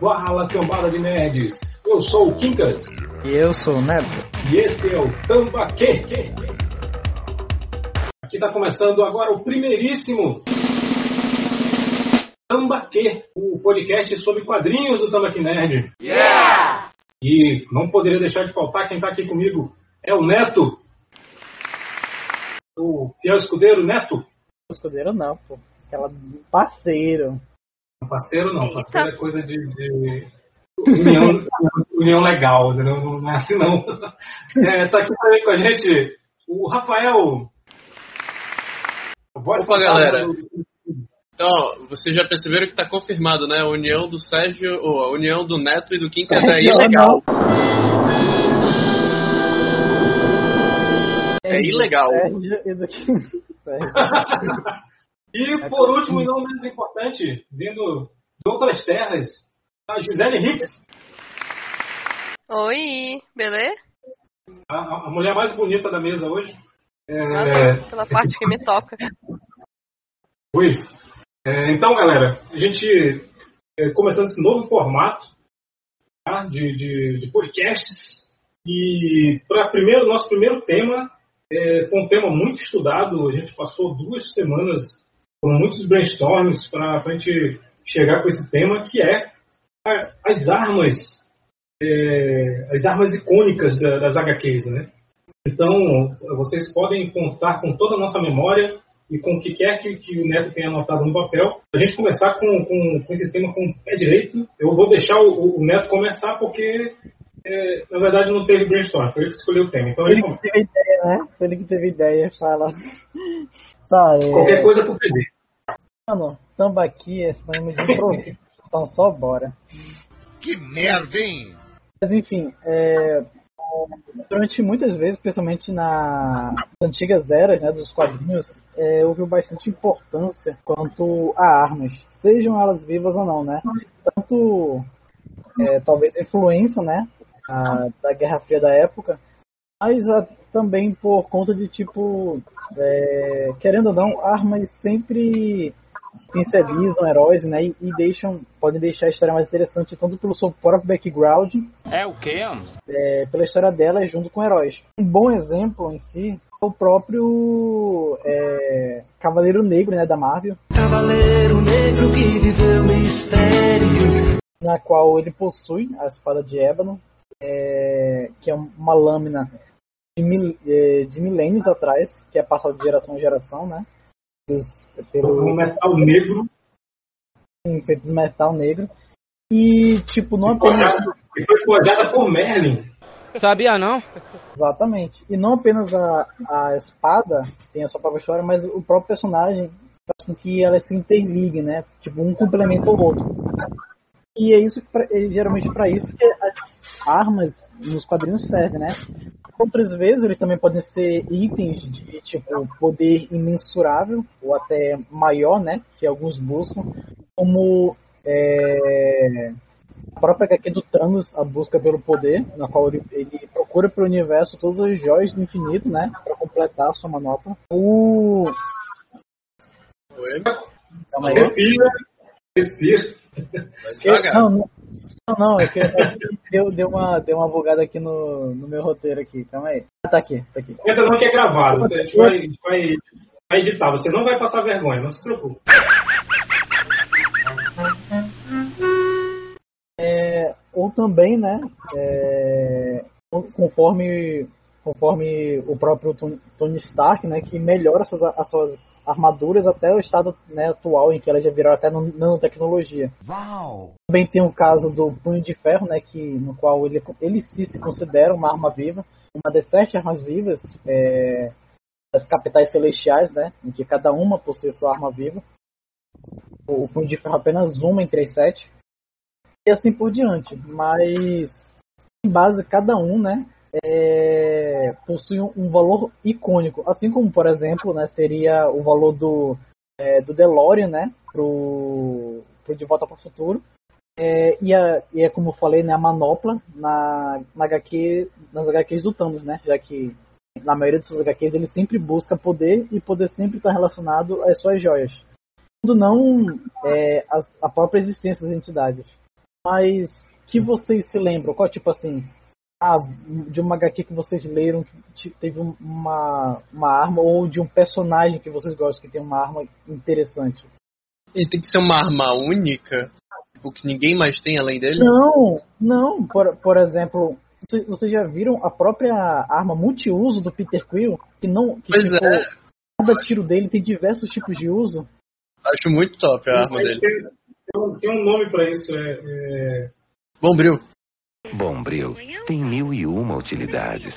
Fala, cambada de nerds! Eu sou o Quincas. E eu sou o Neto. E esse é o Tambaquê. Aqui está começando agora o primeiríssimo Tambaquê, o podcast sobre quadrinhos do Tambaquê Nerd. Yeah! E não poderia deixar de faltar quem está aqui comigo é o Neto. O fiel escudeiro Neto. Escudeiro não, pô. Aquela parceiro. Parceiro não, parceiro é coisa de, de união, união legal, entendeu? não é assim não. É, tá aqui também com a gente o Rafael. Opa, galera. Então, vocês já perceberam que está confirmado, né? A união do Sérgio, ou a união do Neto e do Quincas é ilegal. É ilegal. e por último, e não menos importante, vindo de outras terras, a Gisele Hicks. Oi, beleza? A, a, mulher mais bonita da mesa hoje. É... Ah, pela parte que me toca. Oi. É, então, galera, a gente é, começando esse novo formato tá, de, de, de podcasts. E para primeiro, nosso primeiro tema é, foi um tema muito estudado. A gente passou duas semanas com muitos brainstorms para a gente chegar com esse tema, que é a, as armas, é, as armas icônicas da, das HQs, né? Então, vocês podem contar com toda a nossa memória e com o que quer que, que, o Neto tenha anotado no papel. A gente começar com, com, com esse tema com o pé direito. Eu vou deixar o, o Neto começar porque é, na verdade não teve brainstorm, foi ele que escolheu o tema. Então ele, ele que teve ideia, né? Foi ele que teve ideia, fala. Tá, é... Qualquer coisa pro PD. Mano, tambaqui é sinônimo de improviso. então só bora. Que merda, hein? Mas enfim, é, durante muitas vezes, principalmente nas antigas eras né, dos quadrinhos, é, houve bastante importância quanto a armas, sejam elas vivas ou não, né? Tanto é, talvez influência, né, a, da Guerra Fria da época, mas a, também por conta de tipo, é, querendo ou não, armas sempre pincelizam heróis, né? E, e, deixam, podem deixar a história mais interessante tanto pelo seu próprio background. É o quê? É, pela história delas junto com heróis. Um bom exemplo em si é o próprio é, Cavaleiro Negro, né, da Marvel. Cavaleiro Negro que viveu mistérios. Na qual ele possui a espada de ébano, é, que é uma lâmina de, mil, é, de milênios atrás, que é passada de geração em geração, né? pelo um metal negro. Sim, feito de metal negro. E, tipo, não apenas. E foi forjada por Merlin. Sabia não? Exatamente. E não apenas a, a espada tem a sua própria história, mas o próprio personagem faz com que ela se interligue, né? Tipo, um complementa o outro. E é isso pra, é geralmente para isso que as armas nos quadrinhos servem, né? Outras vezes eles também podem ser itens de tipo poder imensurável ou até maior, né? Que alguns buscam, como é, a própria HQ do Thanos, a busca pelo poder, na qual ele, ele procura para o universo todas as joias do infinito, né? Para completar a sua manopla. O. Oi? Respira, respira. Vai devagar. Não, não, não, é que deu, deu, uma, deu uma bugada aqui no, no meu roteiro aqui. Calma aí. Ah, tá aqui, tá aqui. Entra não que é gravado. A gente vai, vai, vai editar. Você não vai passar vergonha, não se preocupe. É, ou também, né? É, conforme, conforme o próprio Tony Stark, né? Que melhora as suas, as suas armaduras até o estado né, atual em que elas já viraram até nanotecnologia. Uau! Também tem o caso do Punho de Ferro, né, que, no qual ele, ele sim se considera uma arma viva, uma das sete armas vivas é, das capitais celestiais, né, em que cada uma possui sua arma viva. O, o Punho de Ferro apenas uma entre as sete. E assim por diante. Mas, em base, cada um, né, é, possui um valor icônico, assim como, por exemplo, né, seria o valor do, é, do DeLorean, né, pro, pro De Volta para o Futuro, é, e, a, e é como eu falei, né, a manopla na, na HQ, nas HQs do Thanos, né, já que na maioria suas HQs ele sempre busca poder e poder sempre está relacionado às suas joias. quando não é, as- a, própria existência das entidades. Mas que vocês se lembram? Qual tipo assim? Ah, de uma HQ que vocês leram que te- teve um- uma, uma arma ou de um personagem que vocês gostam que tem uma arma interessante? Ele tem que ser uma arma única, tipo, que ninguém mais tem além dele. Não, não. Por, por exemplo, vocês, vocês já viram a própria arma multiuso do Peter Quill? Que não. Que, Pois tipo, é. Cada tiro dele tem diversos tipos de uso. Acho muito top a arma dele. Tem, um, tem um nome pra isso, é, é Bombril. Bombril tem mil e uma utilidades.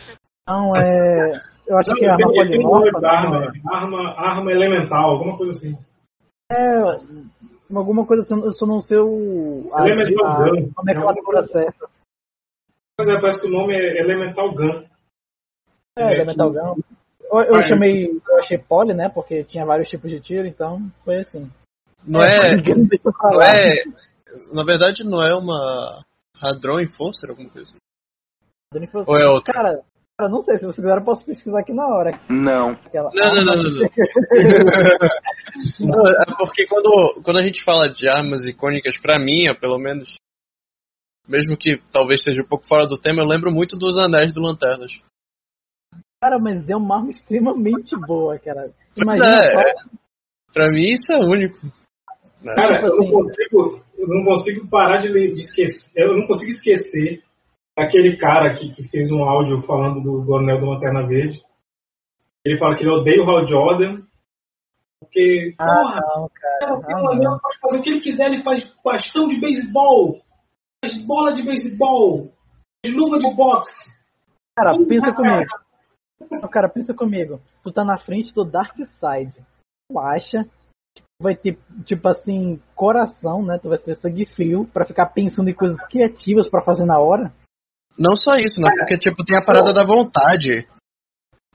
Não, é. Eu acho Não, que é arma polimorfa. arma, né? é arma, arma elemental, alguma coisa assim. É. Alguma coisa assim, eu só não sei o. A, Elemental a, Gun. a nomenclatura certa. Mas é, parece que o nome é Elemental Gun. É, Elemental Gun. Eu, eu Ah, chamei. Eu achei poli, né? Porque tinha vários tipos de tiro, então foi assim. Não é. Eu Não é. Na verdade, não é uma. Hadron Enforcer, alguma coisa. Dani falou Ou é assim, outra? Cara, cara, não sei, se você quiser eu posso pesquisar aqui na hora. Não. Aquela Não, não, não, não, não. Não, é porque quando, quando a gente fala de armas icônicas, pra mim, ó, pelo menos, mesmo que talvez seja um pouco fora do tema, eu lembro muito dos Anéis do Lanternas. Cara, mas é uma arma extremamente boa, cara. Pois Imagina é, só, é. Pra mim isso é único. Né? Cara, Tipo eu não assim- consigo, eu não consigo parar de, de esquecer. Eu não consigo esquecer daquele cara que, que fez um áudio falando do, do Anel da Lanterna Verde. Ele fala que ele odeia o Hal Jordan. Porque, Ah, porra, não, cara. cara, não. anel, pode fazer o que ele quiser, ele faz bastão de beisebol, faz bola de beisebol, de luva de boxe. Cara, pensa comigo. Não, Cara, pensa comigo. Tu tá na frente do Dark Side. Tu acha vai ter, tipo assim, coração, né? Tu vai ter sangue frio pra ficar pensando em coisas criativas pra fazer na hora? Não só isso, né? Porque tipo, tem a parada da vontade.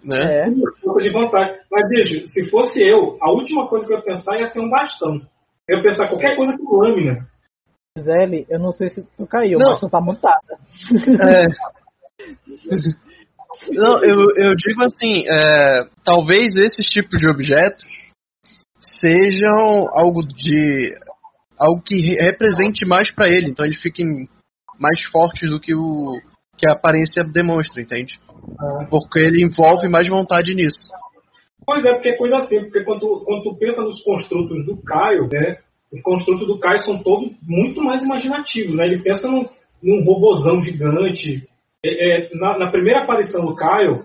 Né? É. Um de vontade. Mas, bicho, se fosse eu, a última coisa que eu ia pensar ia ser um bastão. Eu ia pensar qualquer coisa com lâmina. Gisele, eu não sei se tu caiu, Não. mas tu tá montada. É. Não, eu, eu digo assim, é, talvez esses tipos de objetos sejam algo de algo que re- represente mais pra ele, então eles fiquem mais fortes do que o que a aparência demonstra, entende? Porque ele envolve mais vontade nisso. Pois é, porque é coisa assim, porque quando, tu- quando tu pensa nos construtos do Caio, né? Os construtos do Caio são todos muito mais imaginativos, né? Ele pensa num, num robozão gigante. É, é, na, na primeira aparição do Caio,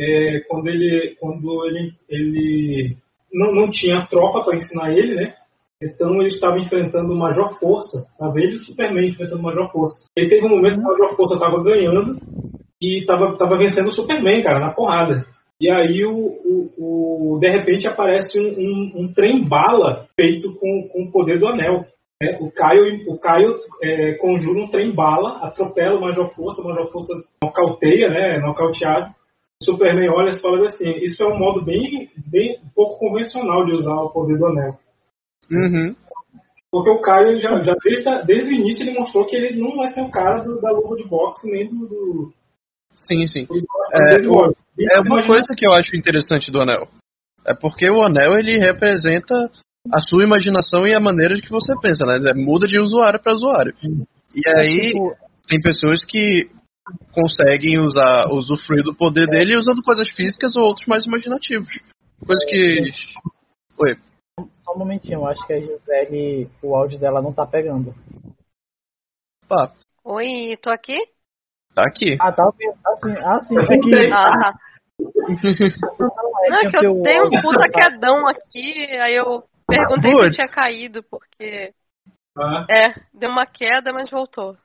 é, quando ele, quando ele, ele não, não tinha tropa para ensinar ele, né? Então ele estava enfrentando o Major Força, ele e o Superman enfrentando o Major Força. Ele teve um momento que o Major Força estava ganhando e estava tava vencendo o Superman, cara, na porrada. E aí, o, o, o- de repente, aparece um, um, um trem-bala feito com, com o poder do anel. né? O Caio, o Caio é, conjura um trem-bala, atropela o Major Força, o Major Força nocauteia, né, nocauteado. O Superman olha e fala assim, isso é um modo bem, bem pouco convencional de usar o poder do anel. Uhum. Porque o Caio, ele já, já desde, desde o início, ele mostrou que ele não vai ser o cara do- da luva de boxe, nem do... do, Sim, sim. do É, logo. É uma coisa que eu acho interessante do anel. É porque o anel ele representa a sua imaginação e a maneira que você pensa, né? Muda de usuário para usuário. E aí Tipo, tem pessoas que conseguem usar usufruir do poder dele usando coisas físicas ou outros mais imaginativos. Coisa que Oi. só um momentinho, eu acho que a Gisele, o áudio dela não tá pegando. Pá, Oi, tô aqui? tá aqui. Ah, tá ok. Assim, ah, sim. É que, Ah, tá. não, é Não, é que eu dei um puta quedão aqui, aí eu perguntei se tinha caído, porque. Ah, É, deu uma queda, mas voltou.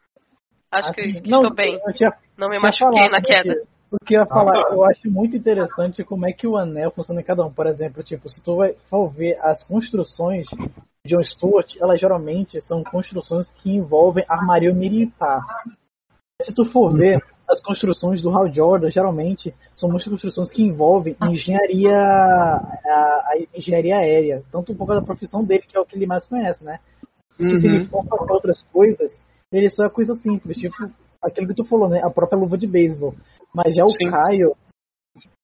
Acho que, sim. que não, estou bem. Tinha, Não me machuquei na porque- queda. Porque eu ia falar, Ah, tá. eu acho muito interessante como é que o anel funciona em cada um. Por exemplo, tipo, se tu vai, for ver as construções de John Stewart, elas geralmente são construções que envolvem armaria militar. Se tu for ver as construções do Hal Jordan, geralmente são muitas construções que envolvem engenharia, a, a engenharia aérea, tanto por causa da profissão dele, que é o que ele mais conhece, né? que se ele Uhum. for fazer outras coisas, ele só é coisa simples, tipo aquilo que tu falou, né? A própria luva de beisebol. Mas já o Sim. Caio,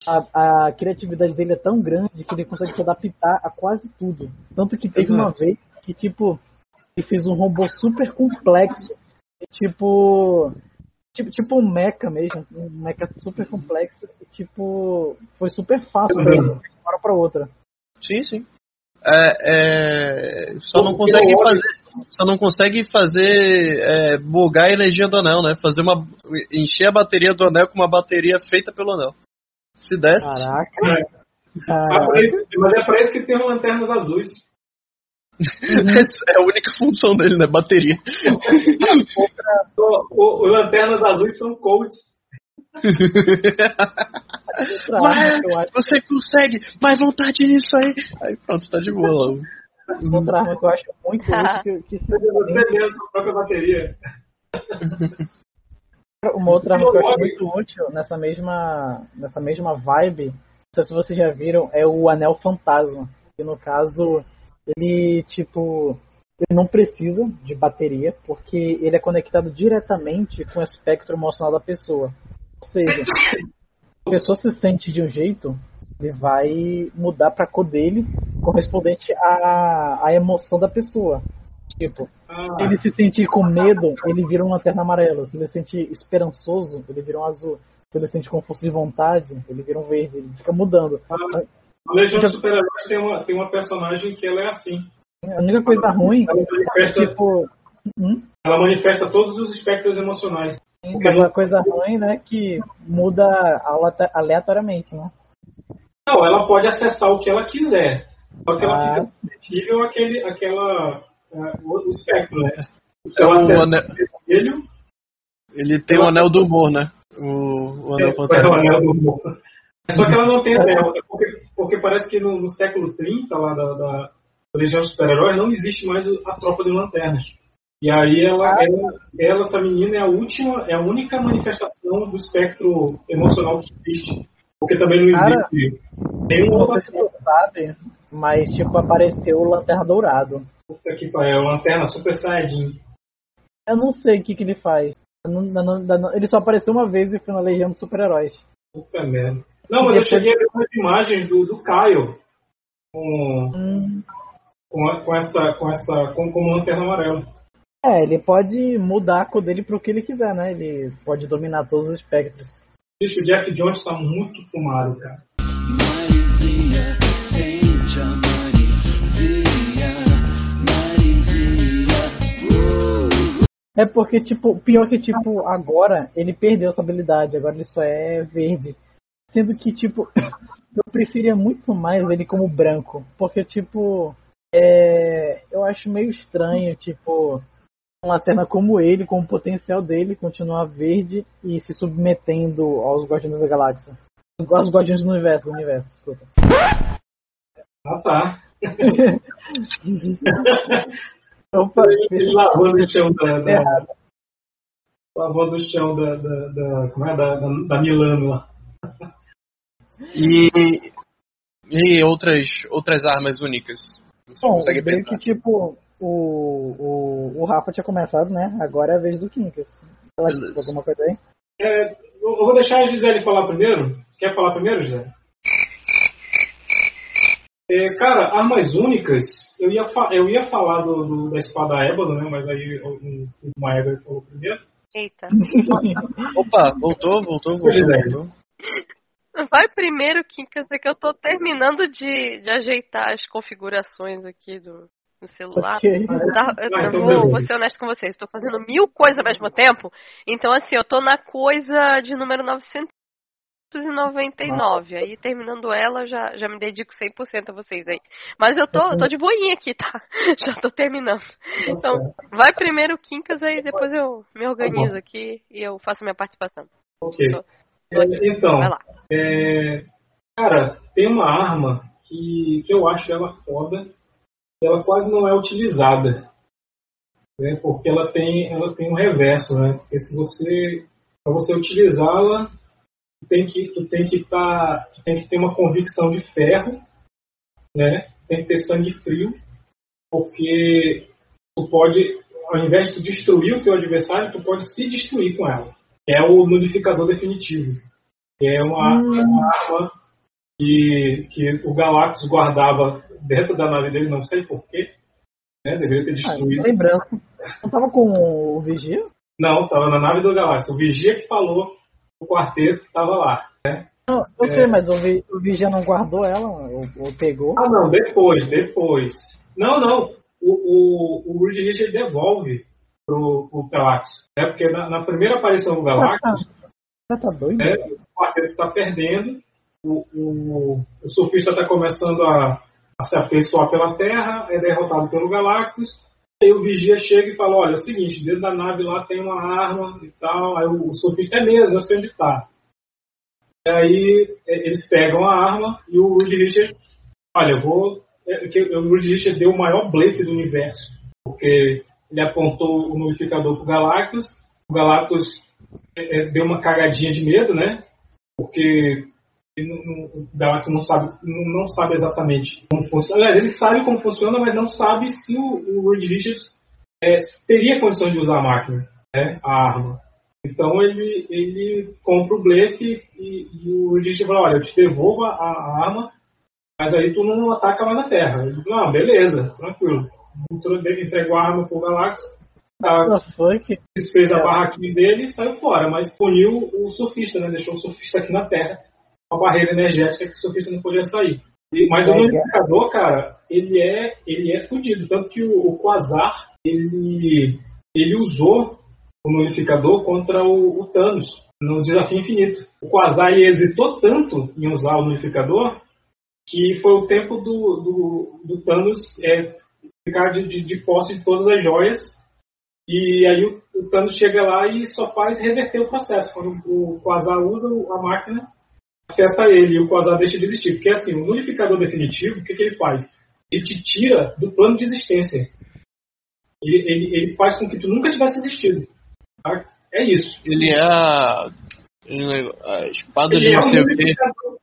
a, a criatividade dele é tão grande que ele consegue se adaptar a quase tudo. Tanto que teve uma vez que, tipo, ele fez um robô super complexo. E, tipo. Tipo, tipo um mecha mesmo. Um mecha super complexo. E, tipo. Foi super fácil ele, de uma hora pra outra. Sim, sim. É, é, só não consegue fazer, só não consegue fazer é, bugar a energia do anel, né? Fazer uma encher a bateria do anel com uma bateria feita pelo anel. Se desse, Caraca. É. Ah, Ah, mas é pra isso que tem lanternas azuis. essa é a única função dele, né? Bateria. O, o- os lanternas azuis são coaches. Você consegue, mais vontade nisso aí. Aí pronto, tá de boa lá. outra arma que eu acho muito útil que, que Você sinceramente, mesmo, própria bateria. Uma outra arma que eu acho muito útil nessa mesma, nessa mesma vibe, não sei se vocês já viram, é o Anel Fantasma. Que no caso, ele tipo. Ele não precisa de bateria, porque ele é conectado diretamente com o espectro emocional da pessoa. Ou seja, a pessoa se sente de um jeito, ele vai mudar pra cor dele correspondente à, à emoção da pessoa. Tipo, Ah, se ele se sentir com medo, ele vira um lanterna amarela. Se ele se sentir esperançoso, ele vira um azul. Se ele se sentir com força de vontade, ele vira um verde. Ele fica mudando. a Legião dos Super-Heróis tem uma, tem uma personagem que ela é assim. A única coisa ruim Ela é manifesta, tipo. Hum? ela manifesta todos os espectros emocionais. Aquela coisa ruim, né? Que muda aleatoriamente, né? Não, ela pode acessar o que ela quiser. Só que ela Ah. fica suscetível àquele, àquela, ah, o, espectro, né? Se É ela o acessa anel, vermelho, ele tem o anel do humor, né? O, o anel é, fantasma. o anel do humor. Só que ela não tem anel, porque, porque parece que no, no século 30, lá da, da Legião dos Super-Heróis, não existe mais a tropa de lanternas. E aí ela, Ah. ela, ela, essa menina, é a última, é a única manifestação do espectro emocional que existe. Porque também não Cara, existe nenhum Não sei se tu sabe, mas tipo, apareceu o Lanterna Dourado. Puta que pariu, lanterna Super Saiyajin. Eu não sei o que, que ele faz. Não- não- não- ele só apareceu uma vez e foi na Legião dos Super-Heróis. Puta merda. Não, mas eu cheguei a ver umas imagens do, do Caio com, Hum. com, com essa, com essa, com, como lanterna amarela. É, ele pode mudar a cor dele pro que ele quiser, né? Ele pode dominar todos os espectros. Bicho, o Jack Jones tá muito fumado, cara. Marizinha, sente a Marizinha, Marizinha. É porque, tipo, pior que, tipo, agora ele perdeu essa habilidade, agora ele só é verde. Sendo que, tipo, eu preferia muito mais ele como branco. Porque, tipo, é, eu acho meio estranho, tipo, uma lanterna como ele, com o potencial dele, continuar verde e se submetendo aos Guardiões da Galáxia. Aos Guardiões do Universo, do universo, desculpa. Ah, tá. Opa, Ele lavando o chão da. da errado. lavando o chão da. da, da como é? Da, da, da Milano lá. E, e outras, outras armas únicas. Você Bom, consegue pensar. que tipo, o, o, o Rafa tinha começado, né? Agora é a vez do Kinkas. Ela disse alguma coisa aí? É, eu vou deixar a Gisele falar primeiro. Quer falar primeiro, Gisele? É, cara, armas únicas, eu ia, fa- eu ia falar do, do- da espada ébano, né? Mas aí o, o, o Maeda falou primeiro. Eita. Opa, voltou, voltou, voltou, voltou. Vai primeiro, Kim, quer dizer que eu tô terminando de, de ajeitar as configurações aqui do, do celular. Ok. Tá, eu, Ah, eu vou, vou ser honesto com vocês, estou fazendo mil coisas ao mesmo tempo. Então, assim, eu tô na coisa de número 999. Aí, terminando ela, já, já me dedico 100% a vocês aí. Mas eu tô, tô de boinha aqui, tá? Já tô terminando. Então, vai primeiro o Quincas, aí depois eu me organizo aqui e eu faço minha participação. Ok. Tô- tô aqui. Então, Vai lá. É, cara, tem uma arma que, que eu acho ela foda, ela quase não é utilizada. Né, porque ela tem, ela tem um reverso, né? Porque se você. Para você utilizá-la, tu tem que, tu tem que tá, tu tem que ter uma convicção de ferro, né? Tem que ter sangue frio, porque tu pode, ao invés de tu destruir o teu adversário, tu pode se destruir com ela. É o nulificador definitivo. é uma, uma arma que, que o Galactus guardava dentro da nave dele, não sei porquê. Né? Deveria ter Ah, destruído. lembrando. Não tava com o Vigia? Não, estava na nave do Galactus. O Vigia que falou o quarteto estava lá. Não, eu É. sei, mas o, Vi- o Vigia não guardou ela, ou, ou pegou. Ah, não, depois, depois. Não, não. O, o, o Reed Richard devolve pro, pro Galactus. Né? Porque na, na primeira aparição do Galactus, Você tá doido? né, o quarteto está perdendo, o, o, o surfista está começando a se afeiçoar pela Terra, é derrotado pelo Galactus. Aí o vigia chega e fala: Olha, é o seguinte, dentro da nave lá tem uma arma e tal. Aí o, o surfista é mesmo, eu sei onde está. E aí é, eles pegam a arma e o Reed Richard, olha, eu vou. é, o Reed Richard deu o maior blefe do universo, porque ele apontou o nulificador pro Galactus, o Galactus é, deu uma cagadinha de medo, né? Porque não- não- o Galactus não sabe, não, não sabe exatamente como funciona. Aliás, ele sabe como funciona, mas não sabe se o, o Reed Richards é, teria condição de usar a máquina, né? A arma. Então ele, ele compra o blefe e, e o Reed Richards fala, olha, eu te devolvo a, a arma, mas aí tu não ataca mais a Terra. Ele fala, não, beleza, tranquilo. Entrou- Entregou a arma pro Galactus. Tá, fez a barraquinha dele e saiu fora, mas puniu o surfista, né? Deixou o surfista aqui na Terra, uma barreira energética que o surfista não podia sair. E- mas o É, unificador, cara, ele é, ele é fudido. Tanto que o, o Quasar, ele, ele usou o nulificador contra o, o Thanos no Desafio Infinito. O Quasar ele hesitou tanto em usar o nulificador que foi o tempo do, do, do Thanos é, ficar de, de, de posse de todas as joias e aí o, o Thanos chega lá e só faz reverter o processo. Quando o Quasar usa a máquina, afeta ele e o Quasar deixa de existir. Porque assim, o nulificador definitivo, o que, que ele faz? Ele te tira do plano de existência. Ele, ele, ele faz com que tu nunca tivesse existido. tá? É isso. Ele é a. ele- A espada Ele de é não um sei o que. nulificador.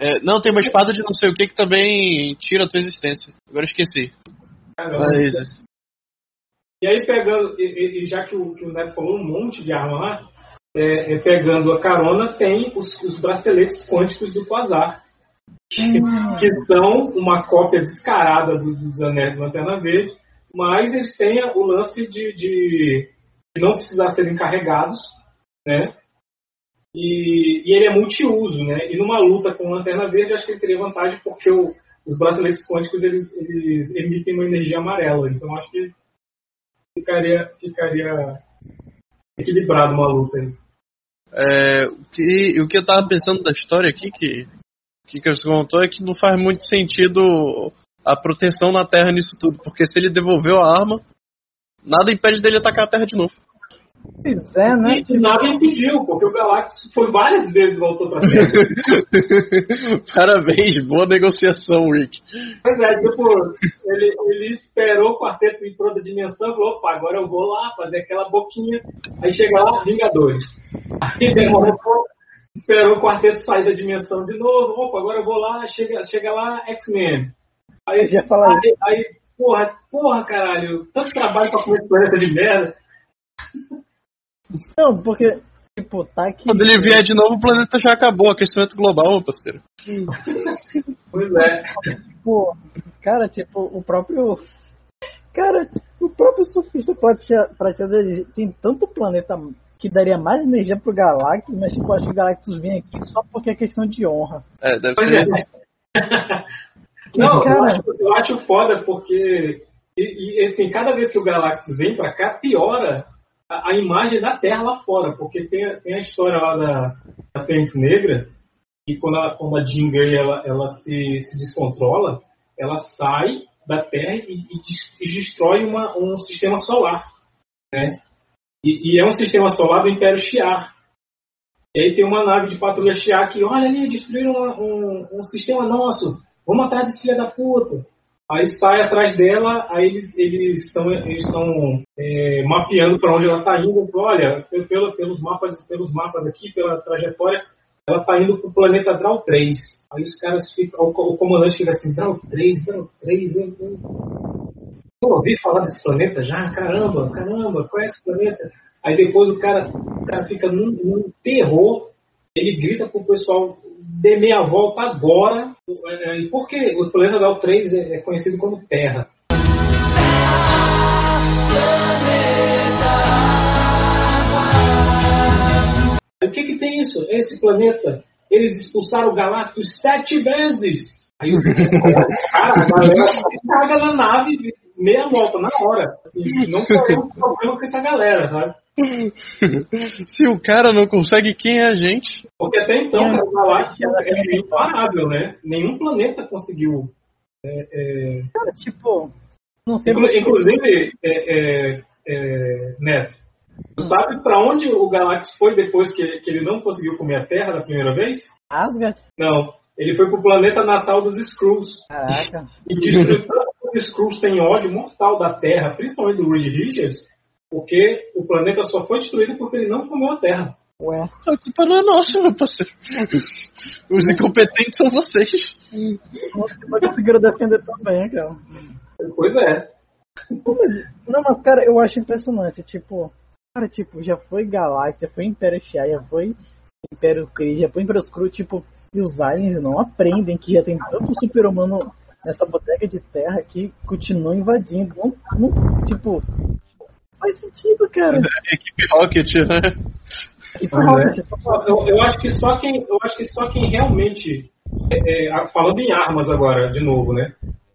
É, não, tem uma espada de não sei o que que também tira a tua existência. Agora eu esqueci. Mas. E aí pegando, e- e já que o, que o Neto falou um monte de arma lá, é, é, pegando a carona, tem os, os braceletes quânticos do Quasar. Que, que são uma cópia descarada do- dos anéis do Lanterna Verde, mas eles têm o lance de, de, de não precisar serem carregados, né? E, e ele é multiuso, né? E numa luta com Lanterna Verde, acho que ele teria vantagem porque o- os braceletes quânticos eles, eles emitem uma energia amarela, então acho que ficaria, ficaria equilibrado uma luta. É, o, que, o que eu tava pensando da história aqui, que, que você contou, é que não faz muito sentido a proteção na Terra nisso tudo. Porque se ele devolveu a arma, nada impede dele atacar a Terra de novo. Pois é, né? E nada impediu, porque o Galactus foi várias vezes e voltou pra Terra. Parabéns, boa negociação, Rick. Pois é, tipo, ele, ele esperou o quarteto ir pra outra dimensão e falou, opa, agora eu vou lá fazer aquela boquinha. Aí chega lá, Vingadores. Aí demorou um pouco, esperou o quarteto sair da dimensão de novo, opa, agora eu vou lá, chega, chega lá, X-Men. Aí, Eu já ia falar aí, aí, porra, porra, caralho, tanto trabalho pra comer esse planeta de merda. Não, porque, tipo, tá aqui. Quando ele vier de novo, o planeta já acabou. Aquecimento global, meu parceiro. Pois é. Tipo, cara, tipo, o próprio. Cara, o próprio surfista prateado, tem tanto planeta que daria mais energia pro Galactus, mas tipo, acho que o Galactus vem aqui só porque é questão de honra. É, deve Pois ser é. esse. Não, eu Cara. acho, eu acho foda porque e, e, assim, cada vez que o Galactus vem pra cá, piora a, imagem da Terra lá fora, porque tem, a- tem a história lá da, da Fênix Negra, que quando a, quando a Jean Grey ela, ela se, se descontrola, ela sai da Terra e, e e destrói uma, um sistema solar, né? E, e é um sistema solar do Império Shi'ar. E aí tem uma nave de patrulha Shi'ar que, olha ali, destruíram uma- um, um sistema nosso, vamos atrás desse filho da puta. Aí sai atrás dela, aí eles estão eles é, mapeando para onde ela está indo. Olha, pe- pelo, pelos mapas pelos mapas aqui, pela trajetória, ela está indo para o planeta Drau 3. Aí os caras ficam, o, o comandante fica assim, Drau 3, Drau 3, eu, eu, eu ouvi falar desse planeta já, caramba, caramba, qual é esse planeta? Aí depois o cara, o cara fica num, num terror, ele grita pro pessoal dê meia volta agora. É, E por que o planeta Gal 3 é é conhecido como Terra? O que que tem isso? Esse planeta, eles expulsaram o Galactus sete vezes. Aí o cara, a galera caga na nave meia volta, na hora. Assim, não tem problema com essa galera, sabe? Se o cara não consegue, quem é a gente? Porque até então, cara, o Galactus é imparável, né? Nenhum planeta conseguiu. é, é, Cara, tipo, não sei Inclu- Inclusive, é, é, é, Neto, sabe pra onde o Galactus foi depois que, que ele não conseguiu comer a Terra da primeira vez? Asgard. Não. Ele foi pro planeta natal dos Skrulls. Caraca. E destruiu tanto que os Skrulls têm ódio mortal da Terra, principalmente do Reed Richards, porque o planeta só foi destruído porque ele não comeu a Terra. Ué. A culpa não é nossa, meu parceiro. Os incompetentes são vocês. Você não conseguiram defender também, cara. Pois é. Não, mas cara, eu acho impressionante, tipo, cara, tipo, já foi Galactus, já foi Império Shai, já foi Império Kree, já foi Império Skrull, tipo, e os aliens não aprendem que já tem tanto super-humano nessa bodega de terra que continua invadindo. Não, não, tipo, faz sentido, cara. Equipe Rocket, né? E Pois Rocket, é. Eu, eu acho que só quem, eu acho que só quem realmente, é, é, falando em armas agora, de novo, né?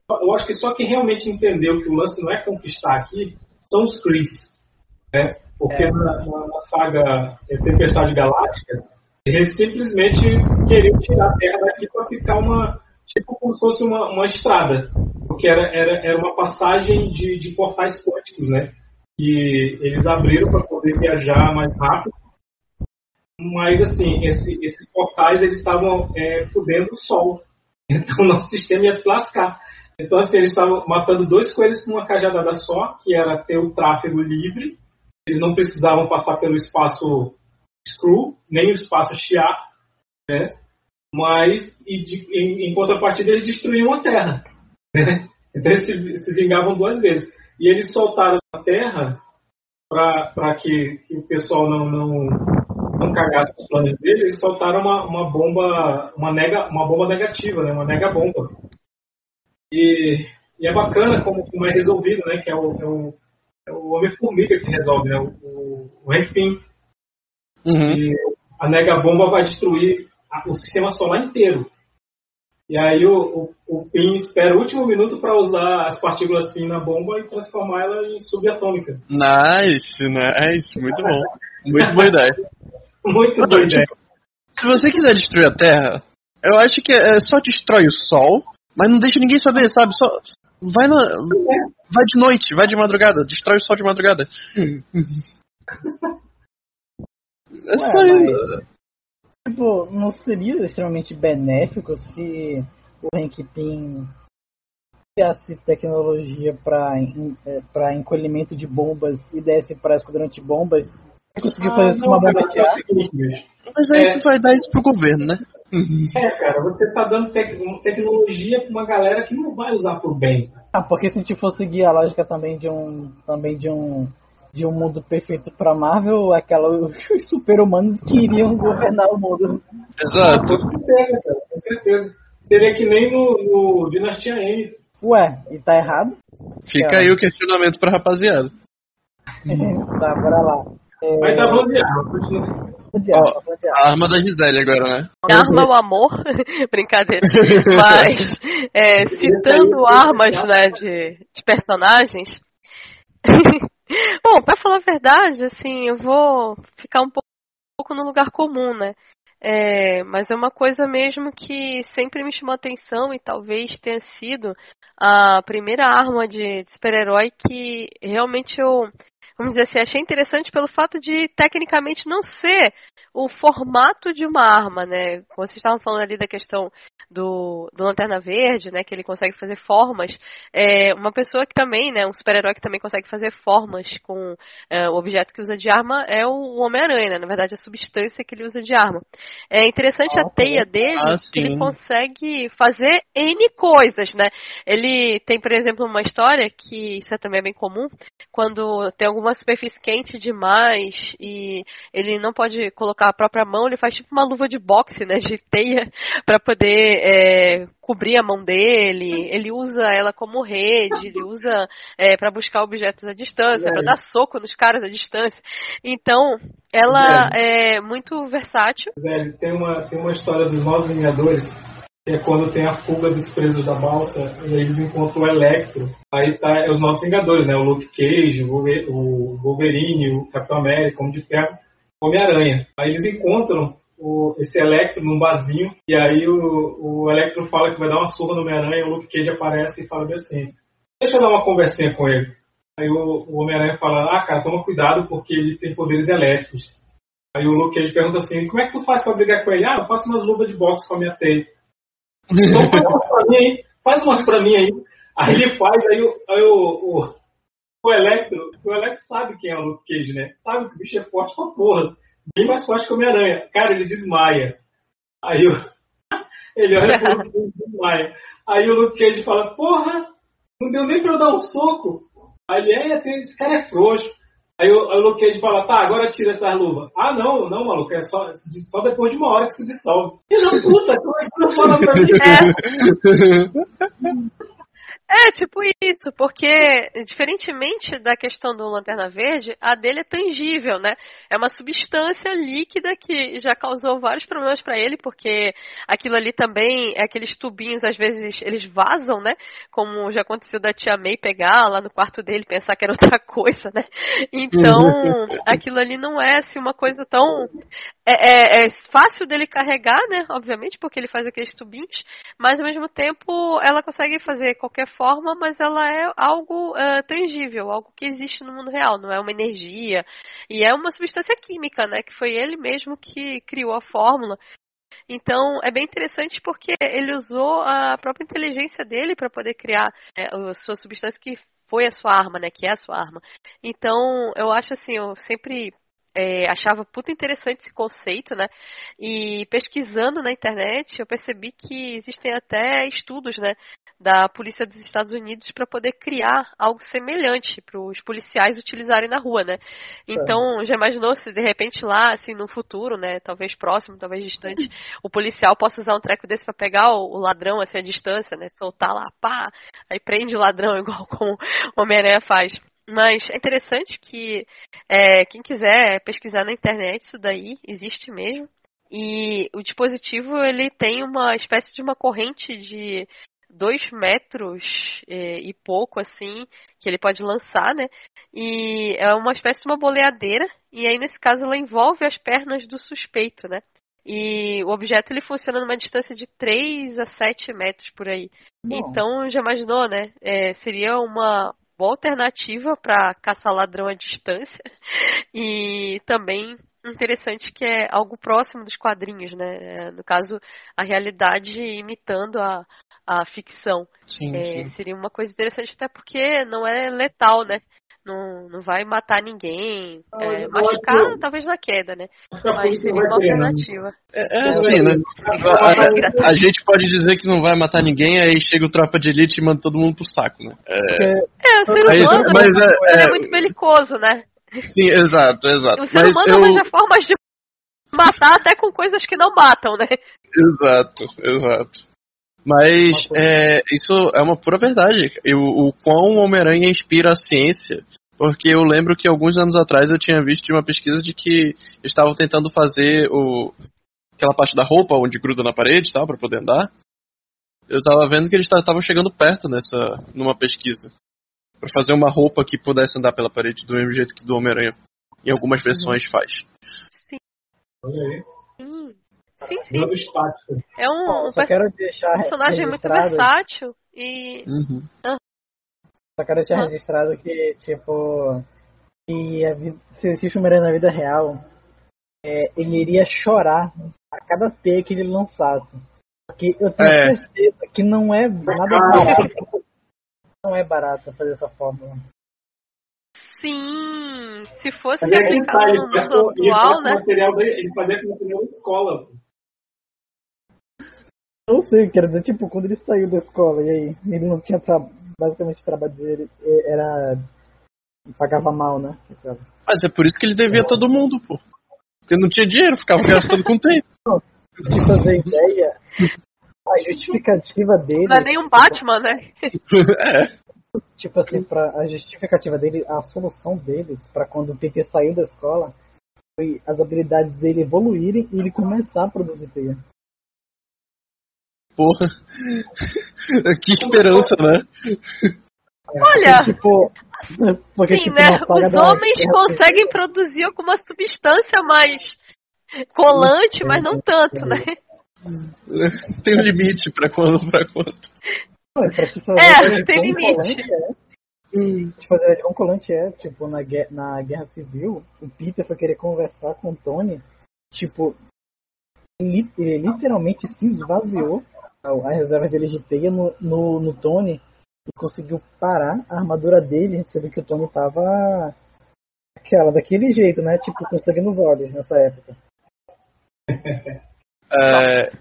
Eu acho que só quem realmente entendeu que o lance não é conquistar aqui são os Krees, né? Porque É. na, na- saga é, Tempestade Galáctica, eles simplesmente queriam tirar a Terra daqui para ficar uma, tipo como se fosse uma, uma estrada, porque era, era, era uma passagem de, de portais quânticos, né? Que eles abriram para poder viajar mais rápido mas assim, esse- esses portais eles estavam é, fudendo o Sol. Então o nosso sistema ia se lascar. Então assim, eles estavam matando dois coelhos com uma cajadada só, que era ter o tráfego livre. Eles não precisavam passar pelo espaço Screw, nem o espaço Shiar, né? Mas, e de- em, em contrapartida, eles destruíam a Terra. Né? Então eles se, se vingavam duas vezes. E eles soltaram Terra para que, que o pessoal não, não, não cagasse os planos dele, eles soltaram uma, uma bomba, uma, nega, uma bomba negativa, né? uma nega bomba. E, e é bacana como, como é resolvido, né? Que é o, é o, é o Homem-Formiga que resolve, né? O, o, o Hank Pym. Uhum. E a nega bomba vai destruir o sistema solar inteiro. E aí o, o, o Pym espera o último minuto para usar as partículas Pym na bomba e transformar ela em subatômica. Nice, nice. Muito bom. Muito boa ideia. Muito Não, boa ideia. tipo, se você quiser destruir a Terra, eu acho que é só destrói o Sol, mas não deixa ninguém saber, sabe? Só vai na, vai de noite, vai de madrugada, destrói o Sol de madrugada. É só. Tipo, não seria extremamente benéfico se o Hank Pym criasse tecnologia para para encolhimento de bombas e desse para esquadrão de bombas? Conseguiu Ah, fazer isso com uma bomba de é ar? Mas aí É. tu vai dar isso pro governo, né? É, cara, você tá dando tec- uma tecnologia pra uma galera que não vai usar pro bem. Ah, porque se a gente for seguir a lógica também de um também de um de um mundo perfeito para Marvel, aquela os super-humanos que iriam governar o mundo. Exato. Com certeza, cara, com certeza. Seria que nem no, no Dinastia M. Ué, e tá errado? Fica aí o questionamento pra rapaziada. tá, bora lá. É, Mas tá ar, Ó, tá. A arma da Gisele agora, né? Arma o amor, brincadeira. Mas, é, citando armas, né, de, de personagens. Bom, pra falar a verdade, assim, eu vou ficar um pouco, um pouco no lugar comum, né? É, mas é uma coisa mesmo que sempre me chamou atenção e talvez tenha sido a primeira arma de, de super-herói que realmente eu, vamos dizer assim, achei interessante pelo fato de tecnicamente não ser o formato de uma arma, né? Como vocês estavam falando ali da questão do, do Lanterna Verde, né? Que ele consegue fazer formas. É, uma pessoa que também, né? Um super-herói que também consegue fazer formas com é, o objeto que usa de arma é o Homem-Aranha, né? Na verdade, a substância que ele usa de arma. É interessante a Ah, teia dele, Ah, que ele consegue fazer N coisas, né? Ele tem, por exemplo, uma história que isso é também bem comum, quando tem algum uma superfície quente demais e ele não pode colocar a própria mão, ele faz tipo uma luva de boxe, né, de teia, para poder é, cobrir a mão dele. Ele usa ela como rede, ele usa é, para buscar objetos à distância, para dar soco nos caras à distância. Então, ela é muito versátil. Zé, tem uma, tem uma história dos Novos Vingadores, que é quando tem a fuga dos presos da balsa, e eles encontram o Electro. Aí tá é os Novos Vingadores, né? O Luke Cage, o Wolver- o Wolverine, o Capitão América, o Homem de Ferro, Homem-Aranha. Aí eles encontram o- esse Electro num barzinho, e aí o, o Electro fala que vai dar uma surra no Homem-Aranha, e o Luke Cage aparece e fala assim, deixa eu dar uma conversinha com ele. Aí o, o Homem-Aranha fala, ah, cara, toma cuidado porque ele tem poderes elétricos. Aí o Luke Cage pergunta assim, como é que tu faz pra brigar com ele? Ah, eu faço umas luvas de boxe com a minha teia. Então faz umas pra mim aí, faz umas pra mim aí. Aí ele faz, aí, aí o, o, o Electro, o Electro sabe quem é o Luke Cage, né? Sabe que o bicho é forte pra porra. Bem mais forte que o Homem-Aranha. Cara, ele desmaia. Aí o, ele olha pro Luke Cage e desmaia. Aí o Luke Cage fala, porra, não deu nem pra eu dar um soco. Aí ele, é, tem- esse cara é frouxo. Aí o, o Luke Cage fala, tá, agora tira essa luva. Ah, não, não, maluco, é só, só depois de uma hora que se dissolve. Filho da puta, como é que tu fala pra mim? É, tipo isso, porque, diferentemente da questão do Lanterna Verde, a dele é tangível, né? É uma substância líquida que já causou vários problemas pra ele, porque aquilo ali também, é aqueles tubinhos, às vezes, eles vazam, né? Como já aconteceu da tia May pegar lá no quarto dele e pensar que era outra coisa, né? Então, aquilo ali não é, assim, uma coisa tão... É, é- é fácil dele carregar, né? Obviamente, porque ele faz aqueles tubinhos, mas ao mesmo tempo ela consegue fazer qualquer forma, mas ela é algo eh, tangível, algo que existe no mundo real, não é uma energia. E é uma substância química, né? Que foi ele mesmo que criou a fórmula. Então é bem interessante porque ele usou a própria inteligência dele para poder criar eh, a sua substância que foi a sua arma, né? Que é a sua arma. Então eu acho assim, eu sempre eh, achava puta interessante esse conceito, né? E pesquisando na internet, eu percebi que existem até estudos, né, da polícia dos Estados Unidos para poder criar algo semelhante para os policiais utilizarem na rua, né? Então, já imaginou se de repente lá, assim, no futuro, né, talvez próximo, talvez distante, o policial possa usar um treco desse para pegar o, o ladrão assim à distância, né, soltar lá, pá, aí prende o ladrão igual como o Homem-Aranha faz. Mas é interessante que é, quem quiser pesquisar na internet isso daí existe mesmo. E o dispositivo ele tem uma espécie de uma corrente de dois metros eh, e pouco assim que ele pode lançar, né? E é uma espécie de uma boleadeira e aí nesse caso ela envolve as pernas do suspeito, né? E o objeto ele funciona numa distância de 3 a 7 metros por aí. Bom. Então já imaginou, né? É, seria uma boa alternativa para caçar ladrão à distância e também interessante que é algo próximo dos quadrinhos, né? É, No caso, a realidade imitando a, a ficção. Sim, É, sim. seria uma coisa interessante até porque não é letal, né? Não, não vai matar ninguém. Ah, mas É, machucar, que- talvez na queda, né? Mas seria uma né? alternativa. É, é assim, né? A, a- a gente pode dizer que não vai matar ninguém, aí chega o tropa de elite e manda todo mundo pro saco, né? Porque É, o ser Mas, humano mas ele é, é muito belicoso, né? Sim, exato, exato. O ser Mas humano eu, arranja formas de matar até com coisas que não matam, né? Exato, exato. Mas é, isso é uma pura verdade. Eu, o quão Homem-Aranha inspira a ciência. Porque eu lembro que alguns anos atrás eu tinha visto uma pesquisa de que estavam tentando fazer o, aquela parte da roupa onde gruda na parede e tal, pra poder andar. Eu tava vendo que eles estavam chegando perto nessa numa pesquisa. Pra fazer uma roupa que pudesse andar pela parede do mesmo jeito que do Homem-Aranha. Em algumas versões faz. Sim, Olha aí. sim. Sim, sim. É um, um só quero deixar personagem muito registrado, versátil e. Uhum. Só quero deixar Ah. registrado que, tipo, que a vida, se existe Homem-Aranha na vida real, é, ele iria chorar a cada teia que ele lançasse. Porque eu tenho É. certeza que não é nada barato. Não é barato fazer essa fórmula. Sim, se fosse Mas é aplicado ele no mundo ele atual, né? material Ele fazia com material da escola. pô. Eu sei, quero dizer, tipo, quando ele saiu da escola e aí ele não tinha tra- basicamente trabalho dele, era pagava mal, né? Mas é por isso que ele devia todo mundo, pô. Porque não tinha dinheiro, ficava gastando com tempo. De fazer ideia, a justificativa dele, Não é nem um Batman, né? é. tipo assim, pra, a justificativa dele, a solução deles pra quando o Peter saiu da escola foi as habilidades dele evoluírem e ele começar a produzir teia. Porra. que esperança, né? Olha, Tipo, porque, sim, tipo, né? Os da- homens conseguem produzir alguma substância mais colante, mas não tanto, né? Tem um limite pra quando, pra. Não, fazer É, de tem limite. É, tipo, fazer ideia de quão colante é, tipo, na, guerra, na Guerra Civil, o Peter foi querer conversar com o Tony, tipo, ele, ele literalmente se esvaziou as reservas dele de teia no, no, no Tony e conseguiu parar a armadura dele, sendo que o Tony tava aquela, daquele jeito, né? Tipo, com sangue nos olhos nessa época. É,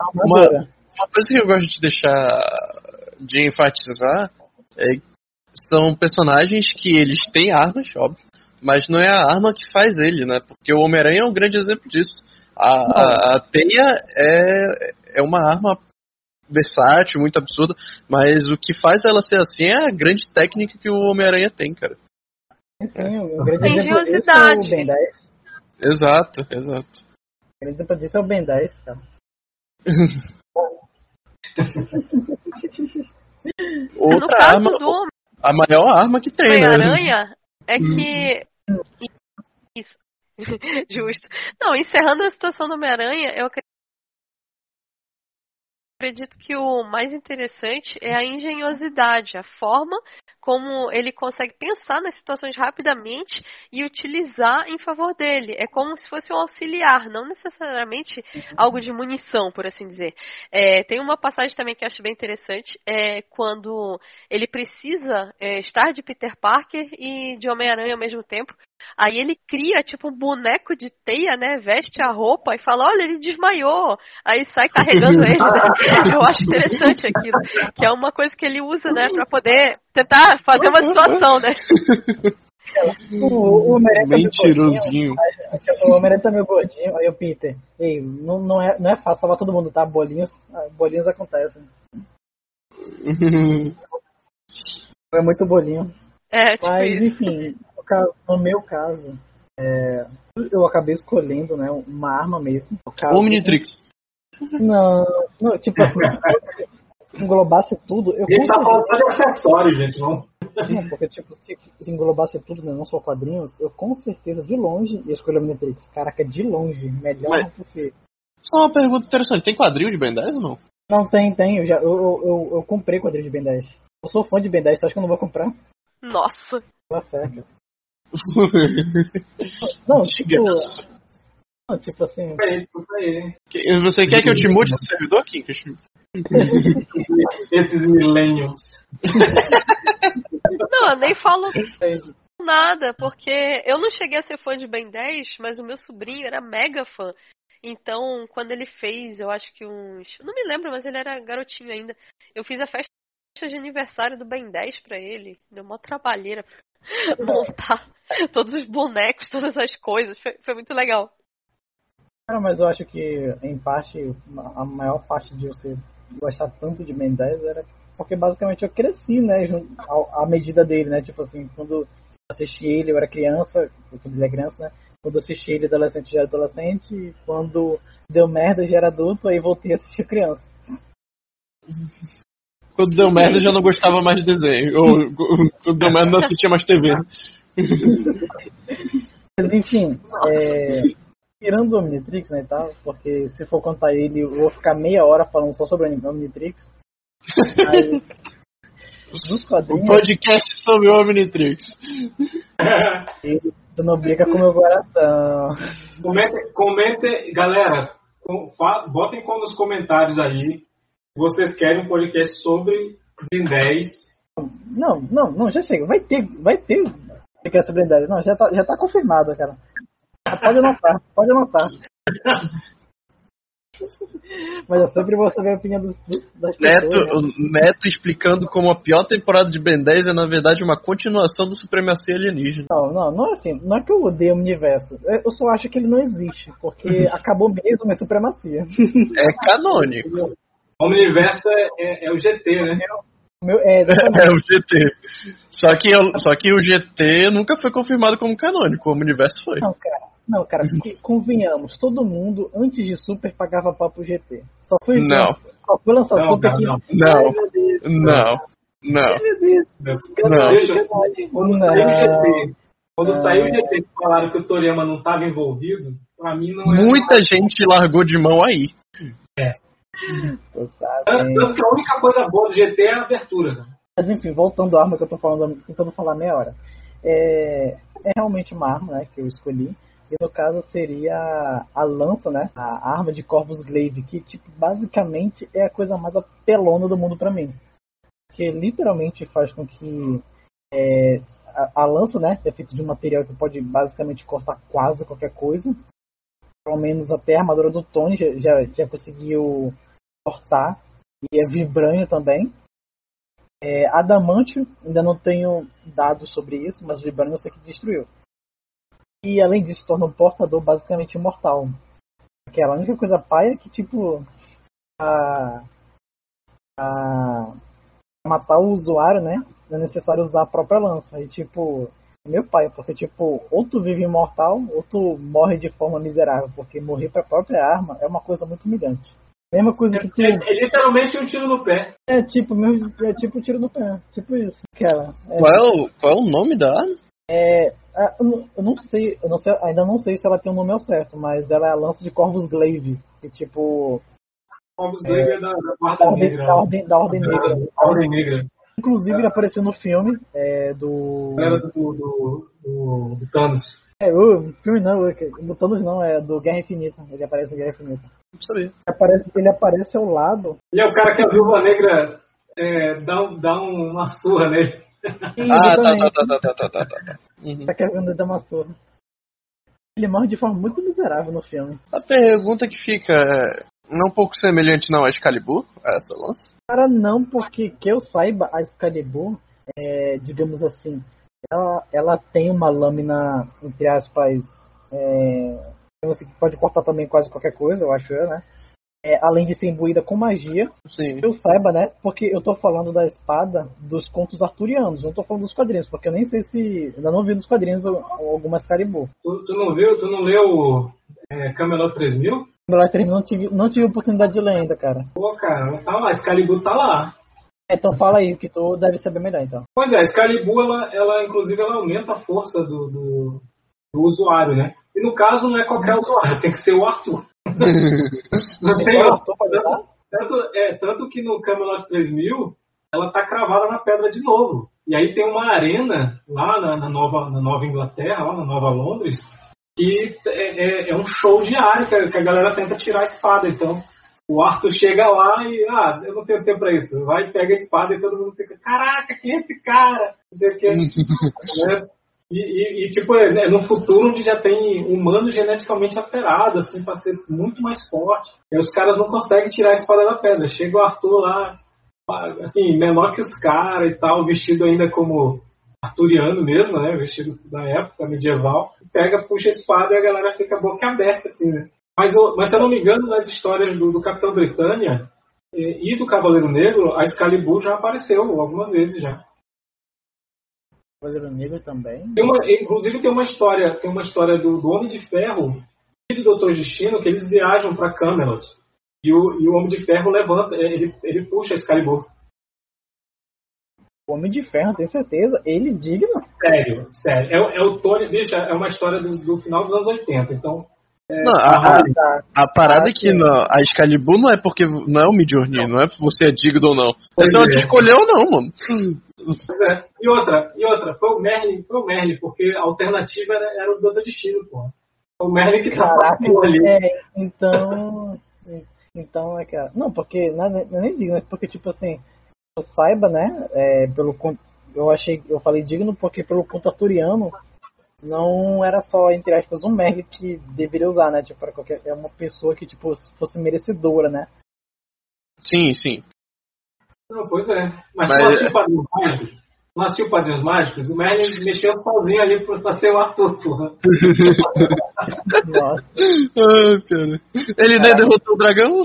A armadura. uma coisa que eu gosto de deixar de enfatizar é são personagens que eles têm armas, óbvio, mas não é a arma que faz ele, né? Porque o Homem-Aranha é um grande exemplo disso. A, a, a teia é, é uma arma versátil, muito absurda, mas o que faz ela ser assim é a grande técnica que o Homem-Aranha tem, cara. Sim, um grande exemplo disso é 10. Exato, exato. Grande exemplo disso é o Ben 10, cara. no Outra caso arma, do a maior arma que tem, né? Homem-Aranha é que. Isso. Justo. Não, encerrando a situação do Homem-Aranha, eu acre- acredito que o mais interessante é a engenhosidade, a forma como ele consegue pensar nas situações rapidamente e utilizar em favor dele. É como se fosse um auxiliar, não necessariamente algo de munição, por assim dizer. É, tem uma passagem também que acho bem interessante, é quando ele precisa é, estar de Peter Parker e de Homem-Aranha ao mesmo tempo. Aí ele cria tipo um boneco de teia, né? Veste a roupa e fala: Olha, ele desmaiou. Aí sai carregando ele. Né? Eu acho interessante aquilo. Que é uma coisa que ele usa, né? Pra poder tentar fazer uma situação, né? O, o Homem-Aranha tá meio Mentirosinho. O Homem-Aranha tá meio gordinho. Aí o Peter, ei, não, não, é, não é fácil salvar todo mundo, tá? Bolinhos, bolinhos acontecem. É muito bolinho. É, tipo Mas, isso. enfim, no, meu caso, é, eu acabei escolhendo né, uma arma mesmo. Omnitrix. Não, não, tipo assim, se englobasse tudo, eu A gente tá falando só de acessório, gente, não? Não, porque, tipo, se, se englobasse tudo, né, não só quadrinhos, eu com certeza, de longe, ia escolher a Omnitrix. Caraca, de longe, melhor Mas- possível. Só uma pergunta interessante. Tem quadril de Ben 10 ou não? Não, tem, tem. Eu, já, eu, eu, eu, eu comprei quadrinho de Ben 10. Eu sou fã de Ben 10, tu acha que eu não vou comprar? Nossa. Fé, cara. Não, tipo... Não, tipo assim... Desculpa aí, desculpa aí. Você quer que eu te mude do servidor, Kinkas? Esses millennials. Não, eu nem falo nada, porque eu não cheguei a ser fã de Ben 10, mas o meu sobrinho era mega fã. Então, quando ele fez, eu acho que uns. Não me lembro, mas ele era garotinho ainda. Eu fiz a festa de aniversário do Ben 10 pra ele. Deu uma trabalheira pra montar todos os bonecos, todas as coisas. Foi, foi muito legal. Cara, mas eu acho que, em parte, a maior parte de você gostar tanto de Ben 10 era porque basicamente eu cresci, né, à medida dele, né, tipo assim, quando assisti ele eu era criança, quando ele é criança, né, quando assisti ele adolescente já era adolescente, e quando deu merda já era adulto, aí voltei a assistir criança. Quando deu merda eu já não gostava mais de desenho. Ou quando deu merda eu não assistia mais TV. Mas enfim, é, tirando o Omnitrix, né, tal, porque se for contar ele, eu vou ficar meia hora falando só sobre o Omnitrix. Mas, O podcast sobre o Omnitrix. ele não briga com o meu coração. Comentem, comentem, galera, com- fa- botem com nos comentários aí vocês querem um podcast sobre Ben 10. Não, não, não, já chega. Vai ter, vai ter podcast sobre Blindade. Não, já tá, já tá confirmado, cara. Pode anotar, pode anotar. Mas eu sempre vou saber a opinião dos- das Neto, pessoas. né? Neto explicando como a pior temporada de Ben 10 é na verdade uma continuação do Supremacia Alienígena. Não, não, não é assim. Não é que eu odeio o universo. Eu eu só acho que ele não existe. Porque acabou mesmo a supremacia. É canônico. O universo é, é- é o GT, né? Meu, é. É o GT. Só que, eu- só que o GT nunca foi confirmado como canônico, o universo foi. Não, cara. Não, cara, co- convenhamos, todo mundo, antes de Super, pagava pau pro GT. Só foi, Não. Só foi lançar Não, Super não, que. não. Não. Não, não. quando saiu o Não. GT, quando saiu o GT que falaram que o Toriyama não estava envolvido, pra mim não é. Muita gente largou de mão aí. Sabe. Tanto que a única coisa boa do GT é a abertura. né? Mas enfim, voltando à arma que eu tô falando, tentando falar meia hora. É, é realmente uma arma, né, que eu escolhi. E no caso seria a lança, né? A arma de Corvus Glaive, que tipo, basicamente é a coisa mais apelona do mundo pra mim. Que literalmente faz com que é, a, a lança, né, é feita de um material que pode basicamente cortar quase qualquer coisa. Pelo menos até a armadura do Tony já, já, já conseguiu cortar. E é vibrânio também. É, Adamantio, ainda não tenho dados sobre isso, mas Vibranium eu sei que destruiu. E além disso, torna um portador basicamente imortal. Aquela única coisa paia é que, tipo, a, a matar o usuário, né? É necessário usar a própria lança. E, tipo, é meu pai, porque, tipo, ou tu vive imortal, ou tu morre de forma miserável, porque morrer pra própria arma é uma coisa muito humilhante. Mesma coisa que tu. É, é literalmente um tiro no pé. É tipo, mesmo, é tipo tiro no pé. Tipo isso. Aquela. É, Qual é o, qual é o nome da arma? ah, eu, não, eu não sei, eu não sei, ainda não sei se ela tem um nome ao certo, mas ela é a lança de Corvus Glaive. Que tipo. Corvus Glaive é da, da Da Guarda ordem, Negra. da ordem, da ordem negra. Da Ordem Negra. Inclusive ele apareceu no filme é, do. Era do, do, do, do Thanos. É, o filme não, o do Thanos não, é do Guerra Infinita. Ele aparece em Guerra Infinita. Não sabia. Ele aparece, ele aparece ao lado. E é o cara que a Viúva Negra é, dá, um- dá um- uma surra nele. Ah, tá, tá, tá, tá, tá, tá, tá, tá. Uhum. Tá querendo dar uma surra. Ele morre de forma muito miserável no filme. A pergunta que fica é, não é um pouco semelhante não a Excalibur, a essa lança? Cara, não, porque que eu saiba, a Excalibur, é, digamos assim, ela, ela tem uma lâmina, entre aspas, é, que pode cortar também quase qualquer coisa, eu acho, né? É, além de ser imbuída com magia, Sim. que eu saiba, né? Porque eu tô falando da espada dos contos arturianos, não tô falando dos quadrinhos, porque eu nem sei se. Ainda não vi nos quadrinhos al- alguma Excalibur. Tu, tu não viu? Tu não leu é, Camelot 3000? Quando ela terminou, não tive, não tive oportunidade de ler ainda, cara. Pô, cara, tá lá, Excalibur tá lá. Então fala aí, que tu deve saber melhor, então. Pois é, Excalibur, ela, ela inclusive, ela aumenta a força do, do, do usuário, né? E no caso, não é qualquer usuário, tem que ser o Arthur. Não tem outro. Arthur dar? Tanto, é, tanto que no Camelot 3000, ela tá cravada na pedra de novo. E aí tem uma arena lá na, na nova, na Nova Inglaterra, lá na Nova Londres, que é, é- é um show diário que a, que a galera tenta tirar a espada. Então, o Arthur chega lá e, ah, eu não tenho tempo pra isso. Vai, pega a espada e todo mundo fica, caraca, quem é esse cara? Não sei o que. né? E, e- e, tipo, é, é no futuro onde já tem humano geneticamente alterado, assim, pra ser muito mais forte. E os caras não conseguem tirar a espada da pedra. Chega o Arthur lá, assim, menor que os caras e tal, vestido ainda como arturiano mesmo, né? Vestido da época medieval. Pega, puxa a espada e a galera fica boca aberta, assim, né? Mas, mas se eu não me engano, nas histórias do, do Capitão Britânia eh, e do Cavaleiro Negro, a Excalibur já apareceu algumas vezes já. Cavaleiro Negro também. Tem uma- inclusive tem uma história, tem uma história do, do Homem de Ferro e do Doutor Destino que eles viajam para Camelot. E o, e o Homem de Ferro levanta, ele, ele puxa a Excalibur. O Homem de Ferro, tenho certeza. Ele digno. Sério, sério. É, o- é o Tony, bicho, é uma história do, do final dos anos 80. Então, Não, a, a, tá. a parada Ah, é que não, a Excalibur não é porque não é o Midjourney, não é porque você é digno ou não. Pois Você não é. te escolheu ou não, mano. pois é. E outra, e outra, foi o Merlin, foi o Merlin, porque a alternativa era, era o Doutor Destino, pô. Foi o Merlin que tava Caraca, ali. é, então. Então é que. Não, porque. Não, é- não é nem digno, é porque, tipo assim. Eu saiba, né? É, pelo Eu achei. Eu falei digno porque pelo conto arturiano. Não era só, entre aspas, um Merlin que deveria usar, né? Tipo, para qualquer. É uma pessoa que, tipo, fosse merecedora, né? Sim, sim. Não, pois é. Mas, Mas- não assistiu Padrinhos Mágicos? Não assistiu Padrinhos Mágicos? O Merlin mexeu sozinho ali pra, pra ser o Arthur, porra. Nossa. Ah, cara. Ele nem derrotou o dragão?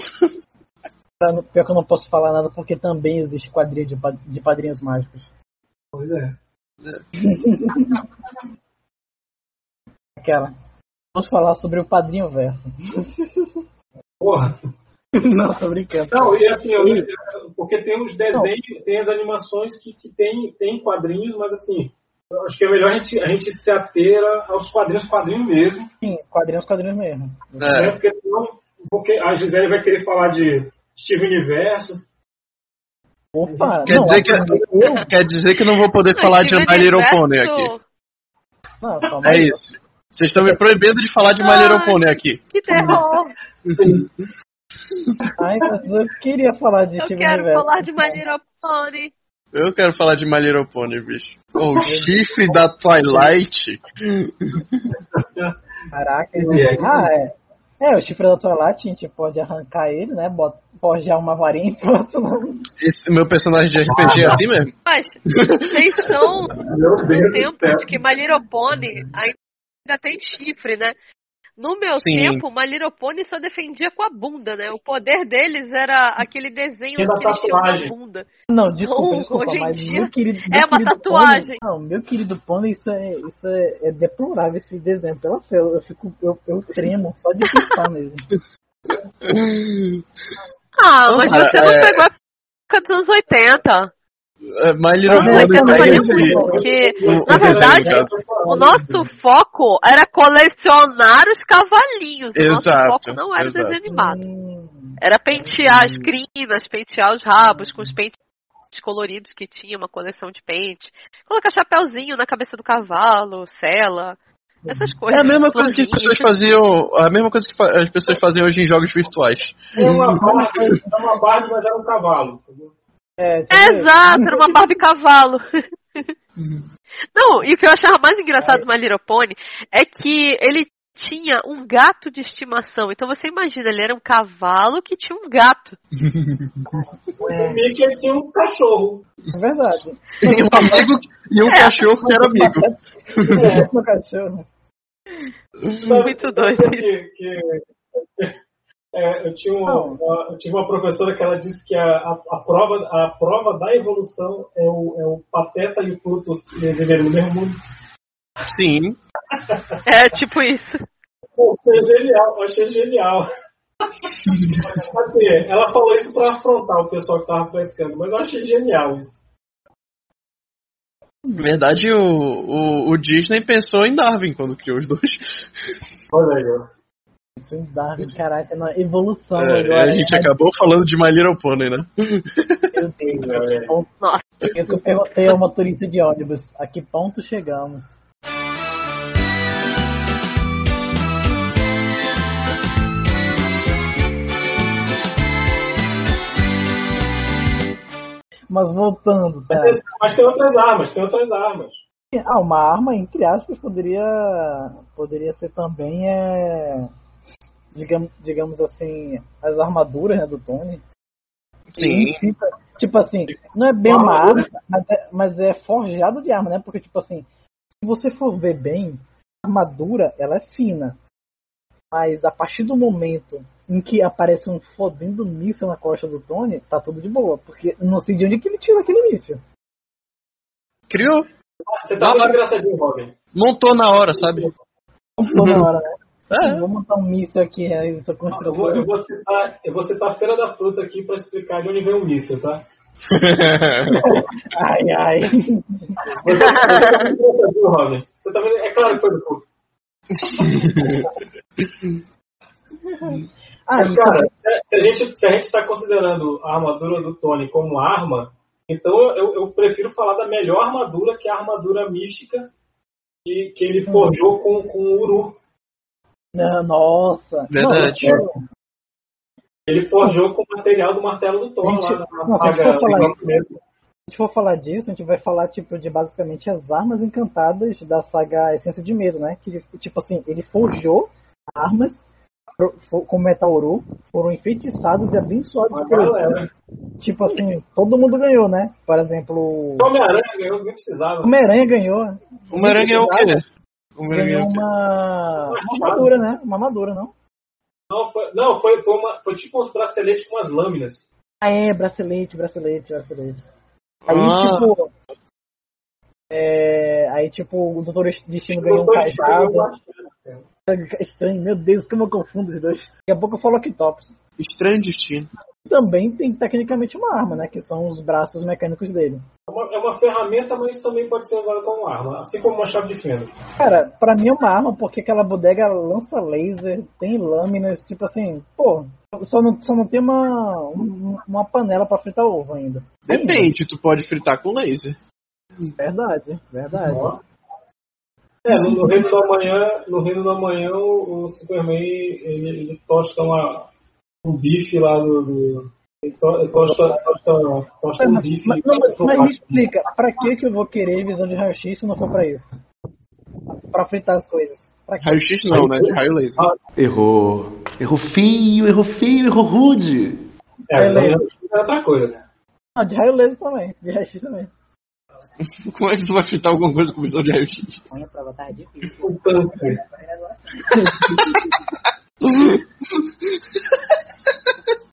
Pior que eu não posso falar nada porque também existe quadrilha de, de padrinhos mágicos. Pois é. Aquela. Vamos falar sobre o padrinho verso. Porra. não, tô brincando. Não, e assim, eu, porque tem os desenhos, tem as animações que, que tem, tem quadrinhos, mas assim, eu acho que é melhor a gente, a gente se ater aos quadrinhos, quadrinhos mesmo, Sim, quadrinhos, quadrinhos mesmo. né? É. Porque senão porque a Gisele vai querer falar de Steve Universo. Opa, Quer não, dizer que- eu, Quer dizer que não vou poder falar de My Little Pony aqui. não, calma É aí. isso. Vocês estão me proibindo de falar de My Little. Pony aqui. Que terror! Ai, eu queria falar de Eu Steven quero Universo. falar de My Little Pony. Eu quero falar de My Little Pony, bicho. O chifre da Twilight. Caraca. É. Ah, é. É, o chifre da Twilight, a gente pode arrancar ele, né? Bota, forjar uma varinha e pronto. Esse meu personagem de RPG é assim mesmo? Mas vocês são do tempo de que My Little Pony ainda tem chifre, né? No meu Sim. tempo, My Little Pony só defendia com a bunda, né? O poder deles era aquele desenho que eles tinham na tatuagem. bunda. Não, desculpa, desculpa, hoje em mas dia meu querido. é meu uma querido tatuagem. Pony, não, meu querido Pony, isso é, isso é, é deplorável esse desenho. Pela fé, eu, eu fico, eu, eu tremo só de pensar mesmo. Ah, mas você não é- pegou a época dos anos 80. É, My Little Pony 80 não, valia tem não, esse... porque, o- na o verdade, o nosso foco era colecionar os cavalinhos. O nosso Exato, foco não era o exato. desenho animado. Hum, Era pentear as crinas, pentear os rabos com os pentes coloridos que tinha, uma coleção de pente. Colocar chapéuzinho na cabeça do cavalo, sela, essas É coisas. a mesma coisa que as pessoas faziam. A mesma coisa que as pessoas fazem hoje em jogos virtuais. É uma base, é uma base, mas era um cavalo. entendeu? É, É, exato, era uma Barbie cavalo. Não, e o que eu achava mais engraçado do My Little Pony é que ele tinha um gato de estimação. Então você imagina, ele era um cavalo que tinha um gato. O Mickey tinha um cachorro. É verdade. E um amigo e um É. cachorro que era amigo. É, meu cachorro. Muito doido que, que- é, eu, tinha uma, eu tive uma professora que ela disse que a, a, a prova, a prova da evolução é o, é o Pateta e o Pluto viverem no mesmo mundo. Sim. É tipo isso. Pô, foi genial, achei genial. Assim, ela falou isso pra afrontar o pessoal que tava pescando, mas eu achei genial isso. Na verdade, o, o, o Disney pensou em Darwin quando criou os dois. Olha aí, ó. Isso em Darwin, caraca, na evolução É, agora. a gente acabou falando de My Little Pony, né? Meu Deus, que ponto- Nossa. Eu perguntei ao motorista de ônibus, a que ponto chegamos? Mas voltando, tá? Mas tem outras armas, tem outras armas. Ah, uma arma, entre aspas, poderia, poderia ser também, é, digamos, digamos assim, as armaduras né, do Tony. Sim. Fica- Tipo assim, não é bem uma arma, mas é, mas é forjado de arma, né? Porque, tipo assim, se você for ver bem, a armadura, ela é fina. Mas a partir do momento em que aparece um fodendo míssil na costa do Tony, tá tudo de boa. Porque não sei de onde que ele tirou aquele míssil. Criou. Você tá Na muito hora. engraçadinho, Robin. Montou na hora, sabe? Toda hora, né? É. Vou montar um míssil aqui, aí essa Eu vou, construtora. eu, vou citar, eu vou citar a Feira da Fruta aqui pra explicar de onde vem o míssil, tá? Ai, ai. Você, você tá. Você tá vendo? É claro que foi do Cook. Ah, Mas, então, cara, se a gente se a gente está considerando a armadura do Tony como arma, então eu, eu prefiro falar da melhor armadura, que é a armadura mística que, que ele forjou com, com o Uru. Não, nossa. Verdade. Não, Ele forjou com o material do martelo do Thor lá Gente, na nossa, saga falar do primeiro. a gente for falar disso, a gente vai falar tipo de basicamente as armas encantadas da saga Essência de Medo, né? Que tipo assim, ele forjou armas com metal uru, foram enfeitiçados e abençoados Uma por. Tipo assim, todo mundo ganhou, né? Por exemplo, o O Homem-Aranha ganhou, nem precisava. Homem-Aranha ganhou. O Homem-Aranha ganhou o quê? Ganhou quê? uma, uma armadura, né? Uma armadura, não? Não, foi, não, foi, foi, uma, foi tipo uns braceletes com umas lâminas. Ah, é, bracelete, bracelete, bracelete. Aí, Ah. tipo. É, aí, tipo, o Doutor Destino ganhou um cajado. bastante. Estranho, meu Deus, como eu confundo os dois. Daqui a pouco eu falo Octopus. Estranho destino. Também tem tecnicamente uma arma, né? Que são os braços mecânicos dele. É uma, é uma ferramenta, mas também pode ser usada como arma, assim como uma chave de fenda. Cara, pra mim é uma arma porque aquela bodega lança laser, tem lâminas, tipo assim, pô, só não, só não tem uma, um- uma panela pra fritar ovo ainda. Depende, tu pode fritar com laser. Verdade, verdade. É, no, no Reino da Manhã, no Reino da Manhã, o, o Superman ele, ele tosta uma, um bife lá do. do tosta, tosta, tosta um Mas, bife. mas, não, mas- mas me explica, pra que que eu vou querer visão de raio-x se não for pra isso? Pra fritar as coisas. Pra quê? Raio-X não, né? De raio laser. Errou. Errou feio, errou feio, errou rude. É, mas aí é outra coisa, né? Ah, de raio laser também, de raio-x também. Como é que tu vai fritar alguma coisa com visão de raio-X? Olha, a prova tá difícil.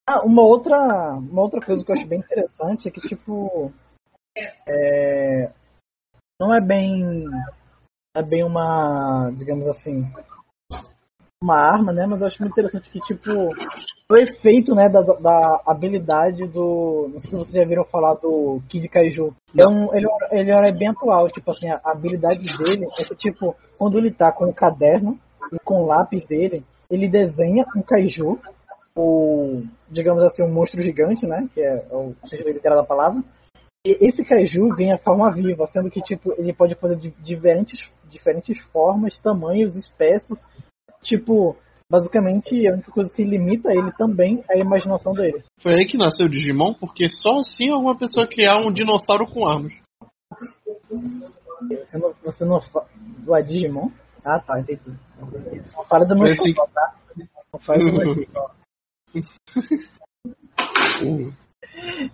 Ah, uma outra, uma outra coisa que eu acho bem interessante é que, tipo, é, não é bem, é bem uma, digamos assim, uma arma, né? Mas eu acho muito interessante que, tipo, o efeito, né, da, da habilidade do, não sei se vocês já viram falar do Kid Kaiju. É ele, ele é bem atual, tipo assim, a habilidade dele é que, tipo, quando ele tá com o caderno e com o lápis dele, ele desenha um Kaiju o, digamos assim, um monstro gigante, né? Que é o sentido literal da palavra. E esse kaiju ganha forma viva, sendo que tipo ele pode fazer diferentes, diferentes formas, tamanhos, espécies. Tipo, basicamente a única coisa que limita ele também é a imaginação dele. Foi aí que nasceu o Digimon, porque só assim alguma pessoa criar um dinossauro com armas. Você não, você não fa... Ué, Digimon? Ah, tá, entendi. Não fala do meu Foi assim. tá? Não fala do meu.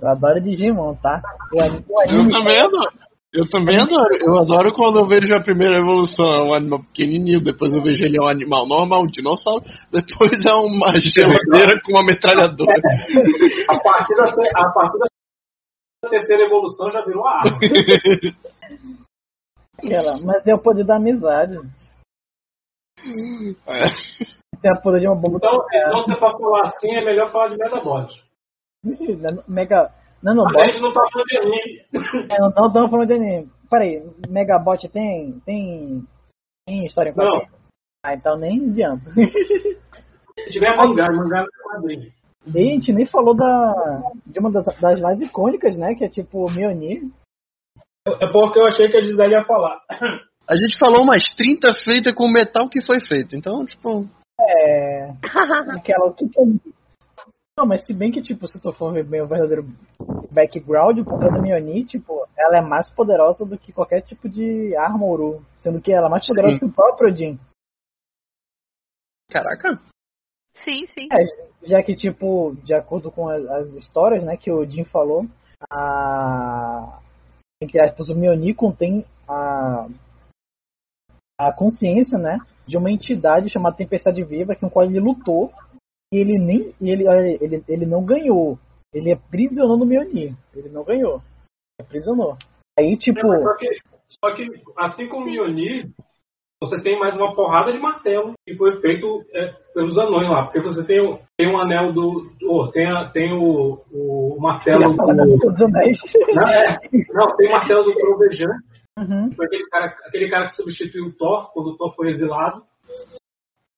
Eu adoro Digimon, tá? O anime, o Eu também adoro. Eu também adoro. Eu adoro quando eu vejo a primeira evolução, é um animal pequenininho, depois eu vejo ele é um animal normal, um dinossauro, depois é uma geladeira com uma metralhadora. A partir da, a partir da terceira evolução já virou a arma. Ela, mas é o poder da amizade. É. Tem o poder de uma bomba Então, então se é pra falar assim, é melhor falar de Metabot. Nano- Mega. Mas a Nanobot. gente não tá falando de anime. É, não não estamos falando de anime. Peraí, Megabot tem. tem. tem história em Não. quadrinho? Ah, então nem adianta. Se tiver mangá, mangá não é quadrinho. E a gente nem falou da. de uma das, das mais icônicas, né? Que é tipo Mionir. É porque eu achei que a Gisele ia falar. A gente falou umas 30 feitas com metal que foi feito, então, tipo. É. Aquela. Que que é- Não, mas se bem que, tipo, se tu for ver bem o verdadeiro background, o poder da Mionir, tipo, ela é mais poderosa do que qualquer tipo de arma Uru. Sendo que ela é mais poderosa Sim. que o próprio Jin. Caraca. Sim, sim. É, já que, tipo, de acordo com as, as histórias, né, que o Jim falou, a. Entre aspas, o Mionir contém a. a consciência, né, de uma entidade chamada Tempestade Viva, com a qual ele lutou, e ele nem. ele, ele, ele não ganhou. Ele aprisionou no Mionir. Ele não ganhou. Aprisionou. Aí, tipo. Só que, só que, assim como o Mjolnir, você tem mais uma porrada de martelo que foi feito é, pelos anões lá. Porque você tem, o- tem um anel do. do- tem, a- tem o, o martelo do. Não, é, não, tem o martelo do Trovejante. Uhum. Foi aquele cara, aquele cara que substituiu o Thor quando o Thor foi exilado.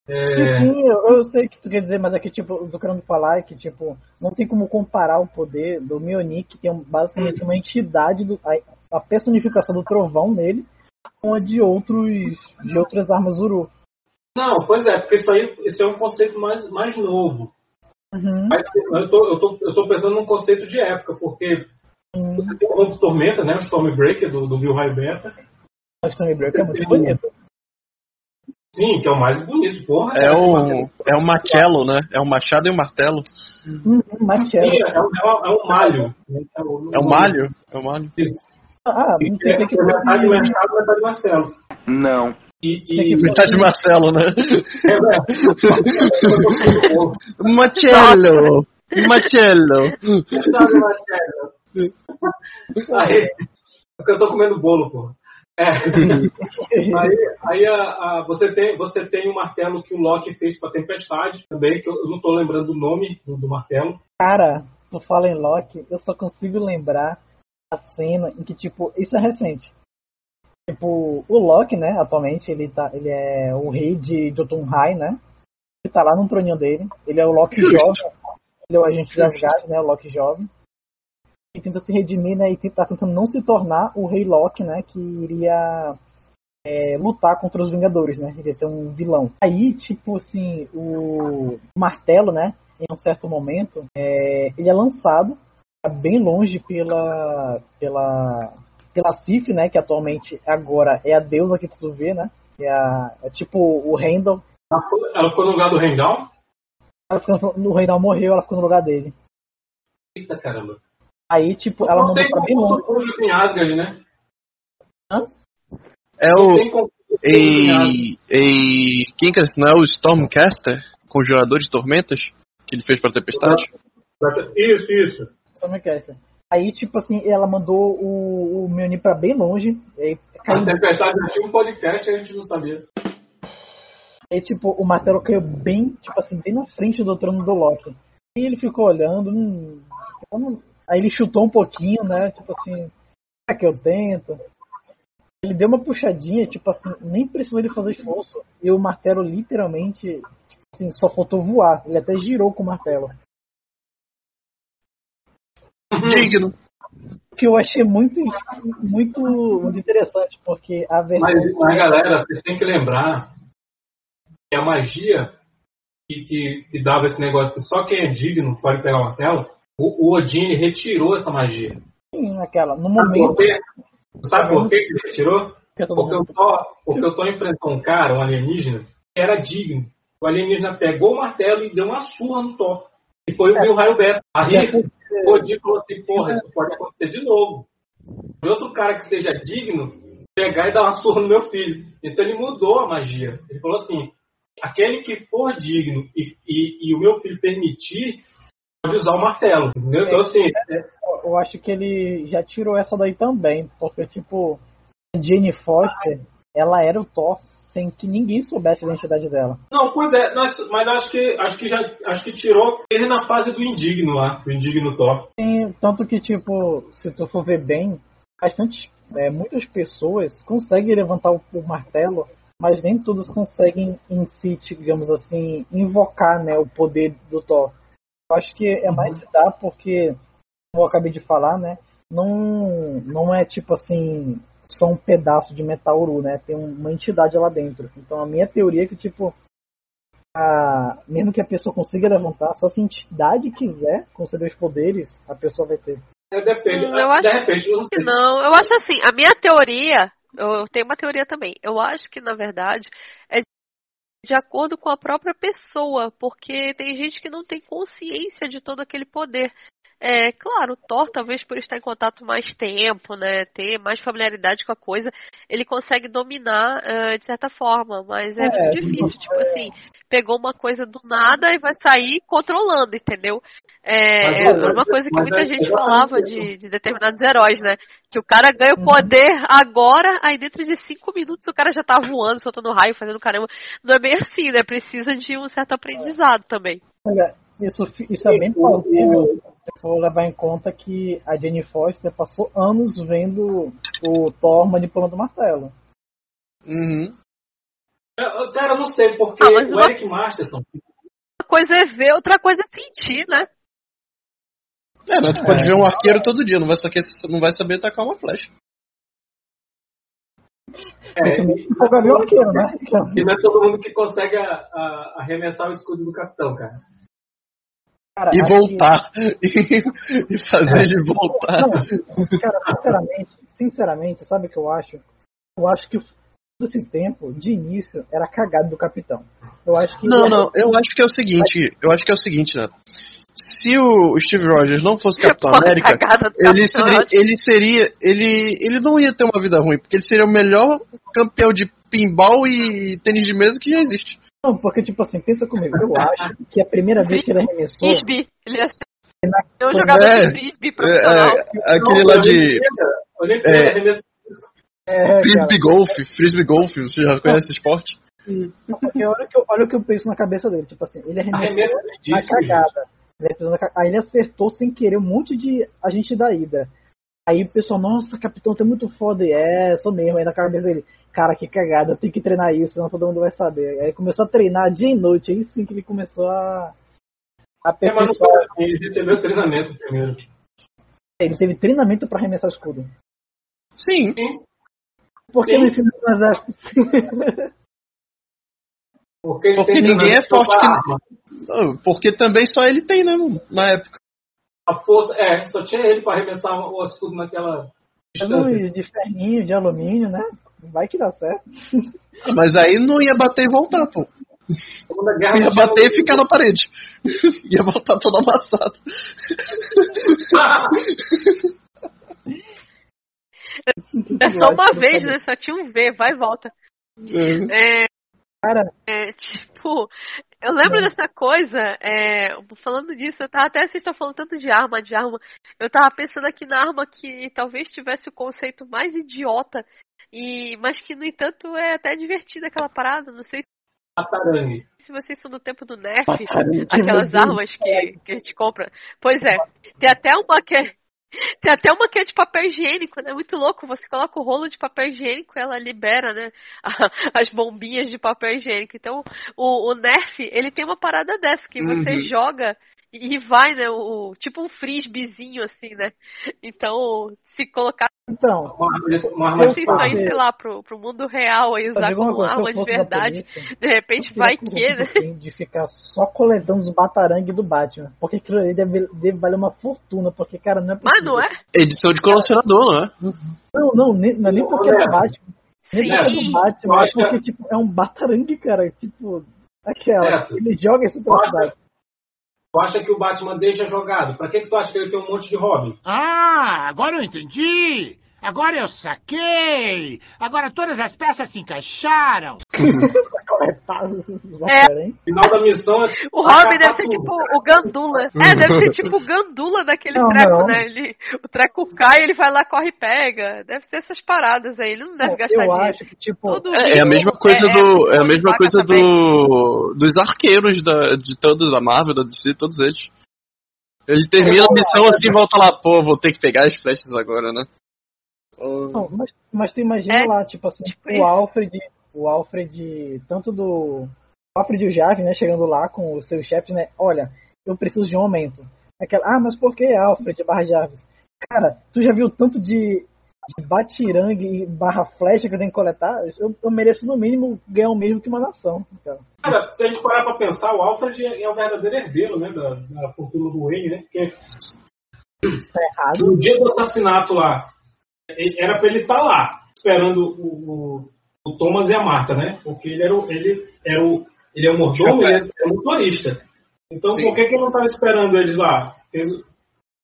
É, Sim, eu, eu sei o que tu quer dizer, mas é que, tipo, eu tô querendo falar é que, tipo, não tem como comparar o poder do Mjolnir, que tem basicamente uma entidade, do, a, a personificação do trovão nele, com a de outros, de outras armas Uru. não, pois é, porque isso aí esse é um conceito mais, mais novo. Uhum. Mas eu tô, eu, tô, eu tô pensando num conceito de época, porque Você tem o Rombo Tormenta, né? O Stormbreaker do, do Bill Raio Beta. O Stormbreaker é muito bonito. Sim, que é o mais bonito, porra. É o. É o Machello, né? É o machado e o martelo. Hum, Marcelo. Sim, é, um- é um- é um malho. É o malho? É o malho. Ah, não tem É, que é metade do Machado, metade do Marcelo. Não. E, Tem que- e, Metade de Marcelo, né? é, é, Marcelo. Aí, porque eu tô comendo bolo, pô. É. Aí, aí a, a- você, tem, você tem o martelo que o Loki fez pra Tempestade também, que eu eu não tô lembrando o nome do, do martelo. Cara, tu fala em Loki, eu só consigo lembrar a cena em que, tipo, isso é recente. Tipo, o Loki, né, atualmente, ele, tá, ele é o rei de Jotunheim, né? Ele tá lá no troninho dele. Ele é o Loki jovem. Ele é o agente de Asgard, né, o Loki jovem. E tenta se redimir, né, e tá tentando não se tornar o rei Loki, né, que iria é, lutar contra os Vingadores, né? Iria ser um vilão. Aí, tipo assim, o martelo, né? Em um certo momento, é, ele é lançado bem longe pela pela pela Sif, né? Que atualmente agora é a deusa que tu vê, né? É, a, é tipo o Randall. Ela ficou- no lugar do? Ela ficou, no- o Randall morreu, ela ficou no lugar dele. Eita caramba. Aí, tipo, ela não mandou pra bem longe. em Asgard, né? É Não o. tem conflito em Asgard. E. E. Quem que é esse? Não é o Stormcaster? Conjurador de tormentas? Que ele fez pra Tempestade? Isso, isso. É é essa? Aí, tipo assim, ela mandou o, o Mjolnir pra bem longe. E aí, caiu A Tempestade já tinha um podcast e a gente não sabia. Aí, tipo, o martelo caiu bem, tipo assim, bem na frente do trono do Loki. E ele ficou olhando, hum, eu não- aí ele chutou um pouquinho, né? Tipo assim, será que eu tento? Ele deu uma puxadinha, tipo assim, nem precisou ele fazer esforço. E o martelo literalmente, tipo assim, só faltou voar. Ele até girou com o martelo. Digno. O que eu achei muito, muito, muito interessante, porque a versão. Mas, mas, galera, vocês têm que lembrar que a magia que, que, que dava esse negócio que só quem é digno pode pegar o martelo, o, o Odin retirou essa magia. Sim, naquela, no Sabe por momento? Sabe por que ele retirou? Porque eu tô, porque eu tô enfrentando um cara, um alienígena, que era digno. O alienígena pegou o martelo e deu uma surra no Thor. E foi o meu raio beta. Aí o Odin falou assim, porra, isso pode acontecer de novo. E outro cara que seja digno, pegar e dar uma surra no meu filho. Então ele mudou a magia. Ele falou assim, aquele que for digno e, e, e o meu filho permitir, pode usar o martelo. Entendeu? Então assim, é- eu acho que ele já tirou essa daí também, porque tipo, a Jane Foster, ela era o Thor sem que ninguém soubesse a identidade dela. Não, pois é, mas, mas acho que acho que já acho que tirou ele na fase do indigno lá, do indigno Thor. Tem, tanto que tipo, se tu for ver bem, bastante, é, muitas pessoas conseguem levantar o, o martelo, mas nem todos conseguem em si, digamos assim, invocar, né, o poder do Thor. Eu acho que é mais se dá porque, como eu acabei de falar, né, não não é tipo assim só um pedaço de metauru, né? Tem uma entidade lá dentro. Então a minha teoria é que tipo a, mesmo que a pessoa consiga levantar, só se a entidade quiser conceder os poderes, a pessoa vai ter. É, depende. Hum, eu acho repente, eu não sei. Não, eu acho assim, a minha teoria, eu tenho uma teoria também. Eu acho que, na verdade, é de acordo com a própria pessoa, porque tem gente que não tem consciência de todo aquele poder. É, claro, o Thor, talvez por estar em contato mais tempo, né, ter mais familiaridade com a coisa, ele consegue dominar eh, de certa forma, mas é, É, muito difícil, tipo assim, pegou uma coisa do nada e vai sair controlando, entendeu? É, Mas, é olha, uma coisa que muita é gente falava de, de determinados heróis, né? Que o cara ganha Uhum. o poder agora, aí dentro de cinco minutos o cara já tá voando, soltando raio, fazendo caramba. Não é bem assim, né? Precisa de um certo aprendizado também. Olha, isso, isso é bem plausível for levar em conta que a Jane Foster passou anos vendo o Thor manipulando o martelo. Uhum. Eu- Cara, eu não sei, porque Ah, mas o uma- Eric Masterson, Uma coisa é ver, outra coisa é sentir, né? É, né? Tu pode ver um arqueiro todo dia, não vai saber, não vai saber tacar uma flecha. é, e, né? e não é todo mundo que consegue a- a- arremessar o escudo do capitão, cara. Cara, E voltar. E, e fazer ele voltar. Não, cara, sinceramente, sinceramente, sabe o que eu acho? Eu acho que todo esse tempo, de início, era cagado do capitão. Eu acho que. Não, não, eu acho que é o seguinte, eu acho que é o seguinte, né? Se o Steve Rogers não fosse Capitão América, ele Capitão seria, América. ele seria, ele, ele não ia ter uma vida ruim, porque ele seria o melhor campeão de pinball e tênis de mesa que já existe. Não, porque, tipo assim, pensa comigo. Eu acho que a primeira vez que ele arremessou. Frisbee. Ele ser na- um jogador É, de frisbee profissional. É, é, aquele lá de Olha É. É, frisbee cara, golf, frisbee golf, você já conhece esse esporte? porque olha, o que eu, olha o que eu penso na cabeça dele. Tipo assim, ele arremessou Arremesso na cagada. Ele arremessou na ca- Aí ele acertou sem querer um monte de agente da ida. Aí o pessoal, nossa, capitão, é muito foda. E é, sou mesmo. Aí na cabeça dele, cara, que cagada, eu tenho que treinar isso, senão todo mundo vai saber. Aí começou a treinar dia e noite. Aí sim que ele começou a. a É, mas não aperfeiçoar. foi assim, ele recebeu treinamento primeiro. Ele teve treinamento pra arremessar escudo. Sim. Por que Sim. não ensina no exército? Porque, Porque ninguém é forte que- arma. Não, Porque também só ele tem, né, na época. A força, é, só tinha ele pra arremessar o escudo naquela distância. De ferrinho, de alumínio, né? Vai que dá certo. Mas aí não ia bater e voltar, pô. Ia bater e ficar na parede. Ia voltar todo amassado. É só uma vez, né? Só tinha um V, vai e volta. É. É, Cara, é, tipo, eu lembro dessa coisa, é, falando disso, eu tava até vocês estão falando tanto de arma, de arma, eu tava pensando aqui na arma que talvez tivesse o conceito mais idiota, e mas que no entanto é até divertida aquela parada, não sei Atarangue. se vocês são do tempo do Nerf, Atarangue, aquelas armas que, que a gente compra. Pois é, tem até uma que é, tem até uma que é de papel higiênico, né? Muito louco. Você coloca o rolo de papel higiênico, ela libera, né? As bombinhas de papel higiênico. Então, o, o Nerf, ele tem uma parada dessa que você Uhum. joga e vai, né? O, tipo um frisbeezinho, assim, né? Então, se colocar então, Uma uma arma isso aí, sei lá, pro, pro mundo real e eu usar como coisa, se arma de verdade, polícia, de repente vai que, né? correr De ficar só coletando os batarangue do Batman. Porque aquilo ali deve, deve valer uma fortuna. Porque, cara, não é Mas possível. não é? Edição de colecionador, não é? Não, não, nem, não é nem porque é do Batman. Nem porque é Sim. do Batman, é porque, tipo, é um batarangue, cara. Tipo, aquela. Ele joga isso pela Eu acho- cidade. Tu acha que o Batman deixa jogado? Pra que, que tu acha que ele tem um monte de hobby? Ah, agora eu entendi. Agora eu saquei. Agora todas as peças se encaixaram. O final da missão é. O Robin deve ser tudo. tipo o Gandula. É, deve ser tipo o Gandula daquele Não, treco, não. né? Ele, o treco cai, ele vai lá, corre e pega. Deve ter essas paradas aí. Ele não deve gastar Eu dinheiro. acho que, tipo, Todo É, é a mesma coisa é- do. É, a é mesma coisa do. dos arqueiros da, de todos, da Marvel, da DC, todos eles. Ele termina a missão assim e volta lá, pô, vou ter que pegar as flechas agora, né? Não, mas, mas tu imagina É, lá, tipo assim, tipo o isso. Alfred, o Alfred, tanto do. O Alfred e o Javi, né, chegando lá com os seus chefes, né? Olha, eu preciso de um aumento. Aquela, ah, mas por que Alfred barra Jarvis? Cara, tu já viu o tanto de, de batirangue e barra flecha que eu tenho que coletar? Eu, eu mereço no mínimo ganhar o mesmo que uma nação. Cara. Cara, se a gente parar pra pensar, o Alfred é é o verdadeiro herdeiro, né? Da, da fortuna do Wayne, né? Porque Tá errado. no dia do assassinato lá, era pra ele estar lá, esperando o, o, o Thomas e a Marta, né? Porque ele era o. Ele, era o, ele é o mordomo e ele é o motorista. Então Sim. por que, que ele não estava esperando eles lá? Eles-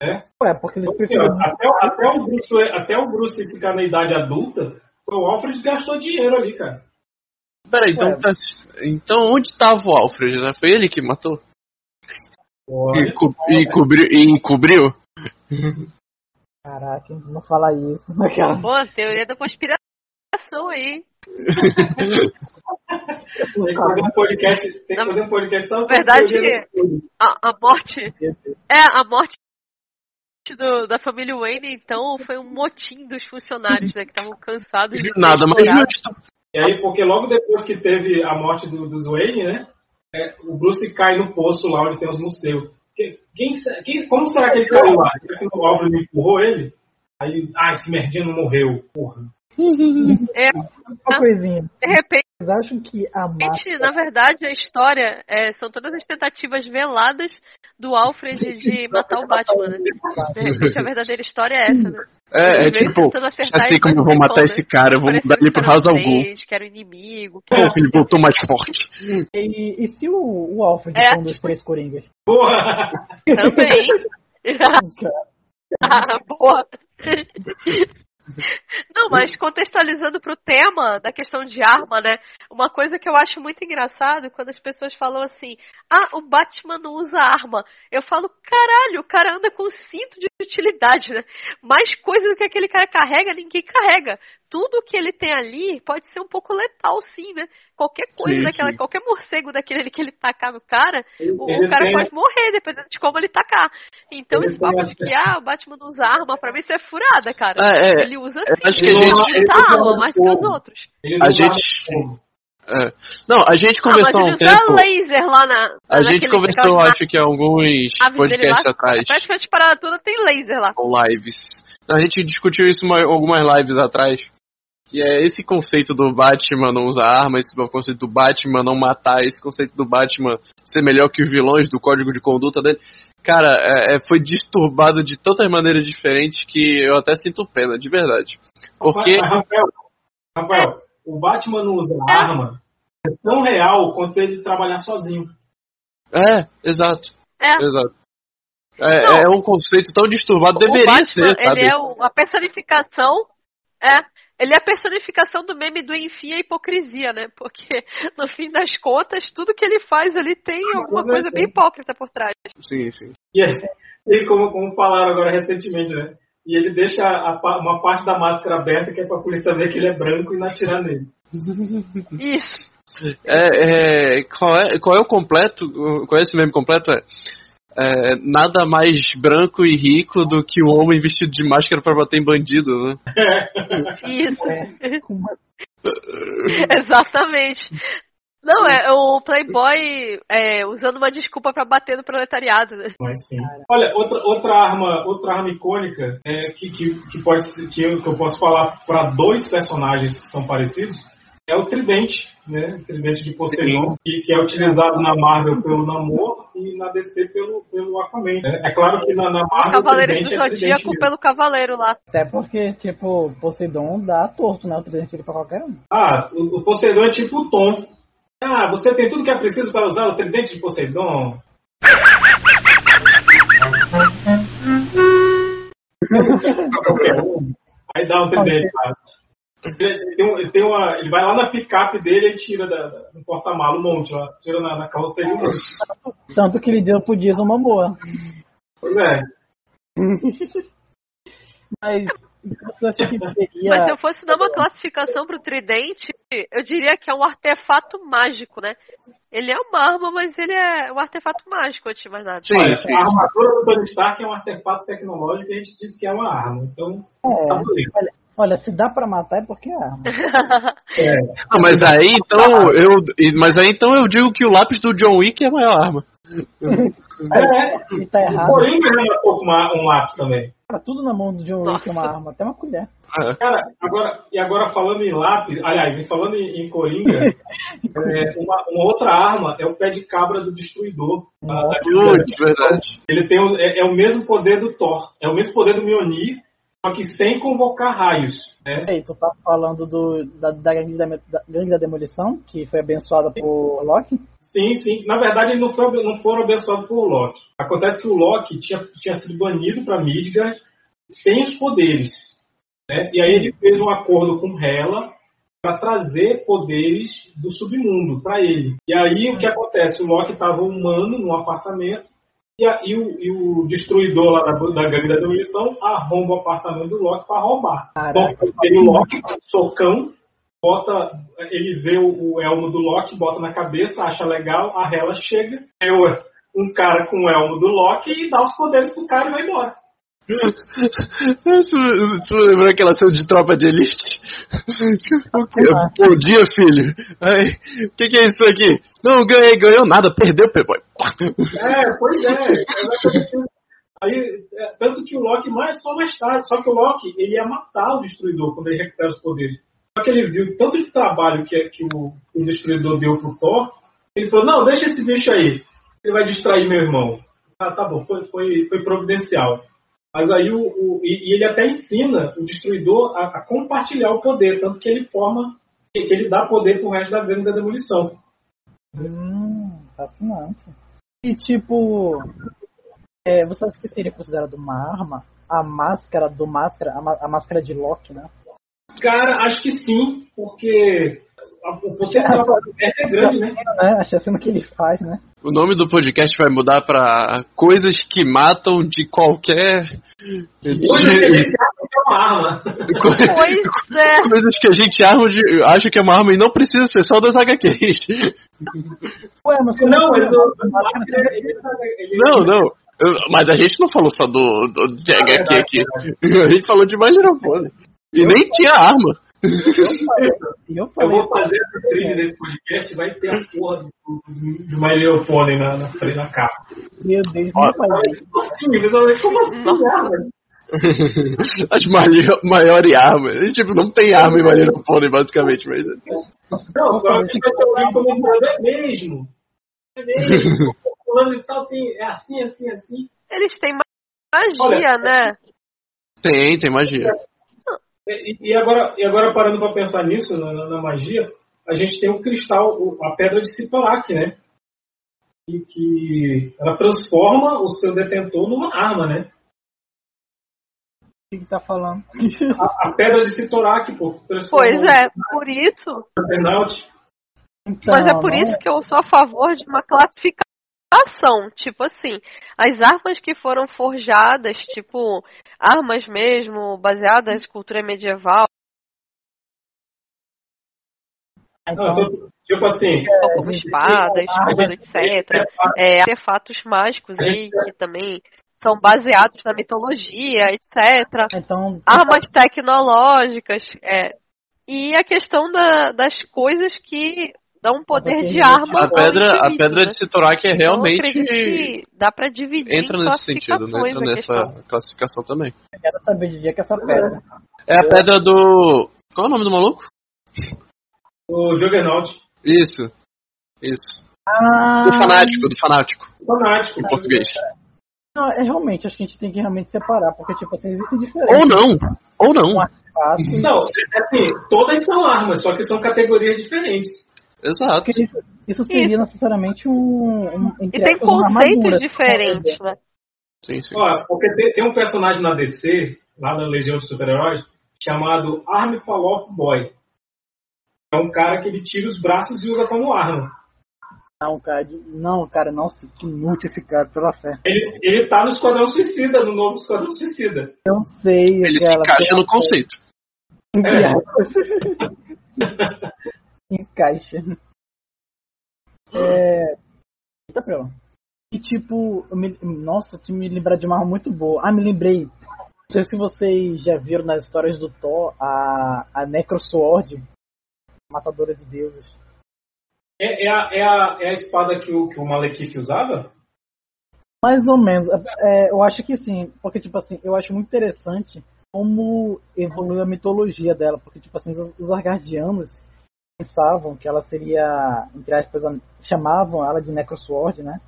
É, porque eles Assim, preferem. até, o- até, o Bruce, até o Bruce ficar na idade adulta, foi o Alfred que gastou dinheiro ali, cara. Peraí, então, tá- então onde tava o Alfred, né? Foi ele que matou? E, co- e cobriu, e encobriu? Caraca, não fala isso. Aquela. Pô, teoria da conspiração aí. tem que fazer um podcast, tem que Na fazer um podcast só sobre verdade. A, a morte. É, a morte do- da família Wayne, então, foi um motim dos funcionários, né? Que estavam cansados de Nada mais justo. E aí, porque logo depois que teve a morte do, do Wayne, né? é, o Bruce cai no poço lá onde tem os museus. Que- Quem, quem- como será que ele caiu lá? Será que o Alfred empurrou ele? Aí, ah, esse merdinho não morreu, porra. É, Uma coisinha. de repente, Vocês acham que a máscara... na verdade, a história é, são todas as tentativas veladas do Alfred de matar o Batman, né? De repente, a verdadeira história é essa, né? É, é tipo, em como eu vou matar tempão, esse né? cara, eu vou mudar ele pro era Ra's um al Ghul. vez, Que era o inimigo. Ele voltou mais forte. E, e se o, o Alfred É. um dos três Coringas? Porra! Também. Ah, Boa. Não, mas contextualizando pro tema da questão de arma, né? Uma coisa que eu acho muito engraçado quando as pessoas falam assim: ah, o Batman não usa arma. Eu falo, caralho, o cara anda com cinto de utilidade, né? Mais coisa do que aquele cara carrega, ninguém carrega. Tudo que ele tem ali pode ser um pouco letal, sim, né? Qualquer coisa Sim, daquela, sim. qualquer morcego daquele ali que ele tacar no cara, o, Ele o cara tem- pode morrer, dependendo de como ele tacar. Então Ele esse papo tem de que ah, o Batman não usa arma, pra mim isso é furada, cara. Ah, é. Ele usa sim. acho que a ele gente- ele usa arma, mais do que os outros. Ele A gente-. É. Não, a gente Ah, mas conversou há ele um usa tempo. laser lá na. A gente conversou, acho que alguns podcasts lá, atrás. Praticamente parada toda tem laser lá. ou lives. A gente discutiu isso uma- algumas lives atrás. Que é esse conceito do Batman não usar arma, esse conceito do Batman não matar, esse conceito do Batman ser melhor que os vilões do código de conduta dele. Cara, é- é- foi disturbado de tantas maneiras diferentes que eu até sinto pena, de verdade. Porque. Mas, Rafael, Rafael, o Batman não usa arma é tão real quanto ele trabalhar sozinho. É, exato, É. exato. É, Não. é um conceito tão disturbado, o deveria Batman, ser, sabe? Ele é o- a personificação. É. Ele é a personificação do meme do enfia a hipocrisia, né? Porque, no fim das contas, tudo que ele faz ali tem alguma coisa bem hipócrita por trás. Sim, sim. E, e como, como falaram agora recentemente, né? E ele deixa a uma parte da máscara aberta que é pra polícia ver que ele é branco e não atirar nele. Isso. É, é, qual, é, qual é o completo? Qual é esse meme completo? É, é, nada mais branco e rico do que um homem vestido de máscara pra bater em bandido, né? Isso. Uma- Exatamente. Não, é o Playboy é, usando uma desculpa pra bater no proletariado, né? Mas sim. Olha, outra, outra arma, outra arma icônica é, que, que, que, pode, que, eu, que eu posso falar para dois personagens que são parecidos é o tridente, né? O tridente de Poseidon, que, que é utilizado na Marvel pelo Namor e na DC pelo, pelo Aquaman. né? É claro que na, na Marvel Cavaleiros o do é Zodíaco mesmo. pelo Cavaleiro lá. Até porque, tipo, Poseidon dá torto, né? O tridente pra qualquer um. Ah, o, o Poseidon é tipo o Tom. Ah, você tem tudo que é preciso para usar o tridente de Poseidon. Aí dá um tridente, cara. Ele, tem tem uma, ele vai lá na picape dele e tira da, da- no porta-malas um monte lá. Tira na, na carroceria um monte. Tanto que ele deu pro Jason Momoa. Pois é. Mas seria... Mas se eu fosse dar uma classificação pro tridente, eu diria que é um artefato mágico, né? Ele é uma arma, mas ele é um artefato mágico, antes de mais nada. Sim, Olha, sim. a armadura do Tony Stark é um artefato tecnológico e a gente disse que é uma arma. Então, É, tá bonito. olha, olha, se dá pra matar é porque é arma. É. Ah, mas aí então eu, e- mas aí então eu digo que o lápis do John Wick é a maior arma. É, E tá o errado. Matou com uma- um lápis também. Cara, tudo na mão do John Wick é uma arma, até uma colher. Cara, agora, e agora falando em lápis, aliás, e falando em, em Coringa, é, uma, uma outra arma é o pé de cabra do Destruidor. Ah, Nossa. Putz, verdade. Ele tem o, é, é o mesmo poder do Thor, é o mesmo poder do Mjolnir, só que sem convocar raios. Né? Tu tá falando do, da, da, gangue da, da gangue da demolição, que foi abençoada por Loki? Sim, sim. Na verdade, ele não, foi, não foram abençoados por Loki. Acontece que o Loki tinha, tinha sido banido para Midgard sem os poderes. Né? E aí ele fez um acordo com Hela para trazer poderes do submundo para ele. E aí o que acontece? O Loki estava humano num apartamento e, a- e o, e o destruidor lá da, da gangue da demolição arromba o apartamento do Loki para roubar. Caraca. Bom, ele, o Loki, socão, bota, ele vê o, o elmo do Loki, bota na cabeça, acha legal, a Hela chega, o- um cara com o elmo do Loki e dá os poderes pro cara e vai embora. Me lembrou aquela cena de tropa de elite. Bom dia, filho. O que, que é isso aqui? Não, ganhei, ganhou nada, perdeu, playboy. É, pois é. isso. Aí, é, tanto que o Loki mais só mais tarde, só que o Loki ele ia matar o Destruidor quando ele recupera os poderes. Só que ele viu tanto de trabalho que, que o, o Destruidor deu pro Thor, ele falou, não, deixa esse bicho aí, ele vai distrair meu irmão. Ah, tá bom, foi, foi, foi providencial. Mas aí o, o- e, ele até ensina o Destruidor a, a compartilhar o poder, tanto que ele forma, que, que ele dá poder pro resto da Grande da Demolição. Hum, fascinante. E tipo, é, você acha que seria considerado uma arma a máscara do máscara, a, a máscara de Loki, né? Cara, acho que sim, porque o potencial da merda é grande, né? né? A que ele faz, né? O nome do podcast vai mudar pra Coisas que Matam de Qualquer. Coisa que a gente acha que é uma arma. É. Coisas que a gente arma de, acha que é uma arma e não precisa ser só das HQs. Ué, mas como Não, mas Não, não. Mas a gente não falou só do, do de HQ aqui. A gente falou de mais girofone. E nem tinha arma. Eu Eu falei, vou fazer essa trilha desse podcast, vai ter a porra do, do, do My Little Pony na, na da capa. meu Deus, não faz isso. Assim? Visualmente, como assim, arma? As maior, maiores armas. E, tipo, não tem arma em maneira Pony, basicamente, mas. Não, agora a gente vai ter comentando, é mesmo. É mesmo. Fulano e tal tem, é assim, assim, assim. Eles têm magia, Olha, né? Tem, tem magia. E, e agora, e agora parando para pensar nisso, na, na- magia, a gente tem o cristal, a pedra de Sitorak, né? Que, que ela transforma o seu detentor numa arma, né? O que tá falando? A, a pedra de Sitorak, pô, transforma Pois é, por isso. Então, Mas é por né? isso que eu sou a favor de uma classificação. Tipo assim, as armas que foram forjadas, tipo, armas mesmo, baseadas em cultura medieval, Então, Não, tô- tipo assim, como espadas, escudo, etc. É, artefatos mágicos aí, que também são baseados na mitologia, etc. então armas tecnológicas, é. E a questão da- das coisas que dão poder de arma. A pedra, a pedra né? de Sitorak é Então, realmente. que dá pra dividir Entra nesse sentido, né? Entra a nessa questão. classificação também. eu quero saber de dia que essa pedra. É a pedra do. Qual é o nome do maluco? o Juggernaut, Isso. Isso. Ah, Do fanático, do fanático, fanático. em português. não, é realmente, acho que a gente tem que realmente separar, porque tipo assim, existem diferenças. Ou não. Ou não. artefatos, Não, é assim, todas são armas, só que são categorias diferentes. Exato. porque isso, seria Isso. necessariamente um, um E tem conceitos armadura. diferentes, né? Sim, sim. Ó, porque tem, tem um personagem na DC, lá na Legião dos Super-Heróis, chamado Arm Fall Off Boy. É um cara que ele tira os braços e usa como arma. Não, cara, não, cara, nossa, que inútil esse cara, pela fé. Ele, ele tá no Esquadrão Suicida, no novo Esquadrão Suicida. Eu sei, Ele se cara, encaixa no pela fé. Encaixa. É. Eita, pela. E tipo, me... nossa, te me lembrar de uma arma muito boa. Ah, me lembrei. Não sei se vocês já viram nas histórias do Thor a, a Necrosword, matadora de deuses. É, é, a, é, a, é a espada que o, que o Malekith usava? Mais ou menos. É, eu acho que sim, porque tipo assim, eu acho muito interessante como evoluiu a mitologia dela, porque tipo assim, os, os Asgardianos pensavam que ela seria, entre aspas, chamavam ela de Necrosword, né?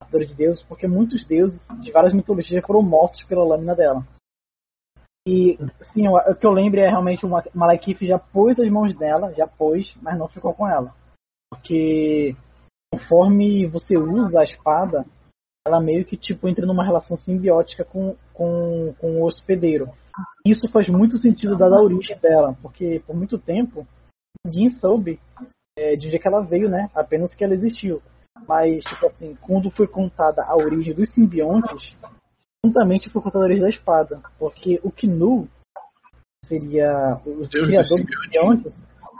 Matadora de deuses, porque muitos deuses de várias mitologias foram mortos pela lâmina dela. E sim, o, que eu lembro é realmente o Ma- Malekith já pôs as mãos dela, já pôs, mas não ficou com ela. Porque conforme você usa a espada, ela meio que tipo entra numa relação simbiótica com, com, com o hospedeiro. Isso faz muito sentido da origem dela, porque por muito tempo ninguém soube é, de onde é que ela veio, né? Apenas que ela existiu. Mas, tipo assim, quando foi contada a origem dos simbiontes, juntamente foi contada a origem da espada. Porque o Knu seria o Deus criador dos simbiontes,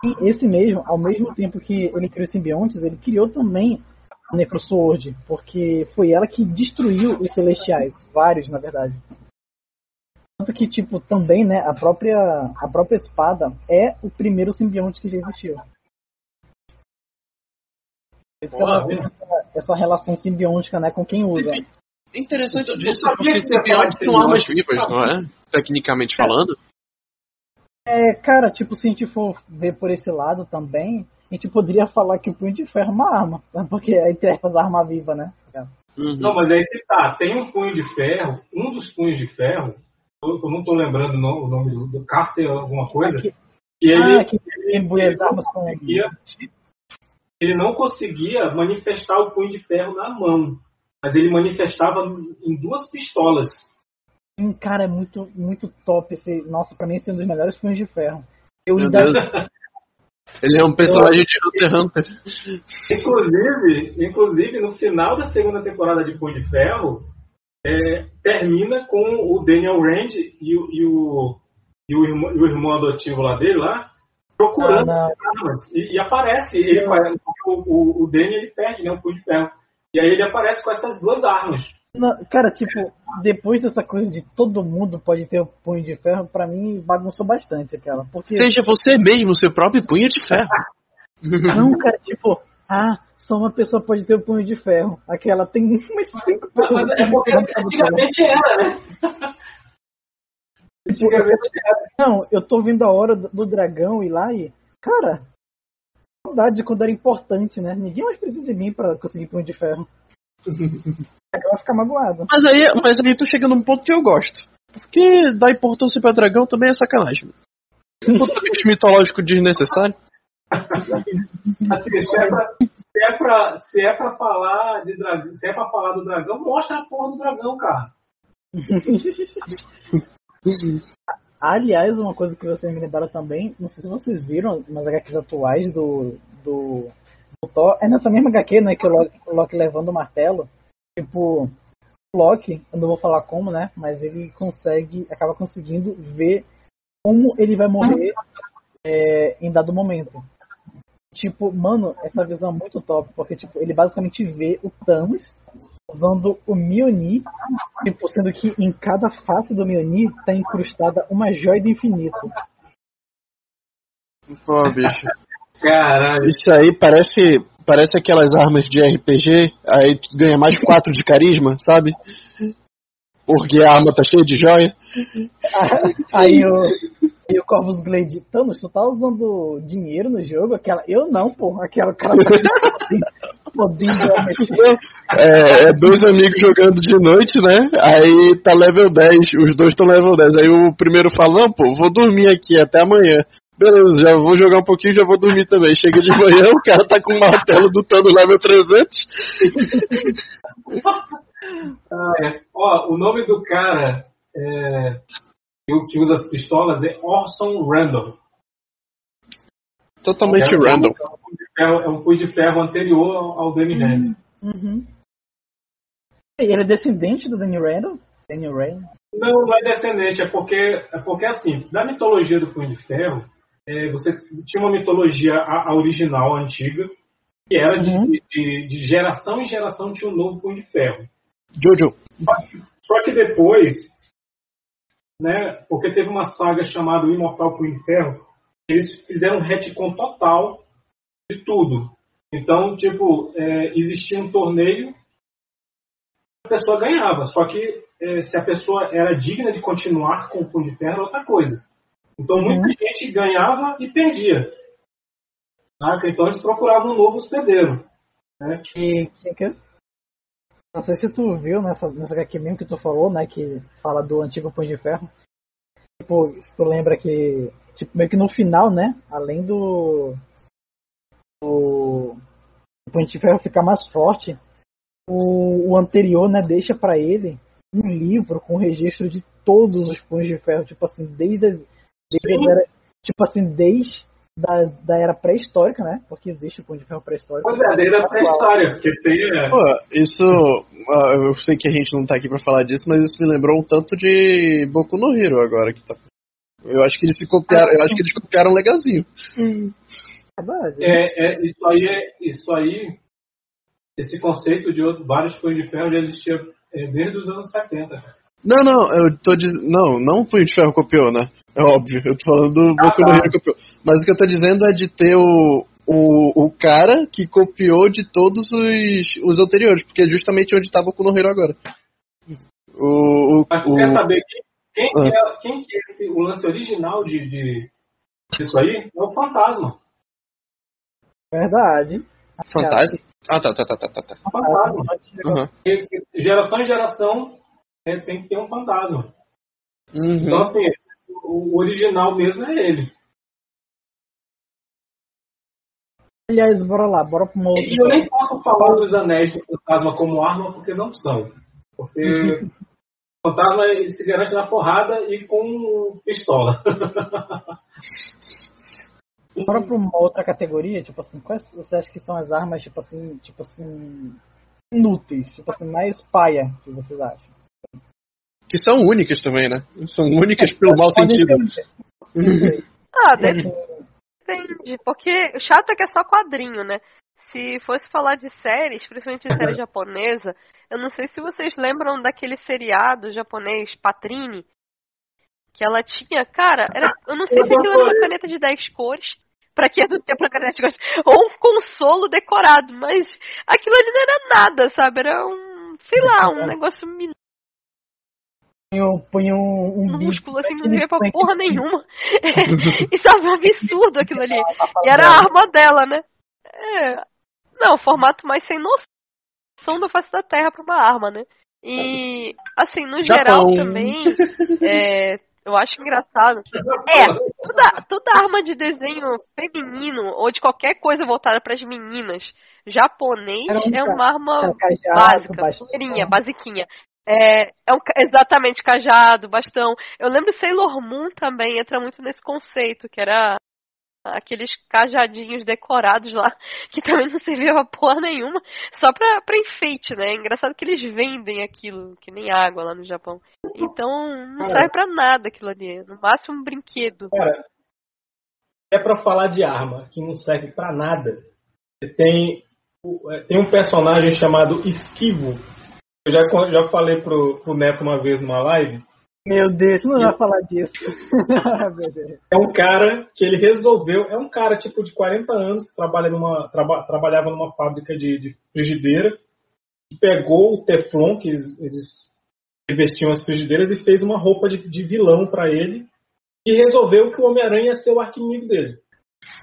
e esse mesmo, ao mesmo tempo que ele criou os simbiontes, ele criou também a Necrosword, porque foi ela que destruiu os celestiais, vários na verdade. Tanto que, tipo, também, né, a própria, a própria espada é o primeiro simbionte que já existiu. Isso tem essa, essa relação simbiótica, né, com quem usa. Interessante disso, sabia porque simbiontes são armas vivas, não é? Tecnicamente falando. É, cara, tipo, se a gente for ver por esse lado também, a gente poderia falar que o punho de ferro é uma arma, né? porque é entre aspas arma viva, né? Uhum. Não, mas aí que tá. Tem um punho de ferro, um dos punhos de ferro, eu, não tô lembrando o nome, o nome do, do Carter, alguma coisa, Aqui- que ele, ah, que as armas com. conseguia- ele não conseguia manifestar o punho de ferro na mão, mas ele manifestava em duas pistolas. Hum, Cara, é muito, muito top esse. Nossa, pra mim esse é um dos melhores punhos de ferro. Eu Meu ainda- Deus. Ele é um personagem de Hunter x Hunter. Inclusive, inclusive, no final da segunda temporada de Punho de Ferro, é, termina com o Daniel Rand e o, e o, e o, irmão, e o irmão adotivo lá dele, lá, procurando Ah, armas. E, e aparece, ele, o, o, o Daniel ele perde né, o Punho de Ferro. E aí ele aparece com essas duas armas. Não, cara, tipo, depois dessa coisa de todo mundo pode ter o punho de ferro, pra mim bagunçou bastante aquela. Porque, Seja você mesmo, seu próprio punho de ferro. não, cara, tipo, ah, só uma pessoa pode ter o punho de ferro. Aquela tem umas cinco pessoas. Mas é porque antigamente era, né? Antigamente era. Não, eu tô vendo a hora do, do dragão ir lá e. Cara, saudade de quando era importante, né? Ninguém mais precisa de mim pra conseguir punho de ferro. Agora vai ficar magoado. Mas aí, mas aí tu chega num ponto que eu gosto. Porque dar importância pra dragão também é sacanagem. Puta bicho mitológico desnecessário. Assim, é pra, se é pra, se é pra falar de dragão, se é pra falar do dragão, mostra a porra do dragão, cara. Aliás, uma coisa que vocês me lembraram também, não sei se vocês viram nas HQs atuais do, do, do Thor, é nessa mesma HQ, né, que o Loki, o Loki levando o martelo, tipo, o Loki, eu não vou falar como, né, mas ele consegue, acaba conseguindo ver como ele vai morrer é, em dado momento. Tipo, mano, essa visão é muito top, porque tipo, ele basicamente vê o Thanos usando o Mjolnir, tipo, sendo que em cada face do Mjolnir tá incrustada uma joia do infinito. Pô, bicho. Caralho. Isso aí parece, parece aquelas armas de RPG, aí tu ganha mais 4 de carisma, sabe? Porque a arma tá cheia de joia. Aí o, aí o Corvus Glade, Thanos, tu tá usando dinheiro no jogo? Aquela, eu não, porra, aquela cara tá podendo É, é dois amigos jogando de noite, né? Aí tá level 10, os dois estão level 10. Aí o primeiro fala, não, pô, vou dormir aqui até amanhã. Beleza, já vou jogar um pouquinho e já vou dormir também. Chega de manhã, o cara tá com o martelo do Thanos level 300. É, ó, o nome do cara é, que- que usa as pistolas é Orson Randall. Totalmente é, um- random. É um punho de ferro, é um punho de ferro anterior ao, Danny Rand. Uhum. E Ele é descendente do Danny Randall? Danny Randall? Não, não é descendente, é porque, é porque assim, na mitologia do Punho de Ferro, é, você tinha uma mitologia a, a original, a antiga, que era de, Uhum. de- de geração em geração tinha um novo Punho de Ferro. Jojo. Só que depois, né, porque teve uma saga chamada O Imortal de Ferro, eles fizeram um retcon total de tudo. Então, tipo, é, existia um torneio, a pessoa ganhava. Só que é, se a pessoa era digna de continuar com o Punho de Ferro, era outra coisa. Então, muita gente ganhava e perdia. Saca? Então, eles procuravam um novo hospedeiro. Né? Que, que- não sei se tu viu nessa, nessa HQ mesmo que tu falou, né? Que fala do antigo Punho de Ferro. Tipo, se tu lembra que. Tipo, meio que no final, né? Além do. do o Punho de Ferro ficar mais forte, o, o anterior, né, deixa pra ele um livro com registro de todos os punhos de ferro, tipo assim, desde, desde Sim. era, tipo assim, desde da, da era pré-histórica, né? Porque existe o punho de ferro pré-histórico. Pois é, desde a pré-história, porque tem. é, Pô, isso. ah, Eu sei que a gente não tá aqui pra falar disso, mas isso me lembrou um tanto de Boku no Hero agora que tá. Eu acho que eles se copiaram, eu acho que eles copiaram legalzinho. Verdade. É, é, isso aí é isso aí esse conceito de outro, vários punhos de ferro já existia é, desde os anos 70 cara. Não, não, eu tô dizendo. Não, não o Punho de Ferro copiou, né? É óbvio, eu tô falando do Ah, Boku no tá. Hero copiou. Mas o que eu tô dizendo é de ter o, o, o cara que copiou de todos os, os anteriores, porque é justamente onde tá Boku no Hero agora. O, o, Mas tu o- quer saber quem, quem, Ah. que é, quem que é esse, o lance original de, de disso aí? É o fantasma. Verdade. Fantasma? Ah, tá, tá, tá, tá, tá. tá. O fantasma. Porque Geração em geração tem que ter um fantasma. Então, Uhum. assim, o, original mesmo é ele. Aliás, bora lá, bora outra. E eu nem posso falar dos anéis do fantasma como arma, porque não são. Porque o fantasma se garante na porrada e com pistola. Bora pra uma outra categoria, tipo assim, quais você acha que são as armas, tipo assim, tipo assim, inúteis, tipo assim, mais paia que vocês acham? Que são únicas também, né? São únicas pelo mau sentido. Ah, depende. Porque o chato é que é só quadrinho, né? Se fosse falar de séries, principalmente de série japonesa, eu não sei se vocês lembram daquele seriado japonês Patrine, que ela tinha, cara, era, eu não sei se aquilo era uma caneta de 10 cores, pra que do tempo a caneta de 10 cores, ou um consolo decorado, mas aquilo ali não era nada, sabe? Era um, sei lá, um negócio minúsculo, Põe um, põe um, um bicho assim, não servia pra porra nenhuma. e sabe, um absurdo aquilo ali. E era a arma dela, né? É. Não, formato mais sem noção da face da Terra pra uma arma, né? E, assim, no geral Japão. também, é, eu acho engraçado. É, toda, toda arma de desenho feminino ou de qualquer coisa voltada pras meninas japonês um é uma arma básica, poeirinha, basiquinha. É, é um, exatamente, cajado, bastão. Eu lembro Sailor Moon também entra muito nesse conceito, que era aqueles cajadinhos decorados lá, que também não servia pra porra nenhuma, só pra, pra enfeite, né? É engraçado que eles vendem aquilo, que nem água lá no Japão. Então não serve pra nada aquilo ali, no máximo um brinquedo. Cara, é pra falar de arma que não serve pra nada. Tem, é, tem um personagem chamado Esquivo. Eu já, já falei pro, pro Neto uma vez numa live. Meu Deus, não vai falar disso. É um cara que ele resolveu. É um cara tipo de 40 anos que trabalha numa, traba- trabalhava numa fábrica de, de frigideira. Pegou o Teflon, que eles, eles revestiam as frigideiras, e fez uma roupa de, de vilão pra ele. E resolveu que o Homem-Aranha ia ser o arquinimigo dele.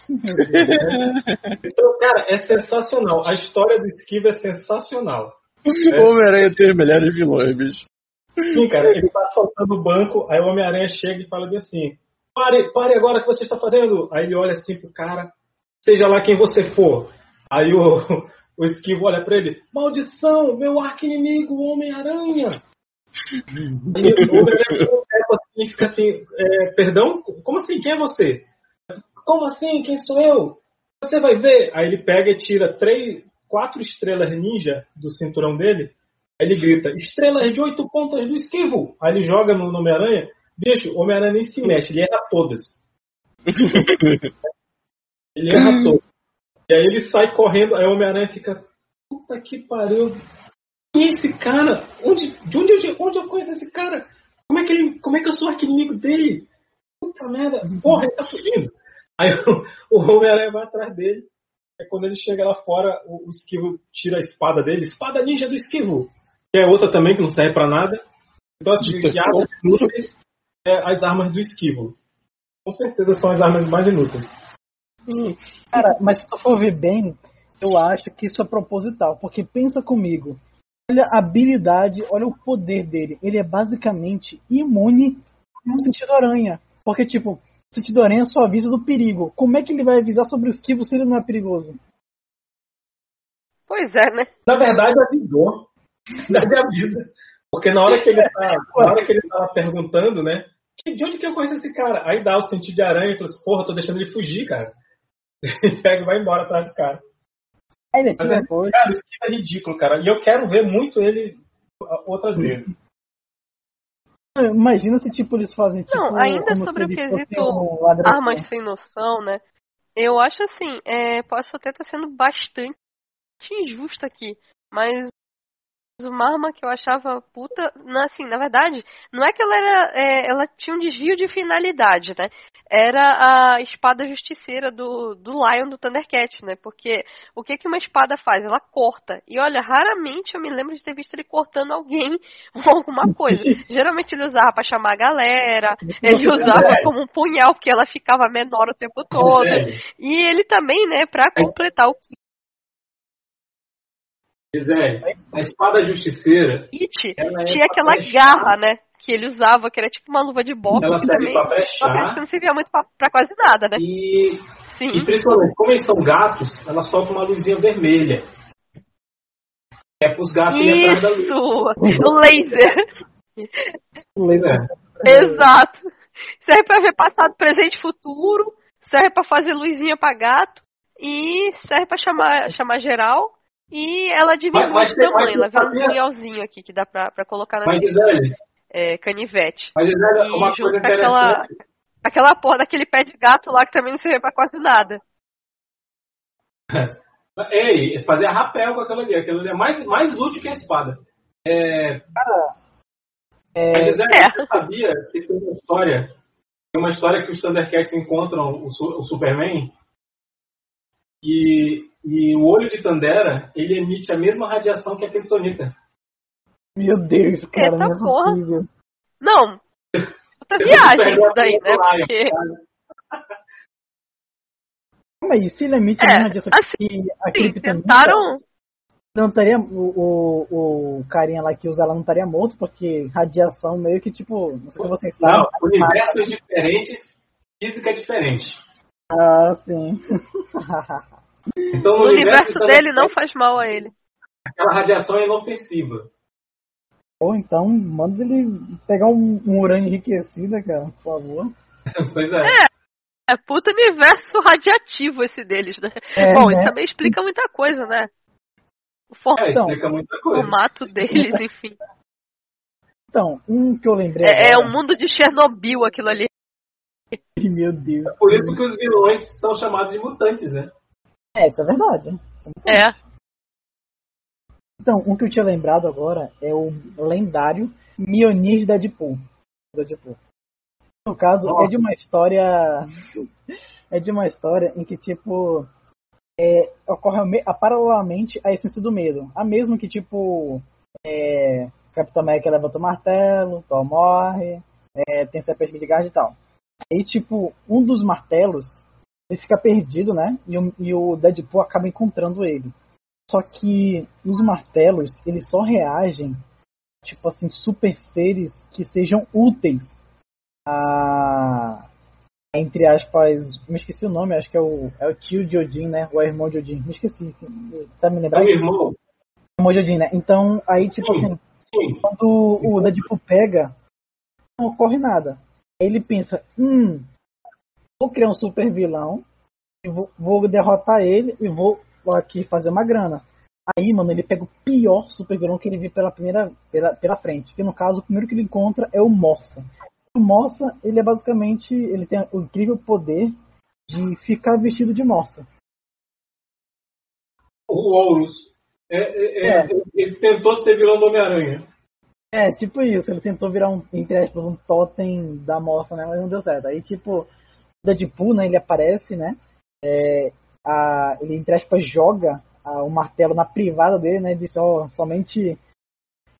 Então, cara, é sensacional. A história do Esquivo é sensacional. O Homem-Aranha tem os melhores vilões, bicho. Sim, cara, ele tá assaltando o banco, aí o Homem-Aranha chega e fala assim: pare, pare agora o que você está fazendo. Aí ele olha assim pro cara, seja lá quem você for. Aí o, o Esquivo olha pra ele: maldição, meu arqui-inimigo, o Homem-Aranha. E o Homem-Aranha assim, fica assim: é, perdão? Como assim? Quem é você? Como assim? Quem sou eu? Você vai ver. Aí ele pega e tira três, quatro estrelas ninja do cinturão dele. Aí ele grita, estrelas de oito pontas do esquivo. Aí ele joga no Homem-Aranha. Bicho, o Homem-Aranha nem se mexe, ele erra todas. ele erra todas. E aí ele sai correndo, aí o Homem-Aranha fica, puta que pariu. Quem é esse cara? Onde, de onde eu, onde eu conheço esse cara? Como é que, ele, como é que eu sou arquinimigo dele? Puta merda, porra, ele tá fugindo. Aí o, o Homem-Aranha vai atrás dele. É quando ele chega lá fora, o, o esquivo tira a espada dele, espada ninja do esquivo. Que é outra também que não serve pra nada. Então, assim, armas inúteis, é as armas do esquivo. Com certeza são as armas mais inúteis. Cara, mas se tu for ver bem, eu acho que isso é proposital. Porque pensa comigo. Olha a habilidade, olha o poder dele. Ele é basicamente imune no sentido aranha. Porque, tipo, o sentido aranha só avisa do perigo. Como é que ele vai avisar sobre o esquivo se ele não é perigoso? Pois é, né? Na verdade, avisou. Na verdade, avisa. Porque na hora que ele tá, na hora que ele tava perguntando, né? "Que- De onde que eu conheço esse cara? Aí dá o sentido de aranha e fala assim, porra, tô deixando ele fugir, cara. E pega e vai embora atrás do cara. Aí ele Mas é- depois. Cara, isso aqui é ridículo, cara. E eu quero ver muito ele outras vezes. Imagina se tipo eles fazem tipo. Não, ainda sobre o quesito um armas sem noção, né? Eu acho assim, é, posso até estar sendo bastante injusto aqui, mas o Marma que eu achava puta, na- assim, na verdade, não é que ela era, é, ela tinha um desvio de finalidade, né? Era a espada justiceira do, do Lion do Thundercat, né? Porque o que que uma espada faz? Ela corta. E olha, raramente eu me lembro de ter visto ele cortando alguém ou alguma coisa. Geralmente ele usava pra chamar a galera, ele usava como um punhal, porque ela ficava menor o tempo todo. E ele também, né, pra completar o Gisele, a espada justiceira, ela é tinha aquela garra, né? Que ele usava, que era tipo uma luva de boxe, Ela serve também pra brechar que não servia muito pra, pra quase nada, né? e, e Sim. principalmente, como eles são gatos, ela solta uma luzinha vermelha. É pros gatos irem atrás da luz. Isso! O laser! O laser É. Exato! Serve pra ver passado, presente e futuro, serve pra fazer luzinha pra gato e serve pra chamar, chamar geral. E ela diminui Mas- mas de tamanho, ela vira um punhalzinho aqui que dá pra, pra colocar na Mas, Gisele, é, canivete. mas, Gisele, E uma junto coisa com aquela-. Aquela porra daquele pé de gato lá que também não serve pra quase nada. Ei, fazer rapel com aquilo ali. Aquilo ali é mais, mais útil que a espada. É, É, a Gisele, É. você sabia que tem uma história, tem uma história que os Thundercats encontram o Superman e, e o olho de Tandera, ele emite a mesma radiação que a Kryptonita. Meu Deus, cara, Eita não é porra. possível. Não! Puta viagem isso daí, né? Porque. Calma aí, se ele emite É, a radiação assim, que a Sim, Kryptonita, tentaram. não estaria o, o, o carinha lá que usa ela não estaria morto, porque radiação meio que tipo, não sei se vocês sabem. Não, universos diferentes, física diferente. Ah, sim. Então, no O universo dos dele não faz mal a ele. Aquela radiação é inofensiva. Ou então, manda ele pegar um, um urânio enriquecido, cara, por favor. Pois é. É puta universo radiativo esse deles, né? É, Bom, né? isso também explica muita coisa, né? O É, Então, explica muita coisa. formato deles, enfim. Então, um que eu lembrei É, é agora, um mundo de Chernobyl aquilo ali. meu Deus. Por isso que os vilões são chamados de mutantes, né? É, isso é verdade. É. Então, um que eu tinha lembrado agora é o lendário Mionir de Deadpool. Deadpool. No caso, é de uma história. É de uma história em que, tipo. É, ocorre a- paralelamente a essência do medo. A mesma que, tipo. É, Capitão América levanta o martelo, Thor morre, é, tem serpente de gás e tal. Aí, tipo, um dos martelos ele fica perdido, né? E o, e o Deadpool acaba encontrando ele. Só que os martelos, eles só reagem, tipo assim, super seres que sejam úteis a. Entre aspas, me esqueci o nome, acho que é o, é o tio de Odin, né? O irmão de Odin, me esqueci. Tá me É lembrando? um irmão. irmão de Odin, né? Então, aí, tipo Sim. assim, Sim. quando o Deadpool pega, não ocorre nada. Aí ele pensa, hum, vou criar um super vilão, vou, vou derrotar ele e vou aqui fazer uma grana. Aí, mano, ele pega o pior super vilão que ele viu pela primeira pela, pela frente. Que no caso, o primeiro que ele encontra é o Morsa. O Morsa, ele é basicamente, ele tem o incrível poder de ficar vestido de Morsa. O Horus. É, é, é, É. Ele tentou ser vilão do Homem-Aranha. É, tipo isso, ele tentou virar um, entre aspas, um totem da morsa, né? Mas não deu certo. Aí, tipo, Deadpool, né, ele aparece, né? É, a, ele, entre aspas, joga o martelo na privada dele, né? Disse, ó, somente,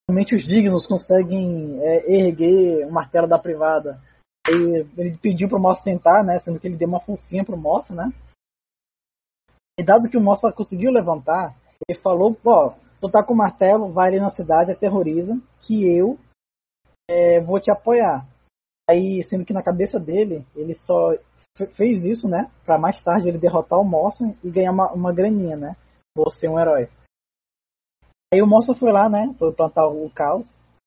somente os dignos conseguem é, erguer o martelo da privada. Aí ele pediu pro Mossa tentar, né? Sendo que ele deu uma forcinha pro Mossa, né? E dado que o Mossa conseguiu levantar, ele falou, ó, tu tá com o martelo, vai ali na cidade, aterroriza, que eu é, vou te apoiar. Aí, sendo que na cabeça dele, ele só fez isso, né? Pra mais tarde ele derrotar o Mossa e ganhar uma, uma graninha, né? Por ser um herói. Aí o Mossa foi lá, né? Foi plantar o caos.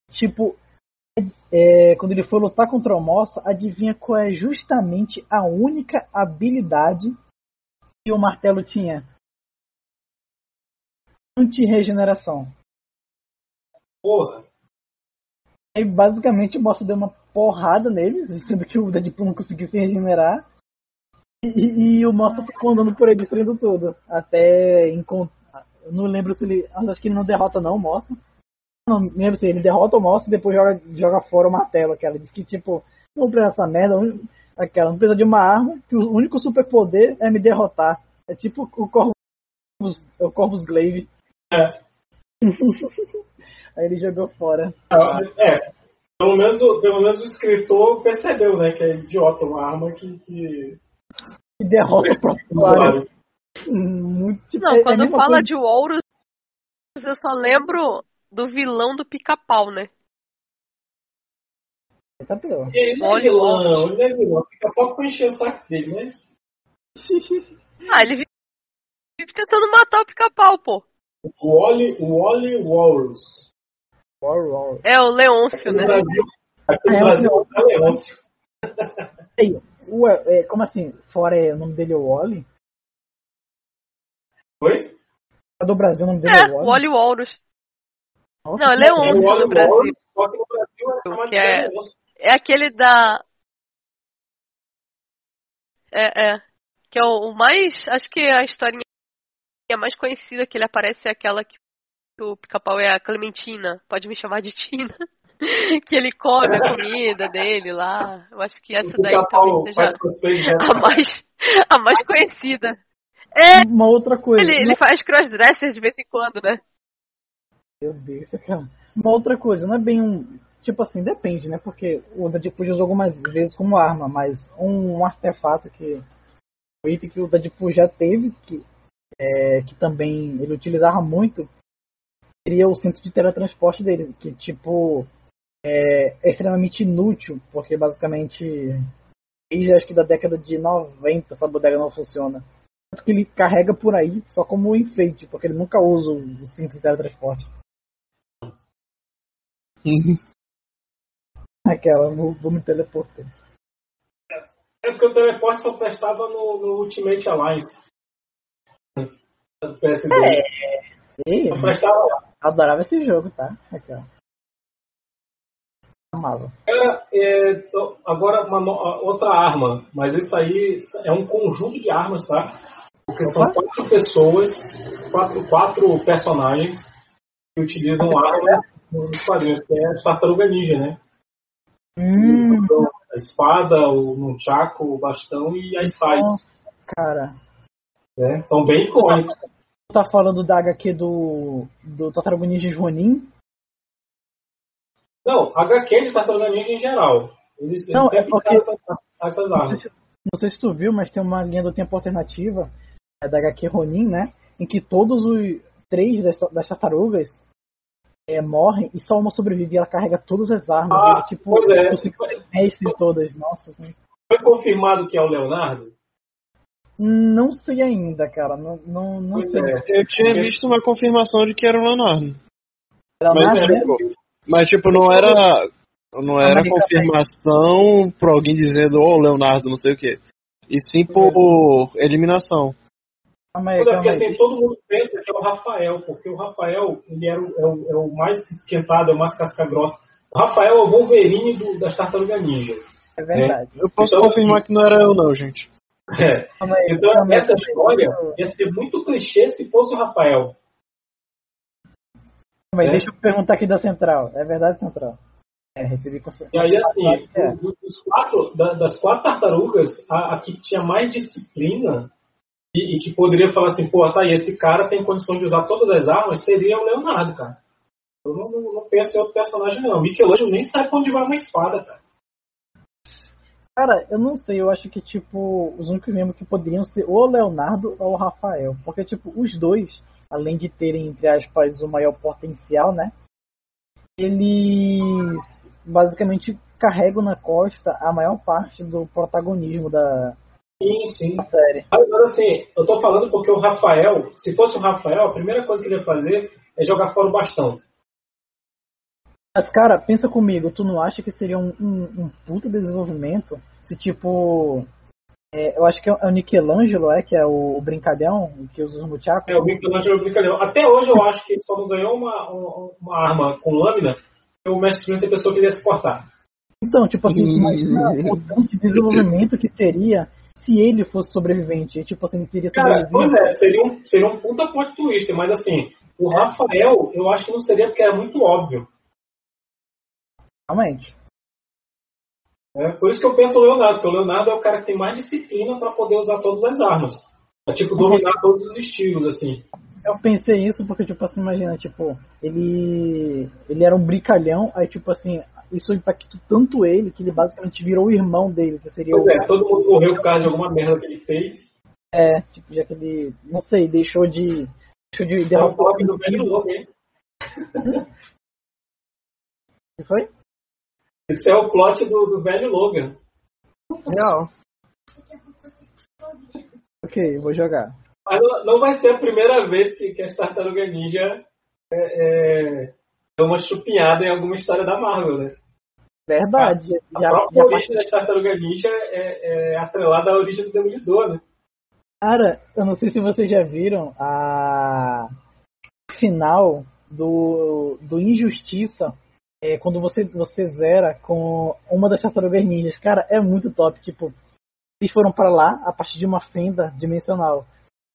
Tipo, é, quando ele foi lutar contra o Mossa, adivinha qual é justamente a única habilidade que o martelo tinha? Anti-regeneração. Porra. Aí basicamente o Mossa deu uma porrada neles, sendo que o Deadpool não conseguiu se regenerar. E, e- o Mossa ficou andando por aí destruindo tudo. Até encontrar. Eu não lembro se ele. Acho que ele não derrota não, o Mossa. Não, lembro assim, ele derrota o monstro e depois joga, joga fora o martelo, aquela. Diz que, tipo, não precisa dessa merda, aquela, não precisa de uma arma, que o único superpoder é me derrotar. É tipo o Corvus, o Corvus Glaive. É. Aí ele jogou fora. É, pelo menos, o- pelo menos o escritor percebeu, né, que é idiota, uma arma que. que... E derrota o próprio usuário. Muito, tipo, Não, é- é quando mesma fala coisa- de Ouros, eu só lembro do vilão do pica-pau, né? Tá pior. Ele não é Olha, vilão, ele não é vilão. Fica pouco pra encher o saco dele, mas. Ah, ele vive tentando matar o pica-pau, pô. O Wally, o Wally Walrus. É o Leôncio, Aqui né? Brasil, aqui no É, Brasil o- é o Leôncio. É, como assim? Fora é, o nome dele é Wally? Oi? A do Brasil o nome dele É, é o Wally? Oli Walrus. Nossa, Não, ele é legal. um- É o Leôncio Wally do Brasil. Walrus, só que no Brasil é Que é-. É aquele da. É, é. Que é o, o mais. Acho que a historinha mais conhecida que ele aparece é aquela que o pica-pau é a Clementina. Pode me chamar de Tina. que ele come a comida dele lá. Eu acho que essa O daí talvez seja a mais, a mais conhecida. É, Uma outra coisa. ele, ele faz crossdresser de vez em quando, né? Meu Deus, cara. Uma outra coisa, não é bem um. Tipo assim, depende, né? Porque o Deadpool já usou algumas vezes como arma, mas um, um artefato que. Um item que o Deadpool já teve, que, é, que também ele utilizava muito, seria o cinto de teletransporte dele, que tipo. É, é extremamente inútil, porque basicamente. Desde acho que da década de 90 essa bodega não funciona. Tanto que ele carrega por aí só como enfeite, porque ele nunca usa o, cinto de teletransporte. Aquela, vou, vou me teleportar. É porque o teleporte só prestava no, no Ultimate Alliance. Do PS2. Ei, Só prestava lá. eu adorava esse jogo, tá? Aquela. Amava. Era, é, tô- agora uma outra arma, mas isso aí é um conjunto de armas, tá? Porque são Opa. quatro pessoas, quatro, quatro personagens que utilizam armas nos quadrinhos, que é tartaruga ninja, né? Hum, Então, a espada, o nunchaku, o bastão e as sides, cara. né? São bem icônicos. Tu tá falando da HQ do. do Tartaruga Ninja Joanin? Não, HQ de tartaruga ninja em geral. Eles, Não, eles é sempre porque- essas, essas Não sei, armas. se, não sei se tu viu, mas tem uma linha do tempo alternativa é da HQ Ronin, né? Em que todos os três das, das tartarugas é, morrem e só uma sobrevive e ela carrega todas as armas. Ah, e ele, tipo, pois é. consegue ser mestre de todas. Nossa, assim. Foi confirmado que é o Leonardo? Não sei ainda, cara. Não, não, não Pois sei. é. Eu tinha visto uma confirmação de que era o Leonardo. Ela Mas, nasce, né? Mas tipo, não era. Não era confirmação por alguém dizendo, ô Leonardo, não sei o quê. E sim por eliminação. Calma aí, Porque calma aí. assim, todo mundo pensa que é o Rafael, porque o Rafael ele era o, é, o, é o mais esquentado, é o mais casca grossa. O Rafael é o Wolverine do, das Tartarugas Ninja. É verdade. Eu posso Então, confirmar que não era eu, não, gente. É. Calma aí, Então essa história ia ser muito clichê se fosse o Rafael. Aí, É. Deixa eu perguntar aqui da Central. É verdade, Central? É, recebi com E aí, assim, É. quatro, da- das quatro tartarugas, a, a que tinha mais disciplina e, e que poderia falar assim, pô, tá aí, esse cara tem condição de usar todas as armas, seria o Leonardo, cara. Eu não, não, não penso em outro personagem, não. Michelangelo nem sabe onde vai uma espada, cara. Cara, eu não sei, eu acho que, tipo, os únicos mesmo que poderiam ser ou o Leonardo ou o Rafael. Porque, tipo, os dois, além de terem, entre aspas, o maior potencial, né? Eles basicamente carregam na costa a maior parte do protagonismo da Sim, sim. série. Agora, assim, eu tô falando porque o Rafael, se fosse o Rafael, a primeira coisa que ele ia fazer é jogar fora o bastão. Mas, cara, pensa comigo, tu não acha que seria um, um, um puto desenvolvimento se, tipo. É, eu acho que é o Michelangelo, é, que é o, o brincalhão que usa os muchacos. É, o Michelangelo Brincalhão. Até hoje eu acho que ele só não ganhou uma, uma, arma com lâmina porque o Mestre Splinter pensou que ele ia se cortar. Então, tipo assim, imagina o tanto de desenvolvimento que teria se ele fosse sobrevivente. E, tipo assim, ele teria Cara, pois é, seria um, seria um puta plot twist, mas assim, O Rafael, eu acho que não seria porque era muito óbvio. Realmente. Né? Por isso que eu penso o Leonardo, porque o Leonardo é o cara que tem mais disciplina para poder usar todas as armas. É tipo dominar todos os estilos, assim. Eu pensei isso porque, tipo assim, imagina, tipo, ele. ele era um brincalhão, aí tipo assim, isso impactou tanto ele que ele basicamente virou o irmão dele, que seria Pois o. é, todo mundo morreu por causa de alguma merda que ele fez. É, tipo, já que ele. não sei, deixou de. deixou de É o derrotar do velho Logan, hein? O que foi? Esse é o plot do, do velho Logan. Real. Ok, eu vou jogar. Mas não, não vai ser a primeira vez que, que as Tartarugas Ninja é, é, dão uma chupinhada em alguma história da Marvel, né? Verdade. A já, própria já origem das Tartarugas Ninja é, é atrelada à origem do Demolidor, né? Cara, eu não sei se vocês já viram a final do, do Injustiça. É, quando você, você zera com uma das tartarugas ninjas. Cara, é muito top. Tipo, eles foram para lá a partir de uma fenda dimensional.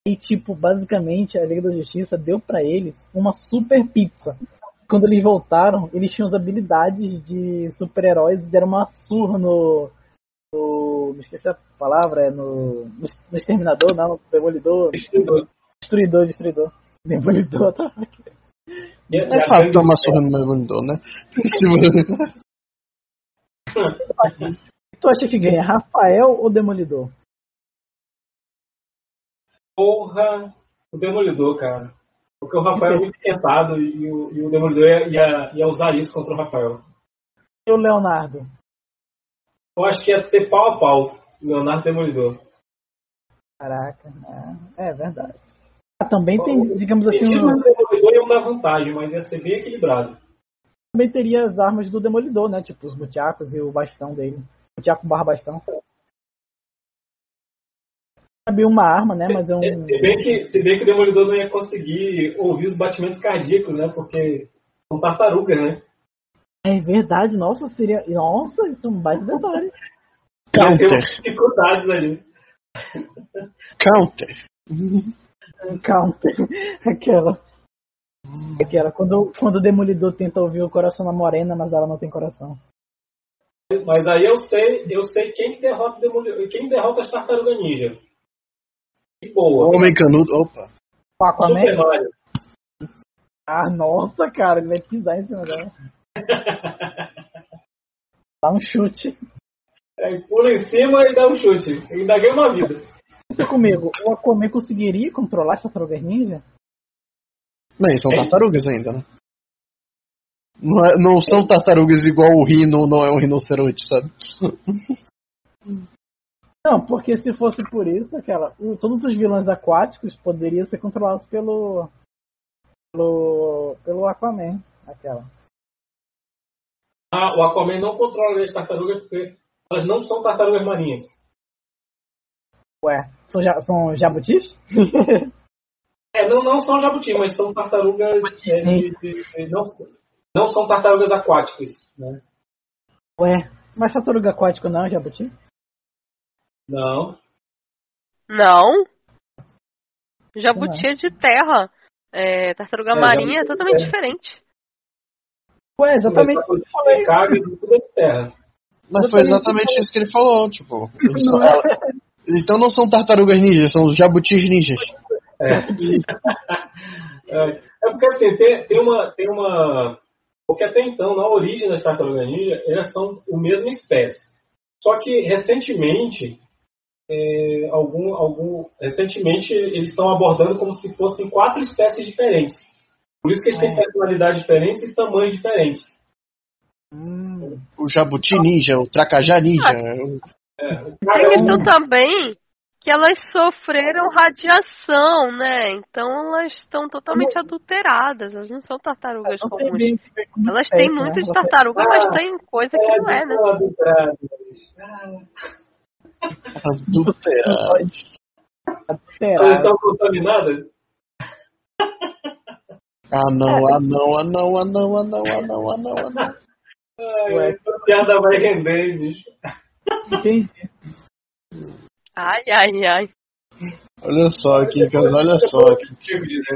E, tipo, basicamente a Liga da Justiça deu para eles uma super pizza. Quando eles voltaram, eles tinham as habilidades de super-heróis e deram uma surra no. no me esqueci a palavra, é no. no, no Exterminador, não, no Demolidor. Destruidor. Destruidor, destruidor. Demolidor, tá É fácil dar uma surra no Demolidor, né? Tu acha que ganha Rafael ou Demolidor? Porra, o Demolidor, cara. Porque o Rafael é muito esquentado e o, e o Demolidor ia, ia, ia usar isso contra o Rafael. E o Leonardo? Eu acho que ia ser pau a pau, Leonardo Demolidor. Caraca, é, é verdade. Ah, também tem, digamos assim, Assim, um- ia dar vantagem, mas ia ser bem equilibrado. também teria as armas do Demolidor, né? Tipo os mutiacos e o bastão dele. Mutiaco barra bastão. Sabe uma arma, né? Mas é um. Se bem, que, se bem que o Demolidor não ia conseguir ouvir os batimentos cardíacos, né? Porque são tartarugas, né? É verdade, nossa, seria. Nossa, isso é um baita detalhe. Tem Counter. dificuldades ali. Counter. Counter. Aquela. Aquela. Quando, quando o Demolidor tenta ouvir o coração da morena, mas ela não tem coração. Mas aí eu sei, eu sei quem que derrota o Demolidor, quem derrota as tartarugas ninja. De boa. Homem canudo. Opa. Aquaman? Super Mario. Ah, nossa, cara, ele vai pisar em cima dela. Dá um chute. Aí pula em cima e dá um chute. Ainda ganha uma vida. Pensa comigo, o Aquaman conseguiria controlar essa tartaruga ninja? Bem, são tartarugas ainda, né? Não, é- não são tartarugas igual o rino, não é um rinoceronte, sabe? Não, porque se fosse por isso, aquela, o- todos os vilões aquáticos poderiam ser controlados pelo pelo pelo Aquaman, aquela. Ah, o Aquaman não controla as tartarugas porque elas não são tartarugas marinhas. Ué, são, ja, são jabutis? É, não, não são jabuti, mas são tartarugas. é, de- de- de- não, não são tartarugas aquáticas, né? Ué, mas tartaruga aquática não é jabuti? Não. Não. Jabuti é de terra. É, tartaruga É, marinha é jabuti totalmente é. diferente. Ué, exatamente isso que eu falei. Cabe tudo é de terra. Mas foi exatamente isso que ele falou, tipo. são- ela- então não são tartarugas ninjas, são jabutis ninjas. É. é, é porque assim, tem, tem uma. Tem uma. Porque até então, na origem das tartarugas ninja, elas são a mesma espécie. Só que recentemente, é, algum, algum, recentemente eles estão abordando como se fossem quatro espécies diferentes. Por isso que eles têm É. personalidades diferentes e tamanhos diferentes. Hum, O jabuti ninja, o tracajá ninja. o- Tem a questão também que elas sofreram radiação, né? Então elas estão totalmente adulteradas. Elas não são tartarugas não tem comuns. bem Elas espécie, têm né? muito de Você- tartaruga, Ah, mas tem coisa que não é, né? são adulteradas. Ah, Adulterado. Será? Elas estão contaminadas? Ah não, ah não, ah não, ah não, ah não, ah não, ah não, ah não. Ai, essa piada vai render, bicho. Entendi. Ai, ai, ai. Olha só aqui, cara, olha só?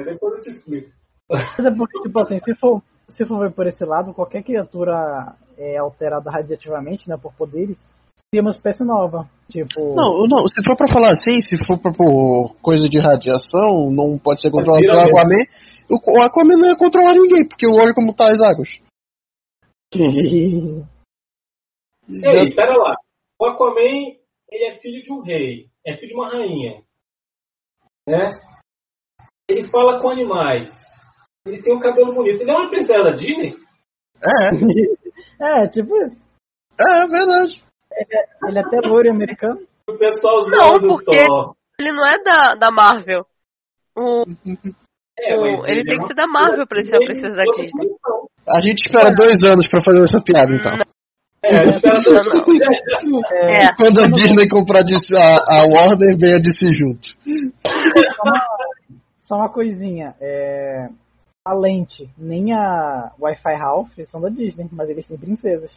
Depois eu te explico. É porque, tipo assim, se for, se for ver por esse lado, qualquer criatura é alterada radiativamente, né, por poderes, cria uma espécie nova. Tipo. Não, não, se for pra falar assim, se for pra por coisa de radiação, não pode ser controlado pelo. Aquaman, o, o Aquaman não ia controlar ninguém, porque olha como tá as águas. Ei, pera lá. O Aquaman, ele é filho de um rei. É filho de uma rainha. Né? Ele fala com animais. Ele tem um cabelo bonito. Ele é uma princesa Disney? É, é, tipo isso. é verdade. Ele é até loiro americano. O pessoal Não, porque- Thor. Ele não é da, da Marvel. O, É, o- ele é tem que uma ser da Marvel pra ele ser uma Ele princesa da outra Disney. A gente espera dois anos pra fazer essa piada, então. É, Não, não. É, É. Quando a Disney comprar a, a, a Warner, vem a DC junto. só, uma, só uma coisinha. É, a lente, nem a Wi-Fi Ralph são da Disney, mas eles têm princesas.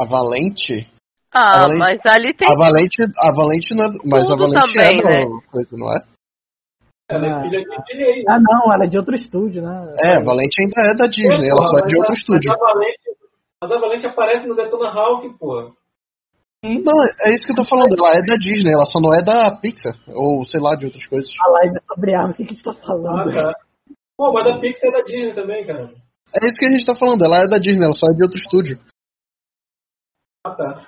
A Valente? Ah, Além- mas ali tem. A Valente, a Valente não é. Mas a Valente também, é né? coisa, não é? Ela é filha de rei. Ah, não, ela é de outro estúdio, né? É, a Valente ainda é da Disney, ela só é de outro a- estúdio. Mas a Valente, mas a Valente aparece no Detona Ralph, pô. Não, é isso que eu tô falando, ela é da Disney, ela só não é da Pixar, ou sei lá, de outras coisas. A live é sobre armas, o que, que a gente tá Ah, falando? tá. Pô, mas a Pixar é da Disney também, cara. É isso que a gente tá falando, ela é da Disney, ela só é de outro estúdio. Ah, tá.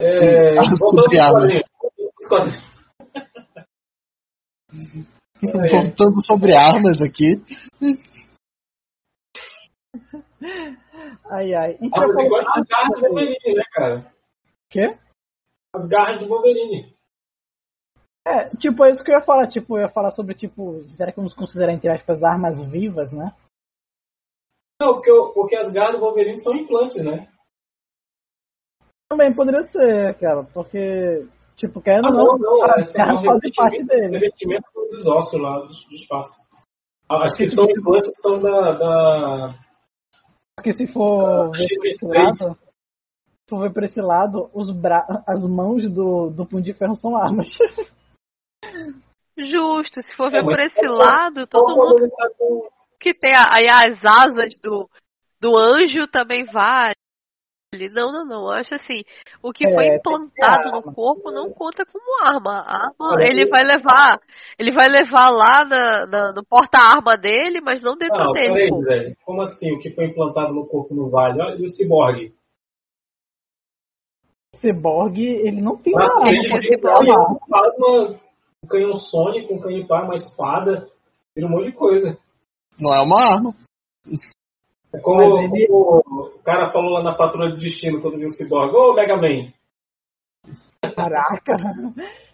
É, Ah, voltando sobre pros quadrinhos. É. Voltando sobre armas aqui. Ai, ai. Gente Ah, igual as garras do Wolverine, né, cara? quê? As garras do Wolverine. É, tipo, é isso que eu ia falar, tipo, eu ia falar sobre, tipo, será que vamos considerar, entre aspas, armas vivas, né? Não, porque, porque as garras do Wolverine são implantes, né? Também poderia ser, cara, porque, tipo, querendo Ah, não, não. as Essa garras fazem parte dele. revestimento dos ossos lá, dos, dos passos. As que são implantes são da, da, Porque se for ver por esse X23. lado, se for ver por esse lado, os bra... as mãos do, do Punho de Ferro são armas. Justo, se for É, ver mas por esse lado, todo mundo tá com- que tem aí as asas do, do anjo também vale. Não, não, não. Eu acho assim, o que É, foi implantado no corpo não conta como arma. A arma, É. ele vai levar, ele vai levar lá na, na- no porta-arma dele, mas não dentro Não, dele. peraí, velho. Como assim? O que foi implantado no corpo no vale? Olha, e o ciborgue? O Cyborg, ele não tem Mas uma ele arma, ele vira é uma um canhão sônico, um canhão pá, uma espada, vira um monte de coisa. Não é uma arma. É como, ele- como o cara falou lá na Patrulha do Destino quando viu o ciborgue. Ô, Mega Man! Caraca.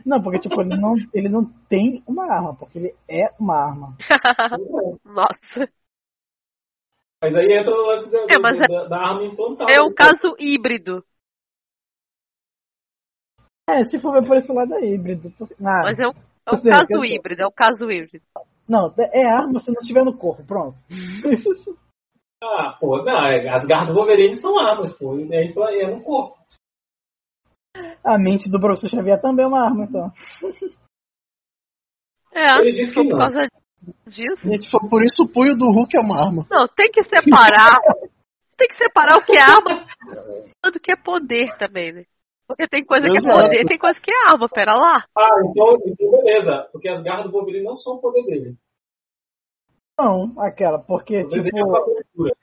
Não, porque tipo, ele não, ele não tem uma arma, porque ele é uma arma. Nossa. Mas aí entra no lance da, É, mas é- da, da arma implantada. É o caso híbrido. É, se for ver por esse lado é híbrido. Ah, Mas é o, é sei, caso híbrido, é o caso híbrido. Não, é arma se não tiver no corpo, pronto. Ah, pô, não, é- as garras do Wolverine são armas, pô. E aí é no corpo. A mente do professor Xavier também é uma arma, então. É, Ele disse que por não. causa disso. E se for por isso, o punho do Hulk é uma arma. Não, tem que separar. tem que separar o que é arma do que é poder também, né? Porque tem coisa que é Exato. poder, tem coisa que é arma, pera lá. Ah, então, então beleza. Porque as garras do Wolverine não são o poder dele. Não, aquela, porque é tipo, cobertura.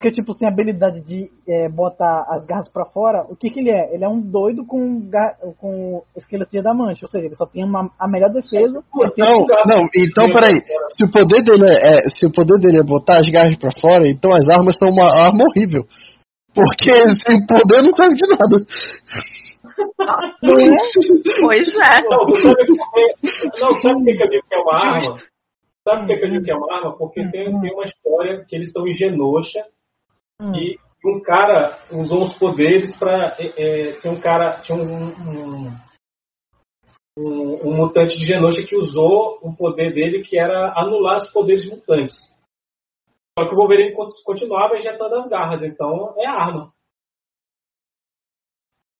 Porque tipo, sem habilidade de é, botar as garras pra fora, o que que ele é? Ele é um doido com, ga- com o esqueleto de adamante, ou seja, ele só tem uma, a melhor defesa. Não, não, então peraí. Se o poder dele é, é- se o poder dele é botar as garras pra fora, então as armas são uma arma horrível. Porque sem poder não serve de nada. Não é? Pois é. Não, sabe, que- não, sabe por que eu digo que é uma arma? Sabe por que que eu digo que é uma arma? Porque tem, tem uma história que eles estão em Genosha Hum. e um cara usou os poderes pra. É, é, tem um cara. Tinha um, um, um, um mutante de Genosha que usou um poder dele que era anular os poderes mutantes. Só que o Wolverine continuava injetando as garras, então é arma.